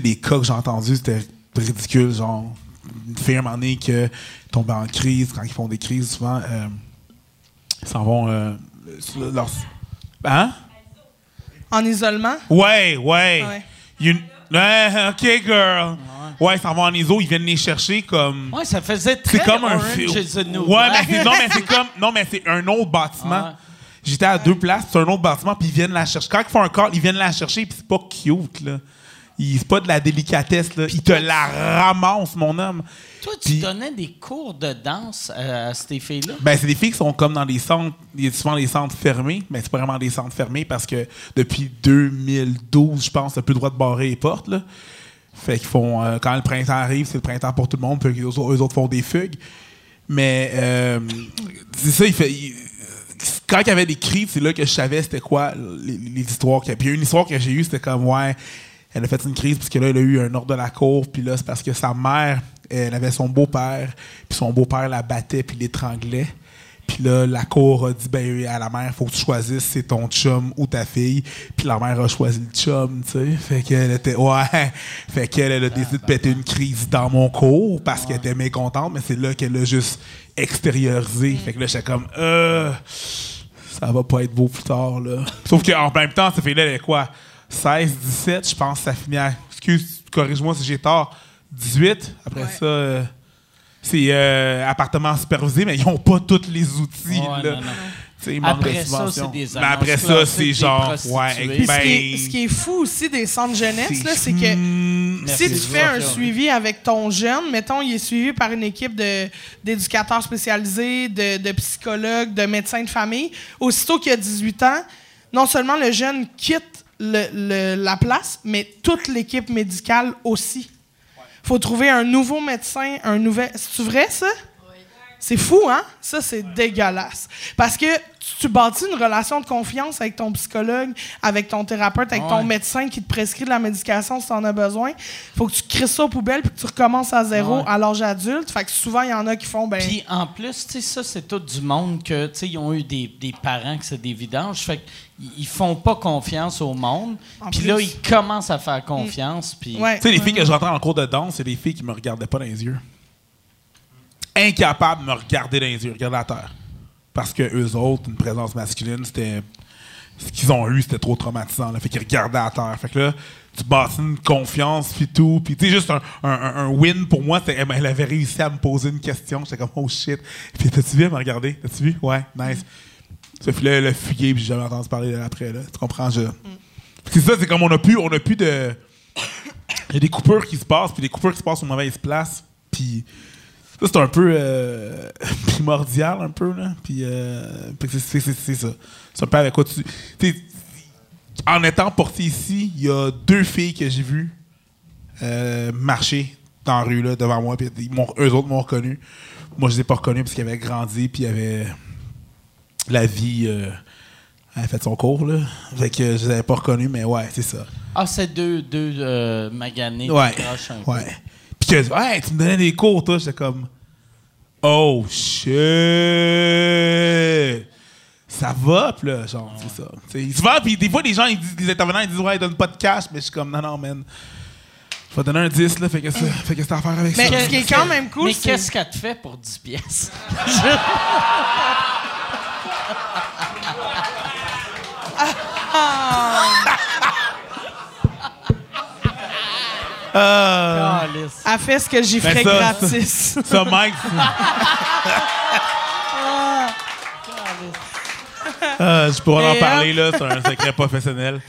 les cas que j'ai entendus, c'était ridicule, genre une fille un moment donné tombe en crise, quand ils font des crises, souvent, euh, ils s'en vont... euh, leur- Hein? en isolement? Ouais, ouais. Ouais, OK, girl. Ouais, ils s'en vont en ISO, ils viennent les chercher comme... Ouais, ça faisait très C'est comme un film. Ouais, mais c'est, non, mais c'est comme. Non, mais c'est un autre bâtiment. J'étais à deux places, c'est un autre bâtiment, puis ils viennent la chercher. Quand ils font un call, ils viennent la chercher, puis c'est pas cute, là. C'est pas de la délicatesse, là. Ils te la ramassent, mon homme. Toi, tu donnais des cours de danse euh, à ces filles-là? Ben, c'est des filles qui sont comme dans des centres, il y a souvent des centres fermés, mais c'est pas vraiment des centres fermés parce que depuis 2012, je pense, t'as plus le droit de barrer les portes, là. Fait qu'ils font, euh, quand le printemps arrive, c'est le printemps pour tout le monde, puis eux, autres- font des fugues. Mais, euh, c'est ça, il fait. quand il y avait des crises, c'est là que je savais c'était quoi les, histoires. qu'il y a. Puis une histoire que j'ai eue, c'était comme, ouais, elle a fait une crise parce que là, elle a eu un ordre de la cour, puis là, c'est parce que sa mère, elle avait son beau-père, puis son beau-père la battait, puis l'étranglait. Puis là, la cour a dit ben, à la mère, faut que tu choisisses c'est ton chum ou ta fille. Puis la mère a choisi le chum, tu sais. Fait qu'elle était. Ouais. Fait qu'elle elle a décidé de péter une crise dans mon cours parce qu'elle était mécontente, mais c'est là qu'elle l'a juste extériorisé. Fait que là, j'étais comme. Euh, ça va pas être beau plus tard, là. Sauf qu'en même temps, cette fille-là, elle est quoi? 16, 17, je pense que ça finit à. Excuse, corrige-moi si j'ai tort. 18. Après Ouais. ça. euh, c'est euh, appartement supervisé, mais ils n'ont pas tous les outils. Ouais, là. non, Après ça, c'est des Mais après ça, c'est genre. Ouais, Puis ce, qui est, ben, ce qui est fou aussi des centres jeunesse, là, c'est que Hmm, Merci. si tu fais un suivi avec ton jeune, mettons, il est suivi par une équipe de- d'éducateurs spécialisés, de, de psychologues, de médecins de famille, aussitôt qu'il a 18 ans, non seulement le jeune quitte le- le- la place, mais toute l'équipe médicale aussi. Faut trouver un nouveau médecin, un nouvel... C'est vrai, ça? C'est fou, hein? Ça, c'est dégueulasse. Parce que tu, bâtis une relation de confiance avec ton psychologue, avec ton thérapeute, avec Ouais. ton médecin qui te prescrit de la médication si tu en as besoin. faut que tu crisses ça aux poubelles puis que tu recommences à zéro Ouais. à l'âge adulte. Fait que souvent, il y en a qui font, ben... Puis en plus, tu sais, ça, c'est tout du monde que, tu sais, ils ont eu des, des parents que c'est des vidanges. Fait qu'ils ils font pas confiance au monde. Puis là, ils commencent à faire confiance. Puis ouais. Tu sais, les filles que je rentrais en cours de danse, c'est des filles qui me regardaient pas dans les yeux. Incapables de me regarder dans les yeux, regarder à terre. Parce que eux autres, une présence masculine, c'était. Ce qu'ils ont eu, c'était trop traumatisant. Là. Fait qu'ils regardaient à terre. Fait que là, tu bâtis une confiance, puis tout. Puis tu sais, juste un, un- win pour moi, c'était elle avait réussi à me poser une question. J'étais comme, oh shit. Puis t'as-tu vu, elle m'a regardé? T'as-tu vu? Ouais, nice. Ça fait là, elle a fugué, puis j'ai jamais entendu parler après. Là. Tu comprends? Je... C'est ça, c'est comme on a plus, on a plus de. Il y a des coupures qui se passent, puis des coupures qui se passent aux mauvaises places. Puis c'est un peu euh, primordial, un peu. Là. Puis euh, c'est- ça. C'est un peu avec quoi tu. en étant porté ici, il y a deux filles que j'ai vues euh, marcher dans la rue là, devant moi. Puis eux autres m'ont reconnu. Moi, je les ai pas reconnus parce qu'ils avaient grandi, puis ils avaient. La vie. euh, avait fait son cours, là. Fait que je les avais pas reconnus, mais ouais, c'est ça. Ah, c'est deux, deux maganés Ouais. Ouais. Que, ouais, tu me donnais des cours, toi. J'étais comme, oh shit. Ça va, puis là, genre, c'est ça. T'sais, souvent, puis des fois, les gens, ils disent, les intervenants, ils disent, ouais, donne pas de cash, mais je suis comme, non, non, man. Je vais donner un 10, là, fait que ça, fait que c'est à faire avec Mais ça. ce qui est quand même cool, Mais qu'est-ce qu'elle te fait pour 10 pièces? Euh, Calice. Elle fait ce que j'y Ben ferais ça, gratis. Ça, Mike. Ah, je pourrais en Et, parler, là. C'est un secret professionnel.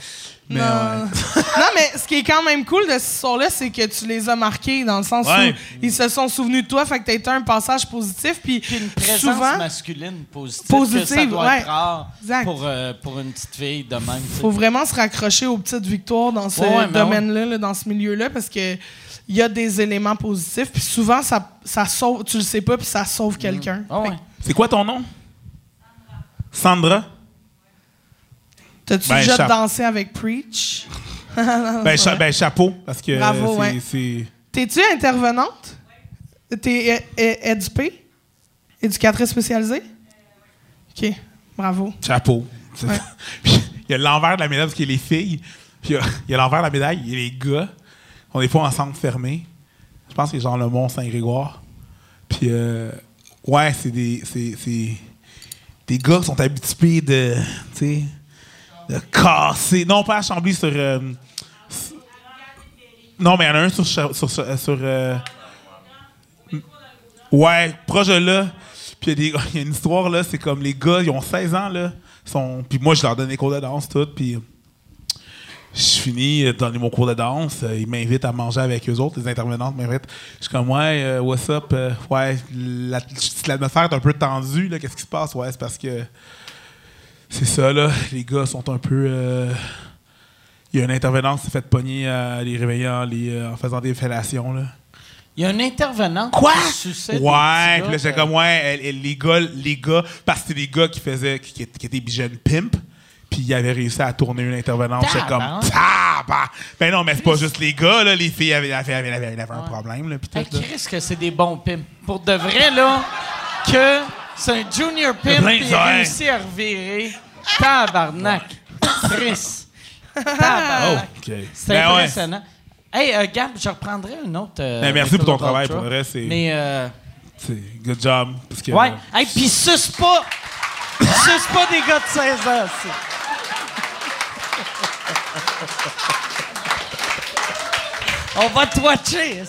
Mais non. ouais. non, mais ce qui est quand même cool de cette histoire-là, c'est que tu les as marqués dans le sens Ouais. où ils se sont souvenus de toi, fait que t'as été un passage positif. Puis Puis une présence souvent, masculine positive. Positive, que ça doit ouais. être rare pour, euh, pour une petite fille de même. faut vraiment se raccrocher aux petites victoires dans ce Ouais, ouais, domaine-là, là, dans ce milieu-là, parce que il y a des éléments positifs. Puis souvent, ça, ça sauve, tu le sais pas, puis ça sauve quelqu'un. Ah ouais. C'est quoi ton nom? Sandra? T'as-tu Ben, déjà chape- dansé avec Preach? Ben, cha- ben, chapeau, parce que Bravo, c'est- ouais. T'es-tu intervenante? T'es é- é- édupée? Éducatrice spécialisée? OK, bravo. Chapeau. Ouais. Il y a l'envers de la médaille, parce qu'il y a les filles. Puis il y a l'envers de la médaille, il y a les gars. On est pas en centre fermé. Je pense que c'est genre le Mont Saint-Grégoire. Puis, euh, ouais, c'est des, c'est, des gars qui sont habitués de, tu de casser. Non, pas à Chambly, sur. euh, non, mais il y en a un sur. Sur, euh, Ouais, proche de là. Puis il y, y a une histoire, là, c'est comme les gars, ils ont 16 ans, là. Puis moi, je leur donne des cours de danse, tout. Puis je finis de donner mon cours de danse. euh, Ils m'invitent à manger avec eux autres. Les intervenantes m'invitent. Je suis comme, ouais, euh, what's up? euh, ouais, la- l'atmosphère est un peu tendue, là. Qu'est-ce qui se passe? Ouais, c'est parce que c'est ça, là. Les gars sont un peu. euh, il y a une intervenante qui s'est fait pogner à les réveiller en, les, euh, en faisant des fellations, là. Il y a un intervenant Quoi? qui Ouais, puis là, j'étais euh, comme, ouais, les gars, les gars, parce que c'était des gars qui faisaient, qui- qui étaient des jeunes pimps, puis ils avaient réussi à tourner une intervenante. J'étais comme, tabarnak! Ben non, mais c'est pas juste les gars, là, les filles avaient, avaient, avaient, avaient- avaient un problème, là, puis Hey, tout, là. Chris, que c'est des bons pimps. Pour de vrai, là, que c'est un junior pimp qui ça, hein. réussit à revirer. Tabarnak. Chris. Tabarnak. OK. C'est Ben ouais. impressionnant. Hey, euh, Gab, je reprendrai un autre. euh, Ben, merci pour ton travail, pour le reste, c'est- Mais, euh, C'est good job. Parce que, ouais. Hey, pis suce pas. suce pas des gars de 16 ans. On va te watcher.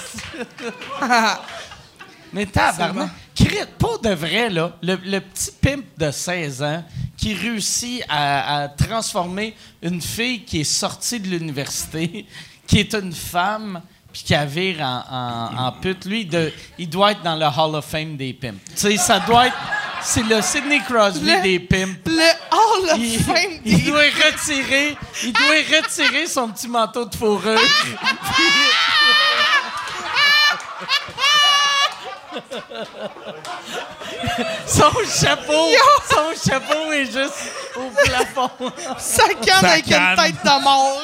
Mais tabarnak. Crit, pour de vrai, là, le, le petit pimp de 16 ans qui réussit à, à transformer une fille qui est sortie de l'université, qui est une femme, puis qui a vire en, en, en pute, lui, de- il doit être dans le Hall of Fame des pimps. Tu sais, ça doit être... C'est le Sidney Crosby Le- des pimps. Le Hall of Il, Fame il des- doit retirer, il doit retirer son petit manteau de fourrure. son chapeau, son chapeau est juste au plafond. Ça canne avec canne. une tête de mort.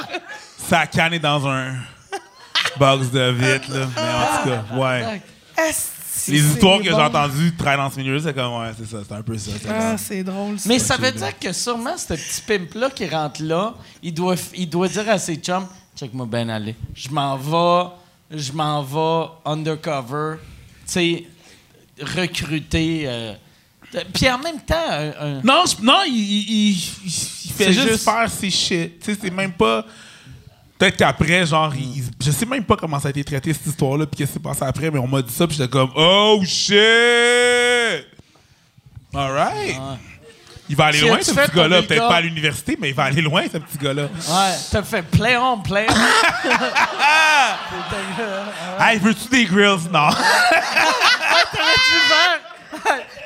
Ça canne est dans un box de vitre, là. Mais en tout cas, ouais. Esti, Les histoires que j'ai entendues travailler dans ce milieu, c'est comme, ouais, c'est ça, c'est un peu ça. c'est Ah, c'est drôle. ça. Mais ça veut dire que sûrement ce petit pimp-là qui rentre là, il doit, il doit dire à ses chums Check-moi bien aller. Je m'en vais, je m'en vais undercover, tu sais, recruter. euh, puis en même temps, un- un- Non, je- non, il, il, il- il fait juste, juste- faire ses shit. Tu sais, c'est même pas. Peut-être qu'après, genre, il- je sais même pas comment ça a été traité cette histoire-là, puis qu'est-ce qui s'est passé après, mais on m'a dit ça, puis j'étais comme, oh shit! Alright! Il va aller loin, ce petit gars-là. Peut-être gars? pas à l'université, mais il va aller loin, ce petit gars-là. ouais, t'as fait play on, play on. Hey, veux-tu des grills? Non. T'aurais dû faire.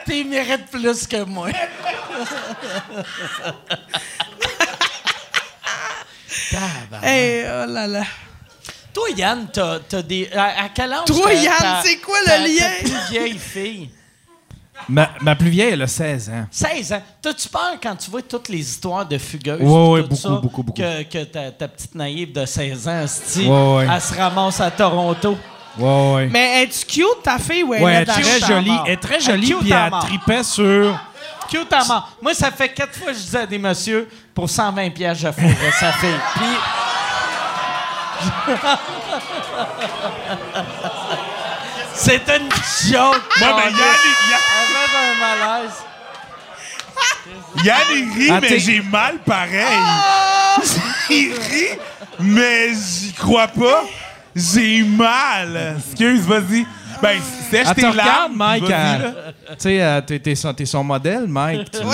T'es mérites plus que moi. Hey, oh là là. Toi, Yann, t'as, t'as des. À, à quel âge? Toi, Yann, c'est quoi le lien? Ta plus vieille fille? Ma, ma plus vieille, elle a 16 ans. 16 ans. T'as-tu peur quand tu vois toutes les histoires de fugueuses? Ouais, ouais, tout beaucoup, ça, beaucoup, beaucoup. Que, que ta, ta petite naïve de 16 ans, esti, Ouais, ouais. elle se ramasse à Toronto? Ouais, ouais. Mais es-tu cute, ta fille, ou elle Ouais, est elle très jolie. mort. Elle est très jolie, cute puis à elle mort. tripait sur. Cute à mort. Moi, ça fait quatre fois que je disais à des messieurs, pour 120 pièges je fourrais sa fille. Puis... C'est une joke. Moi, mais. Yann, Yann- un malaise. Yann, il rit, Ah, mais j'ai mal pareil. il rit, mais j'y crois pas. J'ai mal. Excuse, vas-y. Ben, sèche Elle tes te larmes. regarde, Mike. là. Tu sais, euh, t'es- son, modèle, Mike. Tu-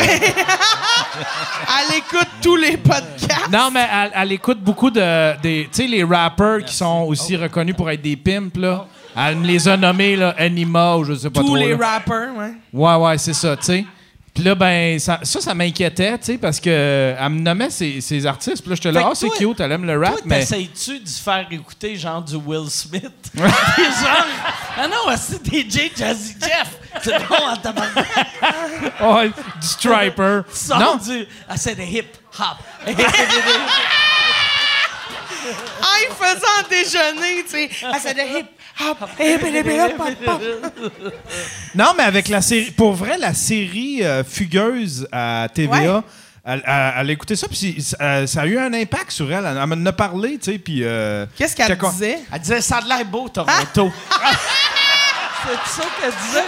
Elle écoute tous les podcasts. Non, mais elle, elle écoute beaucoup de. Tu sais, les rappers qui sont aussi reconnus pour être des pimps, là. Elle me les a nommés, là, Anima ou je sais pas Tous trop. les là. rappers, ouais. Ouais, ouais, c'est ça, tu sais. Puis là, ben, ça, ça, ça m'inquiétait, tu sais, parce que euh, elle me nommait ces, ces artistes. Puis là, j'étais là, ah, c'est toi- cute, elle aime le rap, Toi, mais. t'essayes-tu de faire écouter genre du Will Smith? Genre, ah non, c'est DJ Jazzy Jeff. C'est bon en tabarnak. Ouais, du striper. Sors non, du. Ah, c'est des hip hop. Ah, il faisait en déjeuner, tu sais. Ah, c'est de hip hip hop, hop. non, mais avec la série. Pour vrai, la série euh, Fugueuse à TVA. Ouais. Elle, elle, elle a écouté ça, puis euh, ça a eu un impact sur elle. Elle m'en a parlé, tu sais, puis... euh, Qu'est-ce qu'elle disait? Elle disait, ça a de l'air beau, Toronto. c'est ça qu'elle disait?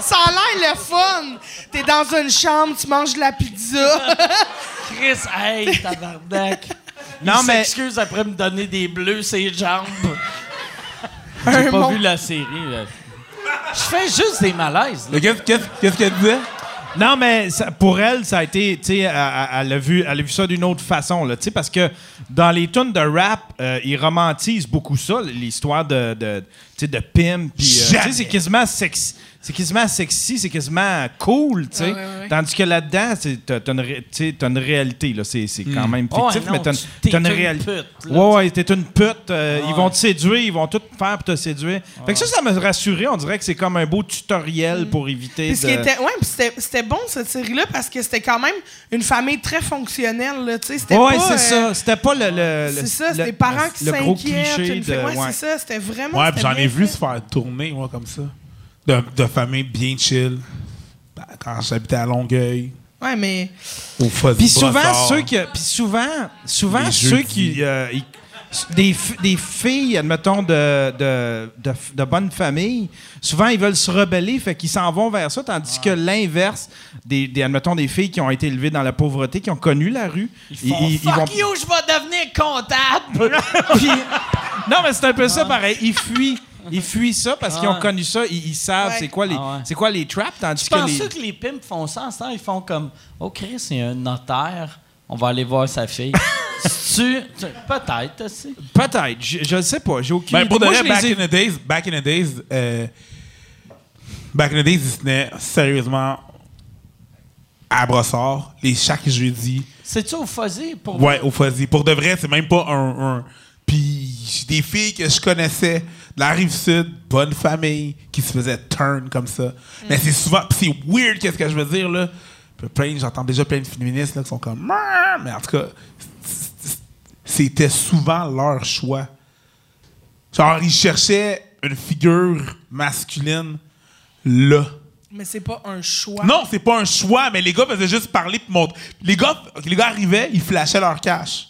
Ça a l'air le fun. T'es dans une chambre, tu manges de la pizza. Chris, hey, tabarnak. Non, Il mais- s'excuse après me donner des bleus ses jambes. J'ai pas mon- vu la série. là. Je fais juste des malaises. Qu'est-ce qu'elle disait? Non, mais ça- pour elle, ça a été, tu sais, elle, a vu, elle a vu ça d'une autre façon, là, tu sais, parce que dans les tunes de rap, euh, ils romantisent beaucoup ça, l'histoire de, de, tu sais, de pimp, puis, euh, tu sais, c'est quasiment sexy, c'est quasiment sexy, c'est quasiment cool, tu sais, Ouais, ouais, ouais. tandis que là-dedans, c'est- t'as une, ré- réalité, là, c'est quand même Ouais, fictif, non, mais t'as une une réalité. Ouais, ouais, t'es une pute, euh, ils vont te séduire, ils vont tout faire pour te séduire. Fait que ça, ça m'a rassuré, on dirait que c'est comme un beau tutoriel pour éviter Puis de... était, ouais, puis c'était, c'était bon cette série-là parce que c'était quand même une famille très fonctionnelle, là, tu sais. C'était Ouais, pas, c'est euh, ça. C'était pas le. le- C'est ça, c'était le- les parents qui le gros s'inquiètent. ouais, c'est ça, c'était vraiment. Ouais, j'en ai vu se faire tourner, moi, comme ça. De, de famille bien chill. Ben, quand j'habitais à Longueuil, Ouais, mais. au Puis souvent, ceux qui. Puis souvent, souvent Les ceux qui. euh, ils- des, des filles, admettons, de, de, de, de bonne famille, souvent, ils veulent se rebeller, fait qu'ils s'en vont vers ça, tandis que l'inverse, des, des, admettons, des filles qui ont été élevées dans la pauvreté, qui ont connu la rue, Ils font, Fuck you, je vais devenir comptable. Puis- non, mais c'est un peu ça pareil. Ils fuient. Ils fuient ça parce qu'ils ont Ah. connu ça. Ils, ils savent Ouais. c'est quoi, les, Ah ouais. c'est quoi les traps, tandis Tu que penses les... que les pimps font ça en ce temps? Ils font comme Oh Chris, a un notaire, on va aller voir sa fille. tu, tu- Peut-être, aussi. Peut-être. Je, je le sais pas. J'ai aucune Ben, pour de Moi, vrai, back ai- in the days, back in the days, euh, back in the days, ils tenaient sérieusement à Brossard, les chaque jeudi. C'est-tu au Fuzzy pour Ouais, au Fuzzy. Pour de vrai, c'est même pas un. un- Puis des filles que je connaissais la rive sud, bonne famille, qui se faisaient turn comme ça. Mais c'est souvent. c'est weird, qu'est-ce que je veux dire, là? J'entends déjà plein de féministes là, qui sont comme. Mais en tout cas, c'était souvent leur choix. Genre, ils cherchaient une figure masculine là. Mais c'est pas un choix. Non, c'est pas un choix, mais les gars faisaient juste parler puis montrer. Les gars, les gars arrivaient, ils flashaient leur cash.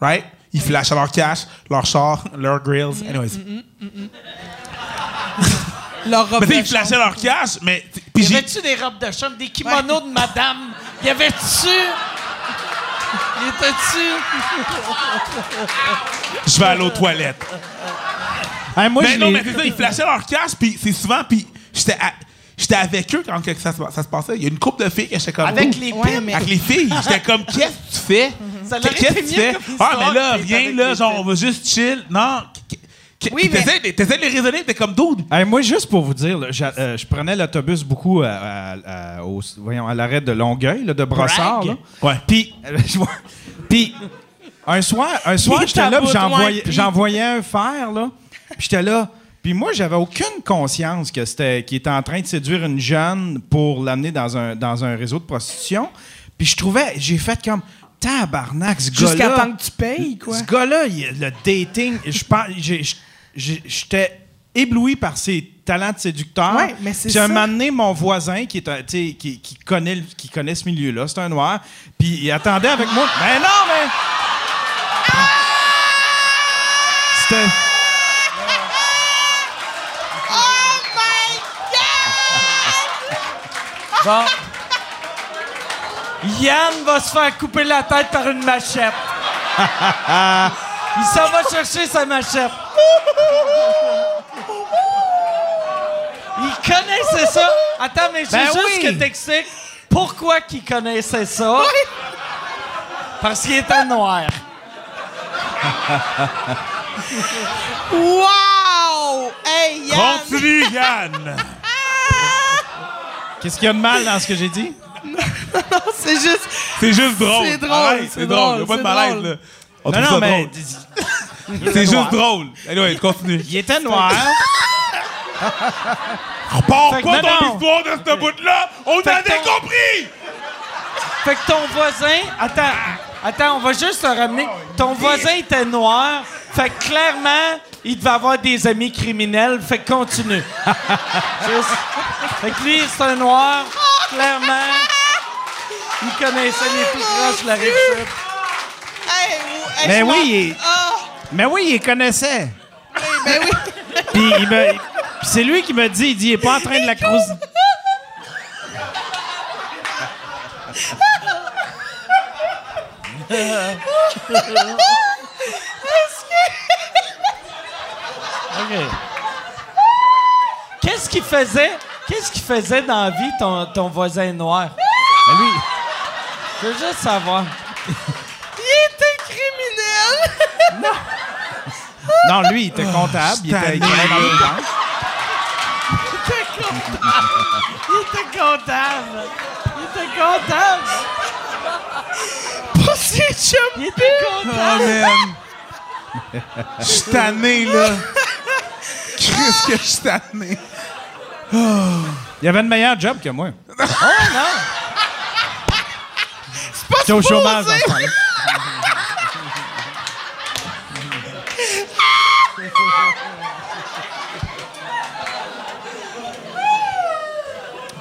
Right? Ils flashaient leur cash, leur char, leurs grills. Anyways. Leur robe Mais tu sais, de ils flashaient leur cash, mais. Y avait-tu des robes de chambre, des kimonos de madame? Y avait-tu? Y était-tu? Je vais aller aux toilettes. Hey, moi, mais je non, mais c'est ça, ils flashaient leur cash, puis c'est souvent. Puis j'étais à- j'étais avec eux quand ça, se- ça se passait. Il y a une couple de filles que j'étais comme. Avec les Ouais, mais- Avec les filles. J'étais comme, qu'est-ce que tu fais? Qu'est-ce que tu fais? Ah, mais là, avec là, genre, on va juste chill. Non. Oui, mais- T'essaies de- les raisonner, t'es comme dude. Hey, moi, juste pour vous dire, là, euh, je prenais l'autobus beaucoup à, à- à- au- voyons, à l'arrêt de Longueuil, là, de Brossard. Là. Ouais. Puis, euh, je vois- puis un soir, un soir j'étais là, j'envoyais un fer, là. Puis j'étais là. Puis moi, j'avais aucune conscience que c'était qu'il était en train de séduire une jeune pour l'amener dans un, dans un réseau de prostitution. Puis je trouvais, j'ai fait comme tabarnak, ce gars-là. Jusqu'à temps que tu payes, quoi. Ce gars-là, il- le dating, je pense, j'ai- j'ai- j'étais ébloui par ses talents de séducteur. Ouais, mais c'est Puis un moment donné, mon voisin, qui, est un- tu sais, qui, qui connaît, le- qui connaît ce milieu-là, c'est un noir, puis il attendait avec moi. Ben non, mais... C'était... Bon. Yann va se faire couper la tête par une machette. Il s'en va chercher sa machette. Il connaissait ça. Attends, mais je Ben juste oui. que t'expliques pourquoi qu'il connaissait ça. Parce qu'il était noir. Wow! Hey, Yann! Continue, Yann! Qu'est-ce qu'il y a de mal dans ce que j'ai dit? C'est juste. C'est juste drôle. C'est drôle, Arrête, c'est c'est drôle. drôle, Il a pas de c'est malaise, là. On Non, trouve non, ça mais drôle. C'est juste drôle. Anyway, continue. il était noir. Repars pas non, ton non. histoire de ce bout-là! On Fait avait ton- compris! Fait que ton voisin. Attends, attends, on va juste te ramener. Ton voisin était noir. Fait que clairement, il devait avoir des amis criminels. Fait que continue. Juste. Fait que lui, c'est un noir. Clairement, il connaissait les tout proches de la rive sud. Hey, ou- hey, Mais je oui, il- Ah! Mais oui, il connaissait. Ben oui! Puis il me- puis c'est lui qui me dit, il dit, il est pas en train de la cruiser. OK. Qu'est-ce qu'il faisait? Qu'est-ce qu'il faisait dans la vie, ton, ton voisin noir? Ben lui, Je veux juste savoir. Il était criminel! non, lui, il était comptable. Il, était, il travaillait dans une banque. Il était comptable. Il était comptable. Pas si chum! Il était comptable. Oh, man! Je suis tanné, là. Qu'est-ce que je suis tanné? Il avait une meilleure job que moi. Oh non! J'étais au chômage ce temps-là.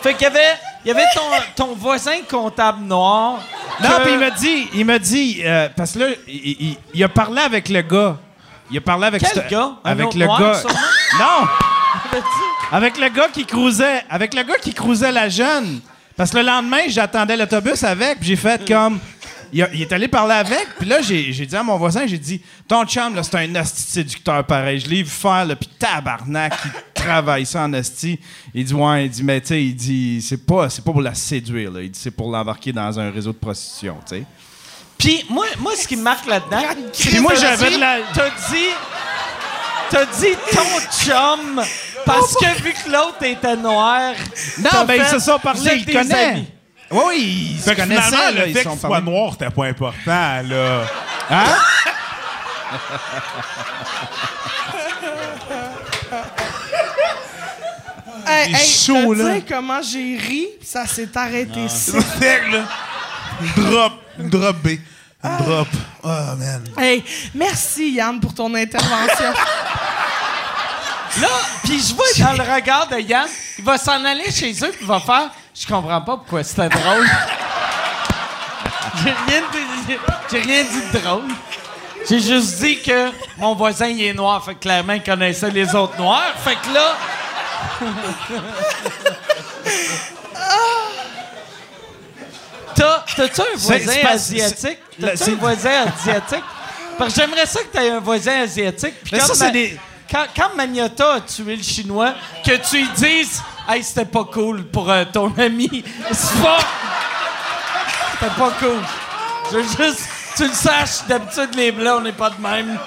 Fait qu'il y avait, il y avait ton, ton voisin comptable noir. Non, que- puis il m'a dit, il m'a dit, euh, parce que là, il, il- il a parlé avec le gars. Il a parlé avec Quel ce- gars? Un Avec le noir, gars. Non, avec le gars qui cruisait, avec le gars qui cruisait la jeune. Parce que le lendemain, j'attendais l'autobus avec, puis j'ai fait comme. Il, a- il est allé parler avec, puis là, j'ai dit à mon voisin, j'ai dit, ton chum, là, c'est un asti séducteur pareil. Je l'ai vu faire, là, puis tabarnak, il travaille ça en asti. Il dit, ouais, il dit, mais tu sais, il dit, c'est pas, c'est pas pour la séduire, là. Il dit, c'est pour l'embarquer dans un réseau de prostitution, tu sais. Puis moi, moi, ce qui me marque là-dedans, c'est Puis moi, j'avais de la- T'as dit, t'as dit ton chum parce que vu que l'autre était noir. Non, ben ils se sont parlé, ils connaissent. Oui, oui, ils se Fait que connaissaient, là, le ils fait sont qu'il soit parlé. noir, c'était pas important, là. Hein? Hey, hey, chaud, là. dire comment j'ai ri, ça s'est arrêté. C'est là. Drop. Drop B. Une drop. Oh, man. Hey, merci Yann pour ton intervention. Là, puis je vois dans le regard de Yann, il va s'en aller chez eux puis il va faire Je comprends pas pourquoi c'était drôle. J'ai rien, dit- j'ai rien dit de drôle. J'ai juste dit que mon voisin il est noir, fait que clairement il connaissait les autres noirs. Fait que là. T'as-tu un voisin asiatique? c'est- T'as-tu un voisin asiatique? Parce que j'aimerais ça que t'aies un voisin asiatique. Mais quand ça, c'est des- Quand, quand Magnata a tué le Chinois, que tu lui dises « Hey, c'était pas cool pour euh, ton ami. » C'est pas... C'était pas cool. Je veux juste... Tu le saches, d'habitude, les Blancs, on n'est pas de même.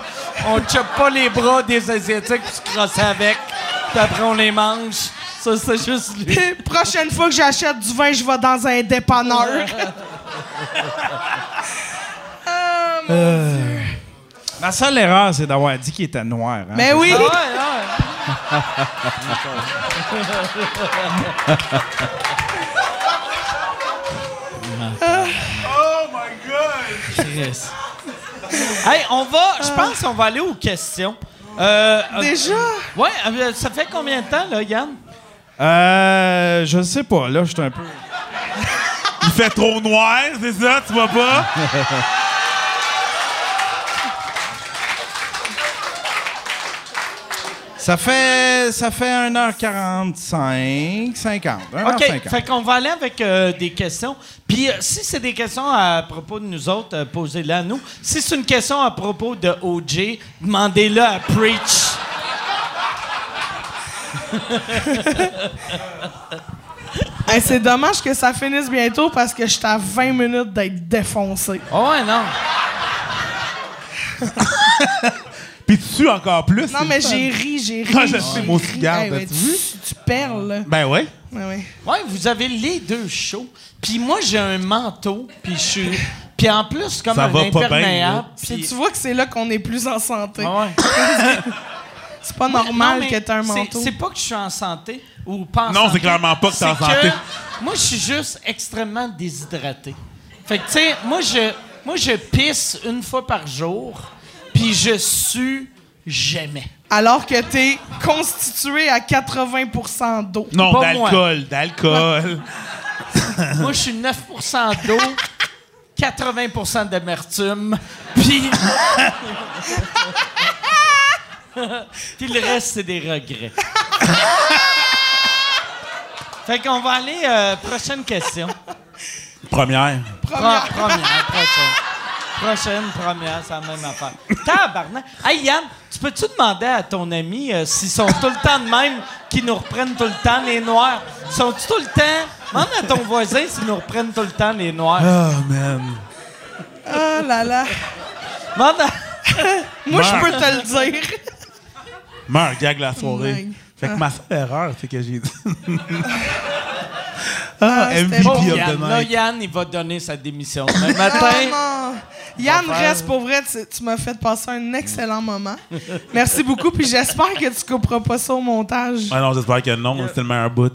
On chope pas les bras des Asiatiques puis se crosser avec. Puis après, on les mange. Ça, c'est juste lui. Prochaine fois que j'achète du vin, je vais dans un dépanneur. Ah, mon- Ma seule erreur, c'est d'avoir dit qu'il était noir. hein. Mais oui! Ah ouais, ouais. Oh, my God! Chris. Hey, on va... Je pense qu'on va aller aux questions. Euh, euh, Déjà? ouais, euh, ça fait combien de temps, là, Yann? Euh, je sais pas, là, je suis un peu. Il fait trop noir, c'est ça? Tu vois pas? Ça Ça fait, ça fait 1h45, 50. 1h50. OK, fait qu'on va aller avec euh, des questions. Puis euh, si c'est des questions à propos de nous autres, euh, posez-les à nous. Si c'est une question à propos de OJ, demandez-le à Preach. Hey, c'est dommage que ça finisse bientôt parce que j'étais à 20 minutes d'être défoncé. Oh ouais, non. Puis tu sues encore plus. Non, mais j'ai ri, j'ai ri. Ah, je sais, Hey, ouais, as-tu vu? tu, tu perles, là. Ben ouais. Ouais, ouais. Ouais, vous avez les deux chauds. Puis moi, j'ai un manteau, puis je suis... Puis en plus, comme Ça un va pas bien, imperméable. puis- Tu vois que c'est là qu'on est plus en santé. Ah ouais. C'est pas normal Non, que t'aies un manteau. C'est pas que je suis en santé ou pas en Non, c'est clairement pas que t'es en santé. Moi, je suis juste extrêmement déshydraté. Fait que, tu sais, moi je, moi, je pisse une fois par jour, puis je sue jamais. Alors que t'es constitué à 80% d'eau. Non, Pas moi. d'alcool, d'alcool. moi, je suis 9% d'eau, 80% d'amertume, puis... puis le reste, c'est des regrets. fait qu'on va aller... euh, prochaine question. Première. Première. première, prochaine. Prochaine, première, c'est la même affaire. Tabarnak. Hey, Yann, tu peux-tu demander à ton ami euh, s'ils sont tout le temps de même, qu'ils nous reprennent tout le temps, les noirs? Sont-ils tout le temps... Demande à ton voisin s'ils nous reprennent tout le temps, les noirs. Oh, man. Ah là là. Demande à... Moi, je peux te le dire. Meurs, gag la soirée. Ouais. Fait que ma seule erreur, c'est que j'ai dit. Ah, ah, MVP bon. of the Yann, là, night. Yann, il va donner sa démission demain Ah, matin. non. Yann, faire- reste pour vrai. Tu, tu m'as fait passer un excellent moment. Merci beaucoup. Puis j'espère que tu couperas pas ça au montage. Ah non, j'espère que non, c'était le meilleur bout.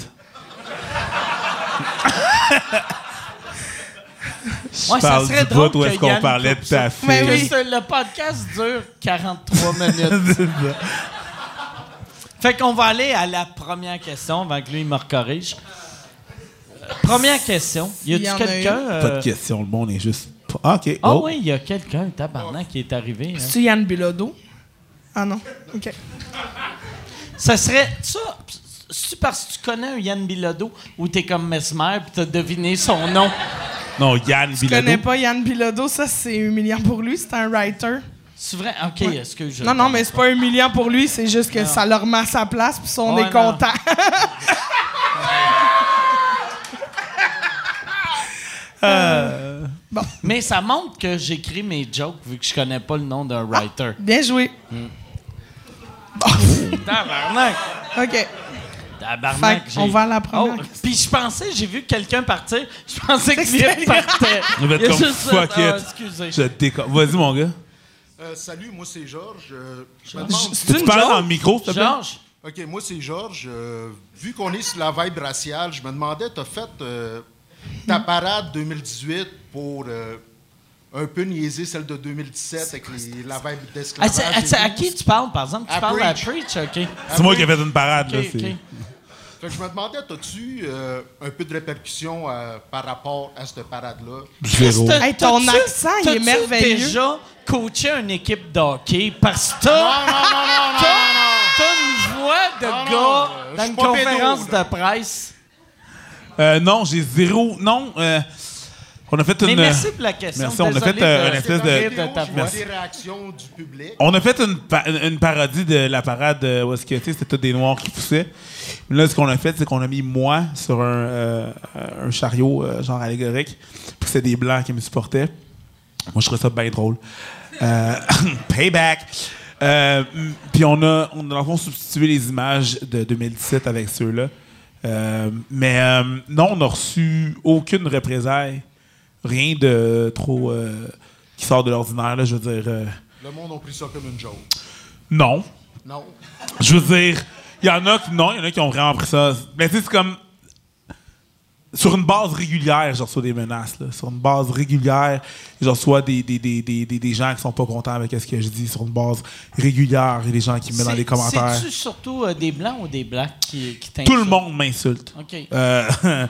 Je Ouais, ça serait du drôle bout où est-ce qu'on parlait de ta Mais fille. oui. Que ce- le podcast dure 43 minutes. Fait qu'on va aller à la première question avant que lui il me corrige. Euh, Première question. Y Il y en a-tu a quelqu'un. euh, Pas de question, le monde est juste. pas- Ah, ok. Ah Oh. oui, il y a quelqu'un, tabarnak, qui est arrivé. hein. C'est-tu Yann Bilodeau? Ah non. OK. Ça serait. Ça, c'est parce que tu connais un Yann Bilodeau ou t'es comme Mesmer puis t'as deviné son nom. Non, Yann Tu connais Bilodeau. pas Yann Bilodeau? Ça, c'est humiliant pour lui. C'est un writer. C'est vrai? Ok, excuse. je Non, non, mais c'est pas humiliant pour lui. C'est juste que ça le remet à sa place. Puis on Ouais, est content. Mais ça montre que j'écris mes jokes vu que je connais pas le nom d'un writer. Bien joué. Tabarnak! OK. Tabarnak, Fait j'ai- qu'on va à la première Oh. Puis je pensais, j'ai vu quelqu'un partir, je pensais que lui partait. On Il a comme juste ah, it. excusez. Je. Vas-y, mon gars. Euh, salut, moi c'est Georges. Euh, je me demande- C'est Tu une parles dans le micro, s'il te plaît? Georges? Ok, moi c'est Georges. Euh, vu qu'on est sur la vibe raciale, je me demandais, t'as fait euh, ta parade 2018 pour euh, un peu niaiser celle de 2017 avec les- la vibe Ah, d'esclavage. c'est- ah, c'est à tout. qui tu parles, par exemple? Tu À parles à Preach. Preach? OK. C'est moi qui ai fait une parade, là. OK, c'est- OK. Fait que je me demandais, t'as-tu euh, un peu de répercussions euh, par rapport à cette parade-là? Zéro. Hey, ton t'as-tu- accent, il est t'as-tu merveilleux. déjà coaché une équipe de hockey? Parce que t'as, Non, non, non, non, t'as- non, non, t'as une voix de Non, non, gars euh, dans une pas conférence pédo, là. de presse. Euh, non, j'ai zéro. Non, euh, on a fait une. Mais merci pour la question. Merci, on a Désolé fait, euh, de- une espèce de- de ta voix. des réactions du public? On a fait une, pa- une- une parodie de la parade euh, où est-ce que tu sais, c'était tous des noirs qui poussaient. Là, ce qu'on a fait, c'est qu'on a mis moi sur un, euh, un chariot euh, genre allégorique. Puis c'était des blancs qui me supportaient. Moi, je trouvais ça bien drôle. Euh, payback. Puis on a, on dans le fond substitué les images de 2017 avec ceux-là. Mais non, on n'a reçu aucune représaille. Rien de trop qui sort de l'ordinaire. là, Je veux dire, Le monde a pris ça comme une joke. non. Non. Je veux dire, il y en a qui non, il y en a qui ont vraiment pris ça. Mais tu sais, c'est comme sur une base régulière, je reçois des menaces. Là. Sur une base régulière, je reçois des, des, des, des, des, des gens qui sont pas contents avec ce que je dis. Sur une base régulière, il y a des gens qui me mettent dans C'est- les commentaires. C'est-tu surtout euh, des blancs ou des blacks qui, qui t'insultent? Tout le monde m'insulte. OK. Euh,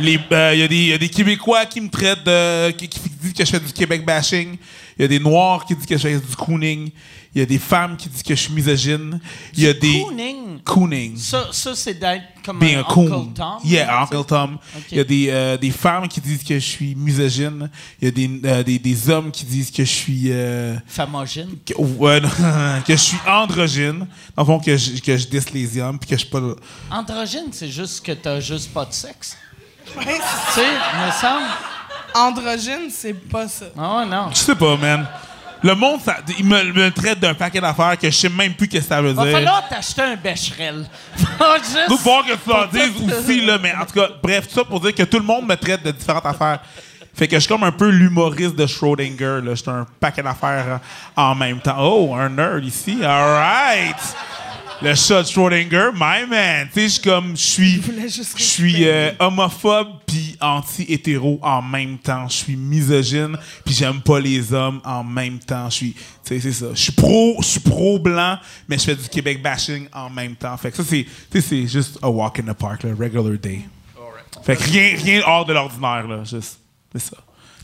Les, euh, Il y, a des- il y a des Québécois qui me traitent de. qui, qui disent que je fais du Québec bashing. Il y a des Noirs qui disent que je fais du cooning. Il y a des femmes qui disent que je suis misogyne. Il y a des. Cooning? Cooning. Ça, ça c'est d'être comme Being un a coon. Uncle Tom. Yeah, Uncle Tom. Il y a des, euh, des femmes qui disent que je suis misogyne. Il y a des, euh, des, des hommes qui disent que je suis. euh, Famogène. que, ouais, non, que je suis androgyne. Dans le fond, que je, que je disse les hommes, puis que je suis pas. Androgyne, c'est juste que t'as juste pas de sexe. Ouais, Tu sais, me semble. androgyne, c'est pas ça. Ah ouais, non. Je sais pas, man. Le monde, ça, il me, me traite d'un paquet d'affaires que je sais même plus ce que ça veut Va dire. falloir t'acheter un bécherel. Va juste- Faut voir que tu en Pour dises aussi, là, mais en tout cas, bref, tout ça pour dire que tout le monde me traite de différentes affaires. Fait que je suis comme un peu l'humoriste de Schrödinger, là. J'étais un paquet d'affaires en même temps. Oh, un nerd ici. All right! Le chat de Schrödinger, my man. Tu sais, je suis comme, je suis, je suis euh, homophobe puis anti-hétéro en même temps. Je suis misogyne puis j'aime pas les hommes en même temps. Je suis, tu sais, c'est ça. Je suis pro, je suis pro blanc, mais je fais du Québec bashing en même temps. Fait que ça, c'est, tu sais, c'est juste a walk in the park, là, regular day. Fait que rien, rien hors de l'ordinaire, là. Juste, c'est ça.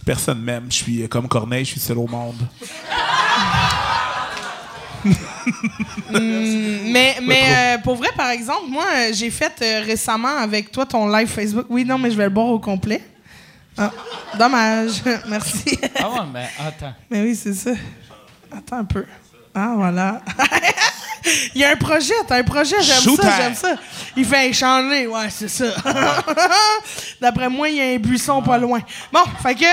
Personne m'aime. Je suis euh, comme Corneille, je suis seul au monde. Mais, mais euh, pour vrai, par exemple, moi, euh, j'ai fait euh, récemment avec toi ton live Facebook. Oui, non, mais je vais le boire au complet. Ah, dommage. Merci. Ah ouais, mais attends. mais oui, c'est ça. Attends un peu. Ah, voilà. Il y a un projet, t'as un projet, j'aime ça, j'aime ça. Il fait échanger, ouais, c'est ça. D'après moi, il y a un buisson pas loin. Bon, fait que.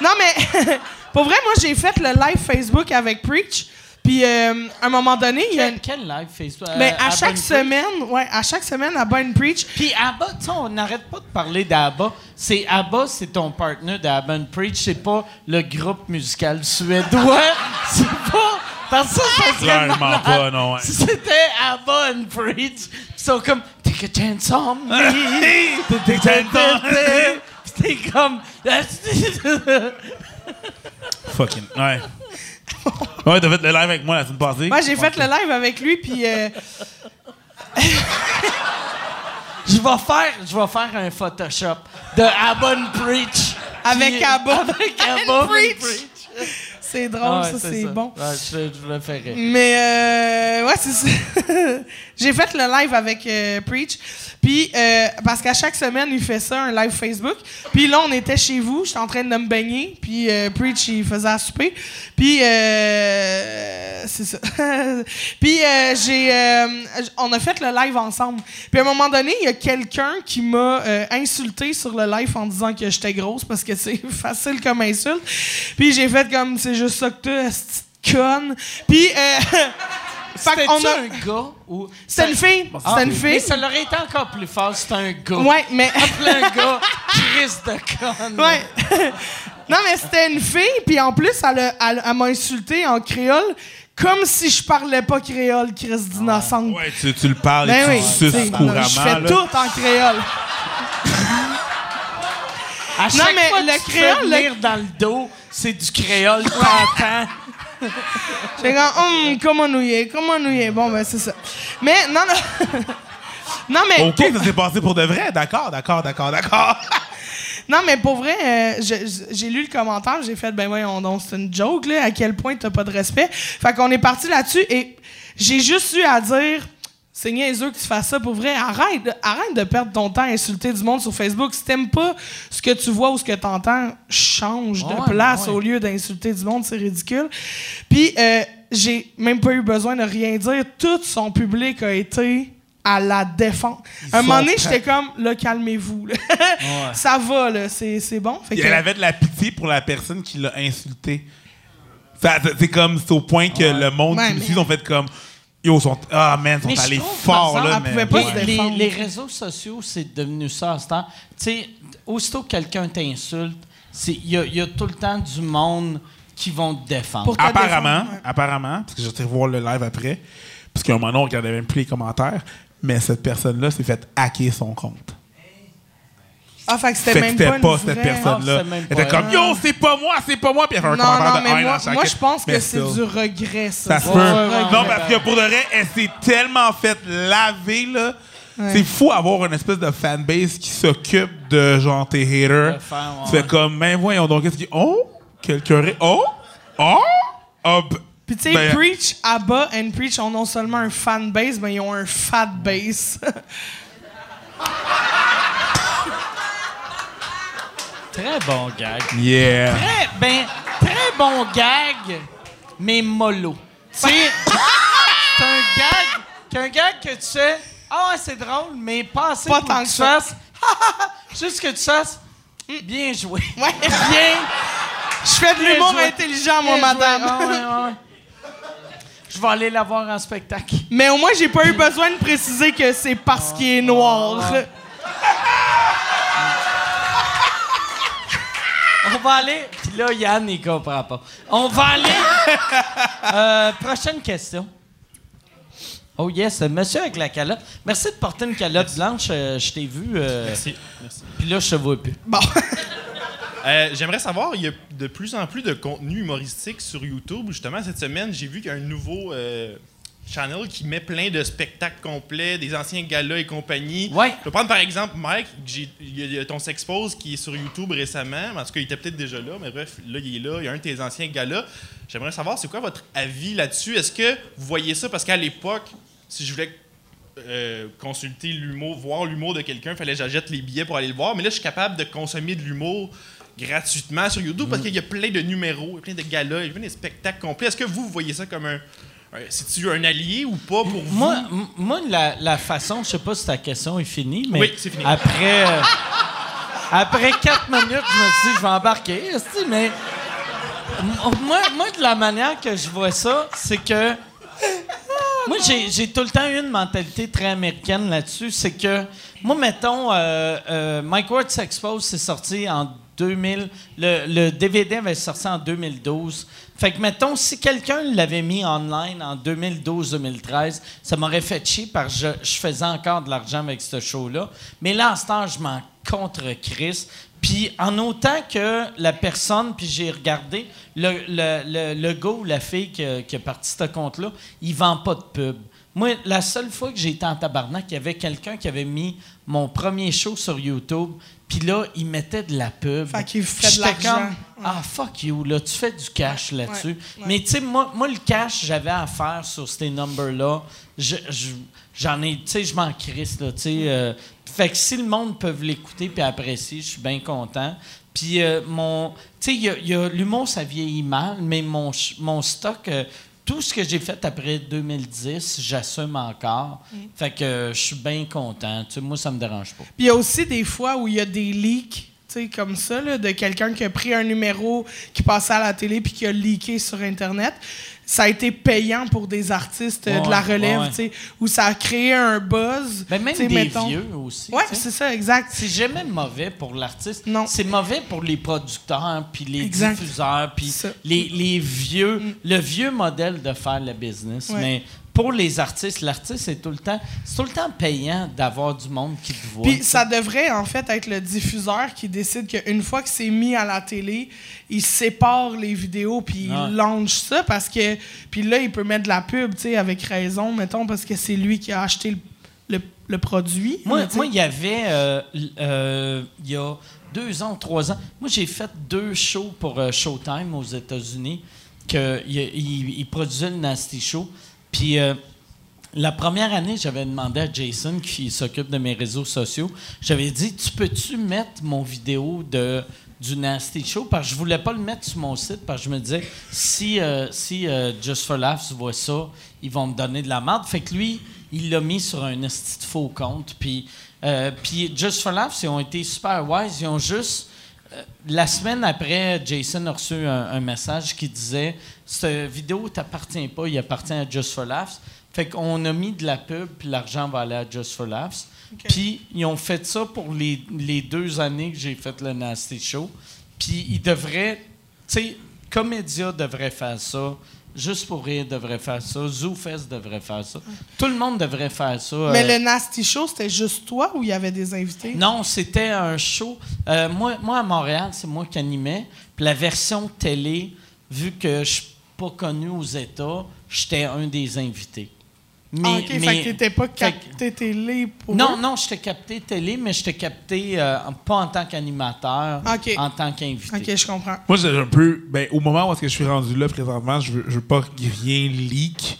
Non, mais pour vrai, moi, j'ai fait le live Facebook avec Preach. Puis, euh, à un moment donné, il y a. Quel, quel live Facebook? Ben, Euh, à Abba chaque semaine, ouais, à chaque semaine, à Bonne Preach. Puis Abba, tu sais, on n'arrête pas de parler d'Abba. C'est Abba, c'est ton partner d'Abba and Preach. C'est pas le groupe musical suédois. c'est pas. Parce que ça, ça serait Clairement pas, non, ouais. Si c'était Abba and Preach, ils sont comme Take a chance on me. Take a chance on me. C'était comme. Fucking. Ouais. Ouais, t'as fait le live avec moi la semaine passée. Moi, j'ai fait le live avec lui, puis. euh, Je vais faire, je vais faire un Photoshop de Abba and Preach. Avec Abba and Preach. C'est drôle, Ah ouais, ça, c'est bon. Ouais, je, je le ferai. Mais euh, ouais, c'est ça. J'ai fait le live avec euh, Preach. Puis euh, parce qu'à chaque semaine, il fait ça, un live Facebook. Puis là, on était chez vous, j'étais en train de me baigner, puis euh, Preach il faisait à souper. Puis c'est ça. puis j'ai on a fait le live ensemble. Puis à un moment donné, il y a quelqu'un qui m'a insulté sur le live en disant que j'étais grosse parce que c'est facile comme insulte. Puis j'ai fait comme c'est juste ça que t'as, cette conne. Puis euh, C'était a- un gars ou C'était une fille. Ah, C'était une Mais fille. ça l'aurait été encore plus fort, c'était un gars. Ouais, mais Appelez un gars Chris de conne. ouais. non mais c'était une fille puis en plus elle, a- elle- elle m'a insulté en créole comme si je parlais pas créole, Chris d'innocente. Ouais, tu, tu le parles Ben et oui, tu le t'sais, suces couramment. je fais là. tout en créole. À chaque mais fois le que tu créole, fais le- venir dans le dos, c'est du créole t'entends. J'ai comme hum, comment nous y est, comment nous y est? Bon ben c'est ça. Mais non non. non mais OK, ça s'est passé pour de vrai. D'accord, d'accord, d'accord, d'accord. Non, mais pour vrai, euh, j'ai lu le commentaire, j'ai fait, ben voyons donc, c'est une joke, là, à quel point t'as pas de respect. Fait qu'on est parti là-dessus et j'ai juste eu à dire, c'est niaiseux que tu fasses ça pour vrai. Arrête, arrête de perdre ton temps à insulter du monde sur Facebook. Si t'aimes pas ce que tu vois ou ce que t'entends, change de place ouais. au lieu d'insulter du monde, c'est ridicule. Puis, euh, j'ai même pas eu besoin de rien dire. Tout son public a été à la défense. À un moment donné, j'étais comme, là, calmez-vous. là. Ça va, là, c'est c'est bon. Fait que- Elle avait de la pitié pour la personne qui l'a insulté. Ça- C'est comme, c'est au point que le monde Ouais, qui me suit ont fait comme. Yo, sont, ah man, sont allés fort là. elle pouvait pas Les, réseaux sociaux, c'est devenu ça à ce temps. Tu sais, aussitôt que quelqu'un t'insulte, c'est- il y, a- il y a tout le temps du monde qui vont te défendre. Apparemment, défendre, ouais. apparemment, parce que j'ai été voir le live après, parce qu'à un moment, on regardait même plus les commentaires, mais cette personne-là s'est fait hacker son compte. Ah, fait que c'était même c'était pas, pas, cette personne-là. Ah, Elle était comme, yo, c'est pas moi, c'est pas moi, puis elle fait un Non, commentaire non, de mais moi, à chaque- moi je pense mais que c'est du regret, ça. Ça se peut. ouais, ouais, non, parce que pour de vrai, elle s'est tellement fait laver, là. C'est fou avoir une espèce de fanbase qui s'occupe de genre tes haters. Tu fais comme, ben voyons donc, qu'est-ce qui. Oh! Quelqu'un. ré- Oh! Oh! B- Puis tu sais, Ben- Preach, ABBA and Preach ont non seulement un fan base, mais ils ont un fat base. Très bon gag. Yeah! Très, ben, très bon gag, mais mollo. Tu sais, c'est un gag, qu'un gag que tu fais, ah ouais, c'est drôle, mais pas assez Pas pour tant que que tu fasses, juste que tu fasses, Hum, bien joué. Ouais. Bien. Je fais de l'humour intelligent, moi, Bien madame. Ah ouais, ouais, ouais. Je vais aller la voir en spectacle. Mais au moins, j'ai pas eu besoin de préciser que c'est parce qu'il est noir. On va aller. Puis là, Yann, il comprend pas. On va aller. Euh, prochaine question. Oh yes, monsieur avec la calotte. Merci de porter une calotte blanche. euh, je t'ai vu. euh, Merci. Merci. Puis là, je te vois plus. Bon. Euh, J'aimerais savoir, il y a de plus en plus de contenu humoristique sur YouTube. Justement, cette semaine, j'ai vu qu'il y a un nouveau euh, channel qui met plein de spectacles complets, des anciens galas et compagnie. Ouais. Je vais prendre par exemple Mike, il y a- ton S'expose qui est sur YouTube récemment. En tout cas, il était peut-être déjà là, mais bref, là, il est là. Il y a un de tes anciens galas. J'aimerais savoir, c'est quoi votre avis là-dessus? Est-ce que vous voyez ça? Parce qu'à l'époque, si je voulais euh, consulter l'humour, voir l'humour de quelqu'un, il fallait que j'achète les billets pour aller le voir. Mais là, je suis capable de consommer de l'humour gratuitement sur YouTube parce qu'il y a plein de numéros, plein de galas, il y a plein de spectacles complets. Est-ce que vous, vous voyez ça comme un. Un- C'est-tu un allié ou pas pour vous? Moi, moi la, la façon, je sais pas si ta question est finie, mais Oui, c'est fini. après euh, après quatre minutes, je me suis dit je vais embarquer, mais moi, moi de la manière que je vois ça, c'est que moi j'ai, j'ai tout le temps eu une mentalité très américaine là-dessus, c'est que moi mettons euh, euh, Mike Ward s'expose, c'est sorti en 2000, le, le DVD avait sorti en 2012. Fait que, mettons, si quelqu'un l'avait mis online en 2012-2013, ça m'aurait fait chier parce que je, faisais encore de l'argent avec ce show-là. Mais là, en ce temps, je m'en contre Chris. Puis, en autant que la personne, puis j'ai regardé, le, le, gars la fille qui qui a parti ce compte-là, il vend pas de pub. Moi, la seule fois que j'ai été en tabarnak, il y avait quelqu'un qui avait mis mon premier show sur YouTube, puis là, il mettait de la pub. Fait qu'il fait de l'argent. comme, Ah, fuck you, là, tu fais du cash là-dessus. Ouais. Mais tu sais, moi, moi, le cash, j'avais à faire sur ces numbers-là. Je- je- J'en ai, tu sais, je m'en crisse, là, tu sais. euh, fait que si le monde peut l'écouter puis apprécier, je suis bien content. Puis euh, mon, tu sais, y a- il y a, l'humour, ça vieillit mal, mais mon stock, euh, tout ce que j'ai fait après 2010, j'assume encore. Mm. Fait que euh, je suis bien content. Tu sais, moi, ça me dérange pas. Puis il y a aussi des fois où il y a des leaks, tu sais, comme ça, là, de quelqu'un qui a pris un numéro qui passait à la télé puis qui a leaké sur Internet. Ça a été payant pour des artistes euh, de la relève, ouais. où ça a créé un buzz. Mais même des mettons. vieux aussi. Sais. c'est ça, exact. C'est jamais mauvais pour l'artiste. Non. C'est mauvais pour les producteurs, puis les Exact. diffuseurs, puis les, les vieux, le vieux modèle de faire le business. Ouais. Mais pour les artistes, l'artiste, c'est tout le temps, c'est tout le temps payant d'avoir du monde qui te voit. Puis ça devrait en fait être le diffuseur qui décide qu'une fois que c'est mis à la télé, il sépare les vidéos puis il launch ça parce que puis là il peut mettre de la pub, tu sais, avec raison, mettons parce que c'est lui qui a acheté le, le- le produit. Moi, il y avait, euh, euh, il y a deux ans, trois ans, moi, j'ai fait deux shows pour euh, Showtime aux États-Unis, que il, le Nasty Show. Puis euh, la première année, j'avais demandé à Jason, qui s'occupe de mes réseaux sociaux, j'avais dit, tu peux-tu mettre mon vidéo de du Nasty Show parce que je voulais pas le mettre sur mon site parce que je me disais si euh, si euh, Just for Laughs voit ça ils vont me donner de la merde. Fait que lui il l'a mis sur un esti faux compte. Puis euh, puis Just for Laughs ils ont été super wise. Ils ont juste la semaine après, Jason a reçu un message qui disait Cette vidéo t'appartient pas, il appartient à Just for Laughs. Fait qu'on a mis de la pub, puis l'argent va aller à Just for Laughs. Puis ils ont fait ça pour les, les deux années que j'ai fait le Nasty Show. Puis ils devraient, tu sais, Comédia devrait faire ça. Juste pour rire devrait faire ça. ZooFest devrait faire ça. Tout le monde devrait faire ça. Mais Euh, le Nasty Show, c'était juste toi ou il y avait des invités? non, c'était un show. Euh, moi, moi, à Montréal, c'est moi qui animais. Puis la version télé, vu que je suis pas connu aux États, j'étais un des invités. Mais, Ah, OK, mais- fait que t'étais pas capté télé pour Non, eux? non, je t'ai capté télé, mais je t'ai capté euh, pas en tant qu'animateur, en tant qu'invité. OK, je comprends. Moi, j'ai un peu. Ben, au moment où est-ce que je suis rendu là présentement, je veux, je veux pas que rien leak.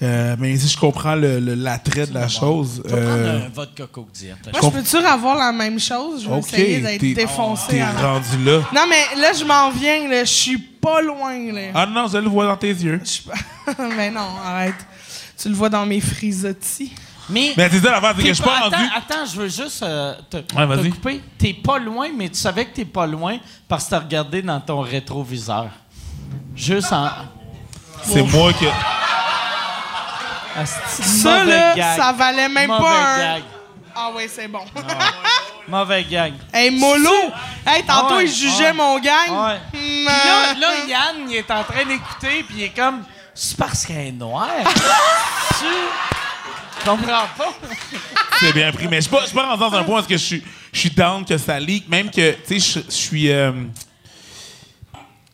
Euh, mais si je comprends le- le- l'attrait de la chose. Vas prendre euh, un vodka Coke Diet. Moi, je peux-tu avoir la même chose? Je vais ok, essayer d'être t'es- défoncé. T'es rendu là. Non, mais là, je m'en viens. là. Je suis pas loin. Là. Ah non, je le vois dans tes yeux. Mais non, arrête. Tu le vois dans mes frisottis. Mais, Mais c'est ça l'affaire, c'est que t'es je suis pas attends, rendu. attends, je veux juste euh, te, Ouais, vas-y. te couper. T'es pas loin, mais tu savais que t'es pas loin parce que t'as regardé dans ton rétroviseur. Juste en... C'est moi que. Asti, Ça, là, gag. ça valait même Mauvais pas un. gag. Ah, ouais, c'est bon. Mauvais gag. hey, Molo! Hey, tantôt, Ouais, il jugeait ouais. mon gang. Ouais. Hmm, là, là, Yann, il est en train d'écouter, puis il est comme... C'est parce qu'elle est noire. tu comprends pas? C'est bien pris. Mais je suis pas, je suis pas rendu dans un point parce que je suis, je suis down que ça leak. Même que, tu sais, je, je suis. euh,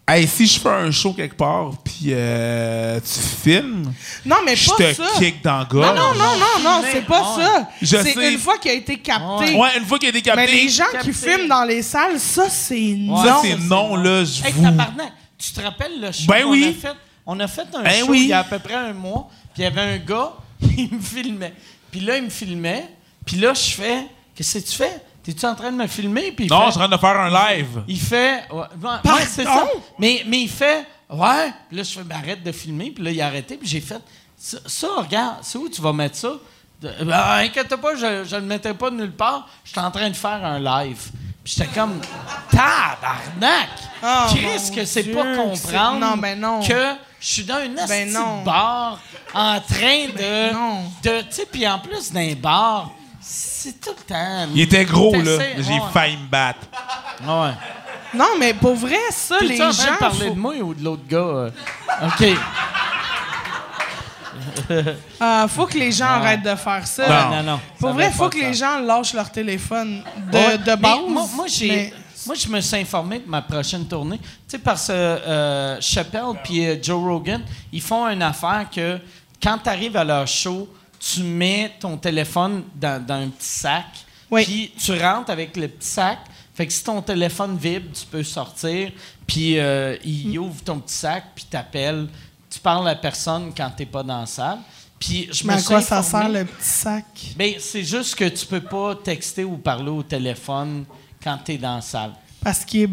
Hey, si je fais un show quelque part, puis euh, tu filmes, Non, mais je pas te ça. kick dans le Non, non, non, non, non, c'est pas Ouais. ça. Je C'est sais. une fois qu'il a été capté. Ouais, une fois qu'il a été capté, Mais les gens Capté. qui filment dans les salles, ça, c'est non. ça, c'est ça, c'est non, non. là, je Hey, vous. tabarnak, tu te rappelles le show Ben qu'on oui. a fait? On a fait un Ben show oui. il y a à peu près un mois, puis il y avait un gars, il me filmait. Puis là, il me filmait, puis là, je fais « Qu'est-ce que tu fais? T'es-tu en train de me filmer? » Puis Non, fait- je suis en train de faire un live. Il fait... Ouais, ouais, ouais, c'est ça. Pardon? Mais, mais il fait « Ouais. » Puis là, je fais Arrête de filmer. » Puis là, il a arrêté, puis j'ai fait ça, ça, regarde, c'est où tu vas mettre ça? De- Ben, inquiète pas, je ne le mettrai pas nulle part. Je suis en train de faire un live. Puis j'étais comme tabarnak! Oh, Chris, que c'est pas comprendre non, ben non. que je suis dans une Ben de bar en train de. Ben non. de tu sais, puis en plus d'un bar, c'est tout le temps. Il était gros, là. J'ai failli me battre. Ouais. Non, mais pour vrai, ça, les en train gens. de parler faut- de moi ou de l'autre gars? euh? OK. Ah, faut que les gens arrêtent de faire ça. Non, non, non. Pour Ça vrai, faut que les gens lâchent leur téléphone de, Ouais, de mais base. Moi, moi, j'ai, mais- moi, je me suis informé de ma prochaine tournée. Tu sais, parce que euh, Chappelle puis euh, Joe Rogan, ils font une affaire que quand tu arrives à leur show, tu mets ton téléphone dans, dans un petit sac. Oui. Puis tu rentres avec le petit sac. Fait que si ton téléphone vibre, tu peux sortir. Puis euh, il ouvre ton petit sac, puis t'appelles. Tu parles à personne quand t'es pas dans la salle. Puis je Mais me à quoi ça sert le petit sac? ben, c'est juste que tu peux pas texter ou parler au téléphone quand tu es dans la salle. Parce qu'il est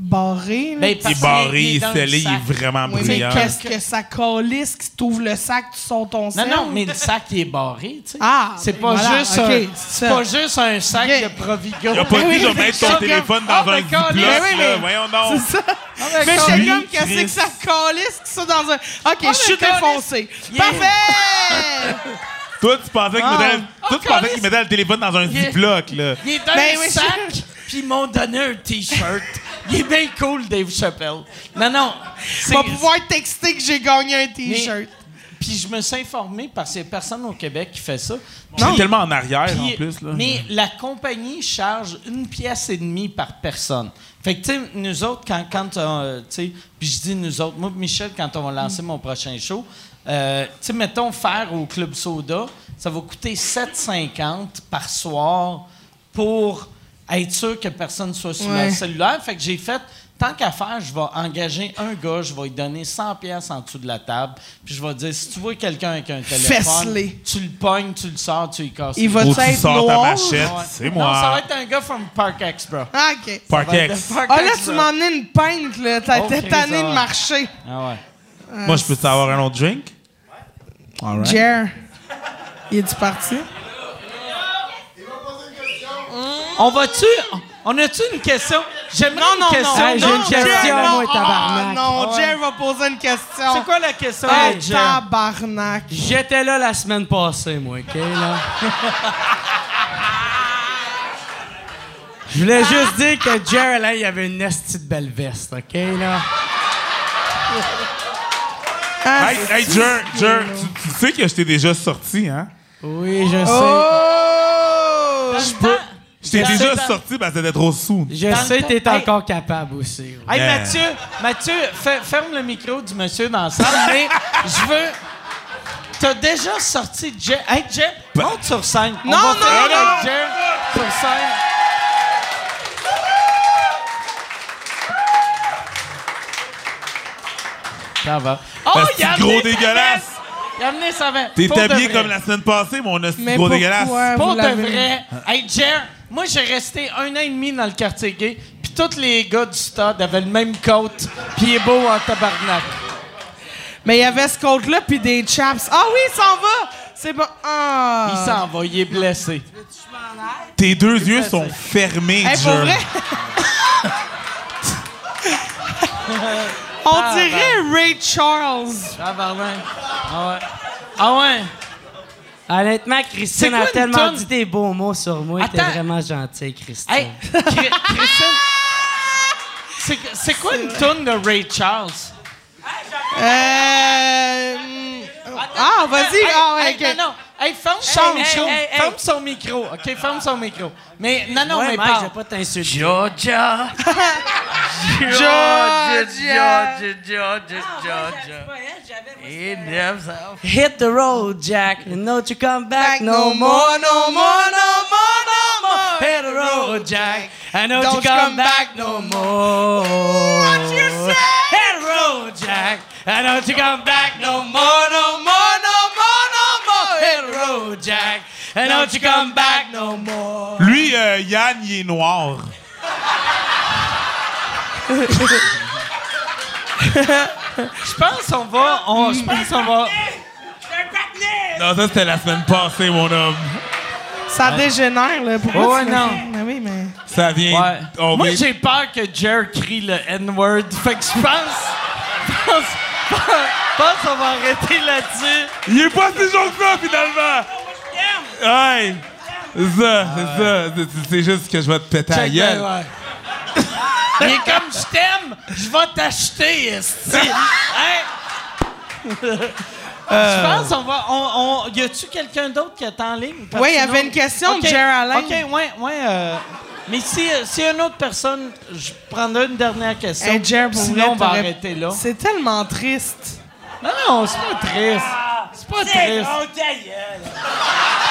barré. là. Ben, Il est barré, il est scellé, il sac. est vraiment oui, mais brillant. qu'est-ce que ça calisse que tu ouvres le sac, tu sors ton Non, sel? non, mais le sac, il est barré, tu sais. Ah, c'est pas, voilà, juste un, c'est c'est pas juste un sac Ok. de Provigo. Il a pas Oui, dit de oui, mettre c'est ton téléphone Ah, dans un ben, Ziploc. Mais là. mais- Voyons donc. C'est ça. Ah, ben, Mais calme. j'étais comme, qu'est-ce que ça calisse que ça dans un. Ok, je suis mais défoncé. Yeah. Parfait! Toi, tu pensais qu'il Ah. mettait, Ah, toi, tu pensais calisse. qu'il mettait le téléphone dans un Il est- Ziploc, là. Il est dans Ben un oui, sac, puis ils m'ont donné un T-shirt. il est bien cool, Dave Chappelle. Non, non. Tu vas pouvoir texter que j'ai gagné un T-shirt. Puis je me suis informé parce qu'il n'y a personne au Québec qui fait ça. C'est tellement en arrière, Puis- en plus, là. Mais la compagnie charge une pièce et demie par personne. Fait que, tu sais, nous autres, quand, quand euh, tu sais, puis je dis nous autres, moi, Michel, quand on va lancer mon prochain show, euh, tu sais, mettons, faire au Club Soda, ça va coûter 7,50 par soir pour être sûr que personne soit sur Ouais. le cellulaire. Fait que j'ai fait, tant qu'à faire, je vais engager un gars, je vais lui donner 100 pièces en dessous de la table, puis je vais dire, si tu vois quelqu'un avec un téléphone, tu le pognes, tu le sors, tu lui casses Il va Ou tu tu être sors ta noir? machette, Ouais. c'est Non, ça va moi. être un gars from Park Expo. Ah, OK. Parkex. Ah, là, tu m'as emmené une pinte, là. T'as Oh, été tanné ah de ouais. marcher. Ah ouais. Moi, je peux savoir un autre drink? All right. Jer, il est-tu parti? On va-tu. On a-tu une question? J'aimerais Non, une non, non. question. Hey, j'ai non, une question, Jer, moi, non, tabarnak. Ah, non. Jer va poser une question. C'est quoi la question? Ah, Hey, Jeff? tabarnak. J'étais là la semaine passée, moi, OK, là? Je voulais juste dire que Jerry, là, il avait une esti de belle veste, OK, là? Ah, Hey, hey, Jer, Jer, tu, tu sais que je t'ai déjà sorti, hein? Oui, je sais. Oh! Je peux. Je t'ai déjà sorti parce que c'était trop sous. Je Dans sais t'es Hey. encore capable aussi. oui. Hey, Yeah. Mathieu, Mathieu, fe- ferme le micro du monsieur dans la salle, mais je veux. t'as déjà sorti Jer. Hey, Jer, monte sur scène. On Non, va non, non, avec sur scène. Ça va. Oh, il a gros dégueulasse. Il a amené sa veste. T'es Pour habillé comme la semaine passée, mon hostie gros pourquoi dégueulasse. Pour de vrai. Hey, Jer, moi, j'ai resté un an et demi dans le quartier gay, puis tous les gars du stade avaient le même coat, puis il est beau en tabarnak. Mais il y avait ce coat-là, puis des chaps. Ah oui, il s'en va! C'est bon. Ah! Il s'en va, il est blessé. Tes deux yeux sont fermés, Hey, pour Jer. vrai? On dirait Ray Charles. Tabarnak. Ah ouais. Ah ouais. Honnêtement, Christine quoi a tellement dit des beaux mots sur moi. T'es vraiment gentille, Christine. Hey, Chri- Christine. C'est, quoi une toune de Ray Charles? Euh... Ah, vas-y. Hey, Ah, ouais, hey, ok. Non, non. Hey, ferme Hey, son hey, micro. hey, hey. Ferme son micro. OK, ferme son micro. Mais non, non, ouais, mais Mike, je vais pas t'insulter. Georgia. Georgia. Hit the road, Jack, and don't you come back no, more. no more, no more, no more. Hit the road, Jack, and don't, Don't you come back no more. What you say? Hit the road, Jack, and don't you come back no more, no more, no and don't you come back no more. Lui, euh, Yann, il est noir. Je pense qu'on va... On, je pense qu'on va... Non, ça, c'était la semaine passée, mon homme. Ça dégénère, là. Pourquoi Ouais, tu non. me- Mais oui, mais... Ça vient... Ouais. on Moi, vient- j'ai peur que Jer crie le N-word. Fait que je pense... Je pense... Pense qu'on va arrêter là-dessus. Il est pas si jaune que ça, finalement! Ouais! C'est ça, c'est ça. C'est- juste que je vais te péter la Check gueule. est comme je t'aime, je vais t'acheter, esti. Hein? Je pense qu'on va. On, on- y a-tu quelqu'un d'autre qui est en ligne? Parce Oui, il y que avait sinon- une question Ok, de Jer Alain. OK, ouais, ouais. euh, mais si, si une autre personne, je prendrai une dernière question. Hey, Jer, pour Sinon, vrai, on va t'aurais- arrêter là. C'est tellement triste. Non, non, c'est pas triste. C'est pas triste.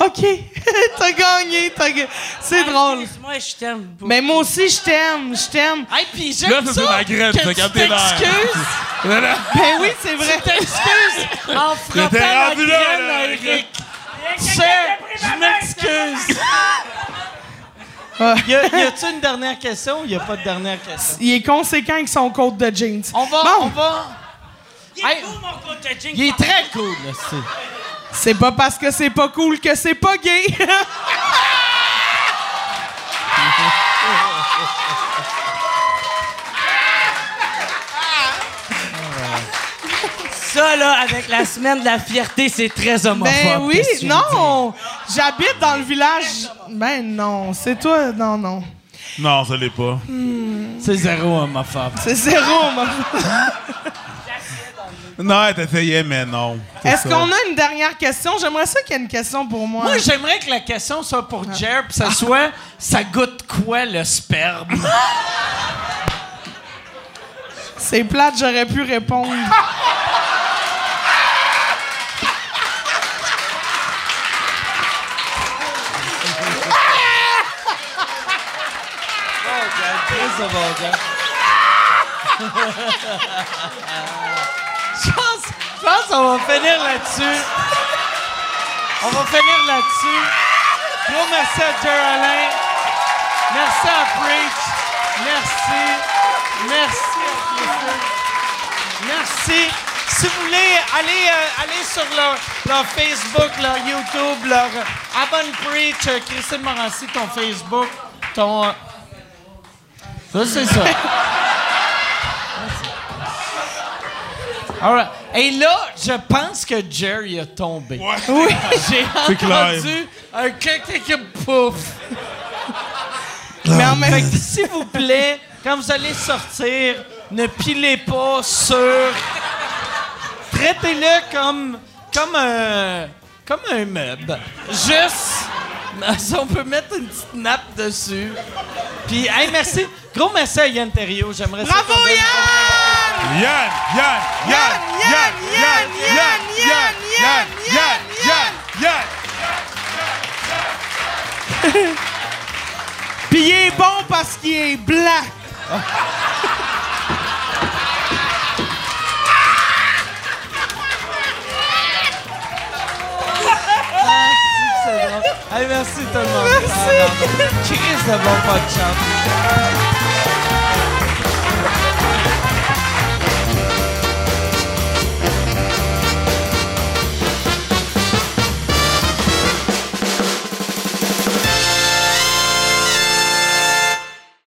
OK. t'as gagné, t'as gagné. C'est drôle. Moi, je t'aime beaucoup. Mais moi aussi, je t'aime, je t'aime. Hey, puis j'aime Là, ça, c'est ma graine, que tu t'excuses. Ben oui, c'est vrai. Tu t'excuses en frappant la graine là, à Eric. Tu sais, je m'excuse. Y a-tu une dernière question ou y a pas de dernière question? Il est conséquent avec son code de jeans. On va, Bon. on va. Hey, il est très cool, là. C'est pas parce que c'est pas cool que c'est pas gay. Ça, là, avec la semaine de la fierté, c'est très homophobe. ben oui, non. J'habite dans le village. Ben non, c'est toi. Non, non. Non, ça l'est pas. C'est zéro homophobe. C'est zéro, moi. Non, t'essayais, mais non. Est-ce qu'on a une dernière question? J'aimerais ça qu'il y ait une question pour moi. Moi, j'aimerais que la question soit pour Jer, puis ça soit ça goûte quoi le sperme? C'est plate, j'aurais pu répondre. Je pense, je pense qu'on va finir là-dessus. On va finir là-dessus. Merci à Jer Alain. Merci à Preach. Merci. Merci à. Merci. Si vous voulez, allez, euh, allez sur leur, leur Facebook, leur YouTube, leur euh, Abonne Preach. euh, Christine Morancy, ton Facebook, ton... Ça, c'est ça. All right. Et là, je pense que Jerry a tombé. Oui. J'ai clair. entendu un clic pouf. Mais en même que, s'il vous plaît, quand vous allez sortir, ne pilez pas sur. Traitez-le comme comme un comme un meuble. Juste Si on peut mettre une petite nappe dessus. Puis, hey, merci. Gros merci à Yann Terriot. J'aimerais ça Bravo, qu'on donne- Yann! Yann! Yann! Yann! Yann! Yann! Yann! Yann! Yann! Yann! Yann! Puis il est bon parce qu'il est blanc. c'est bon. Hey, merci tout le monde. Merci. Ah, pas.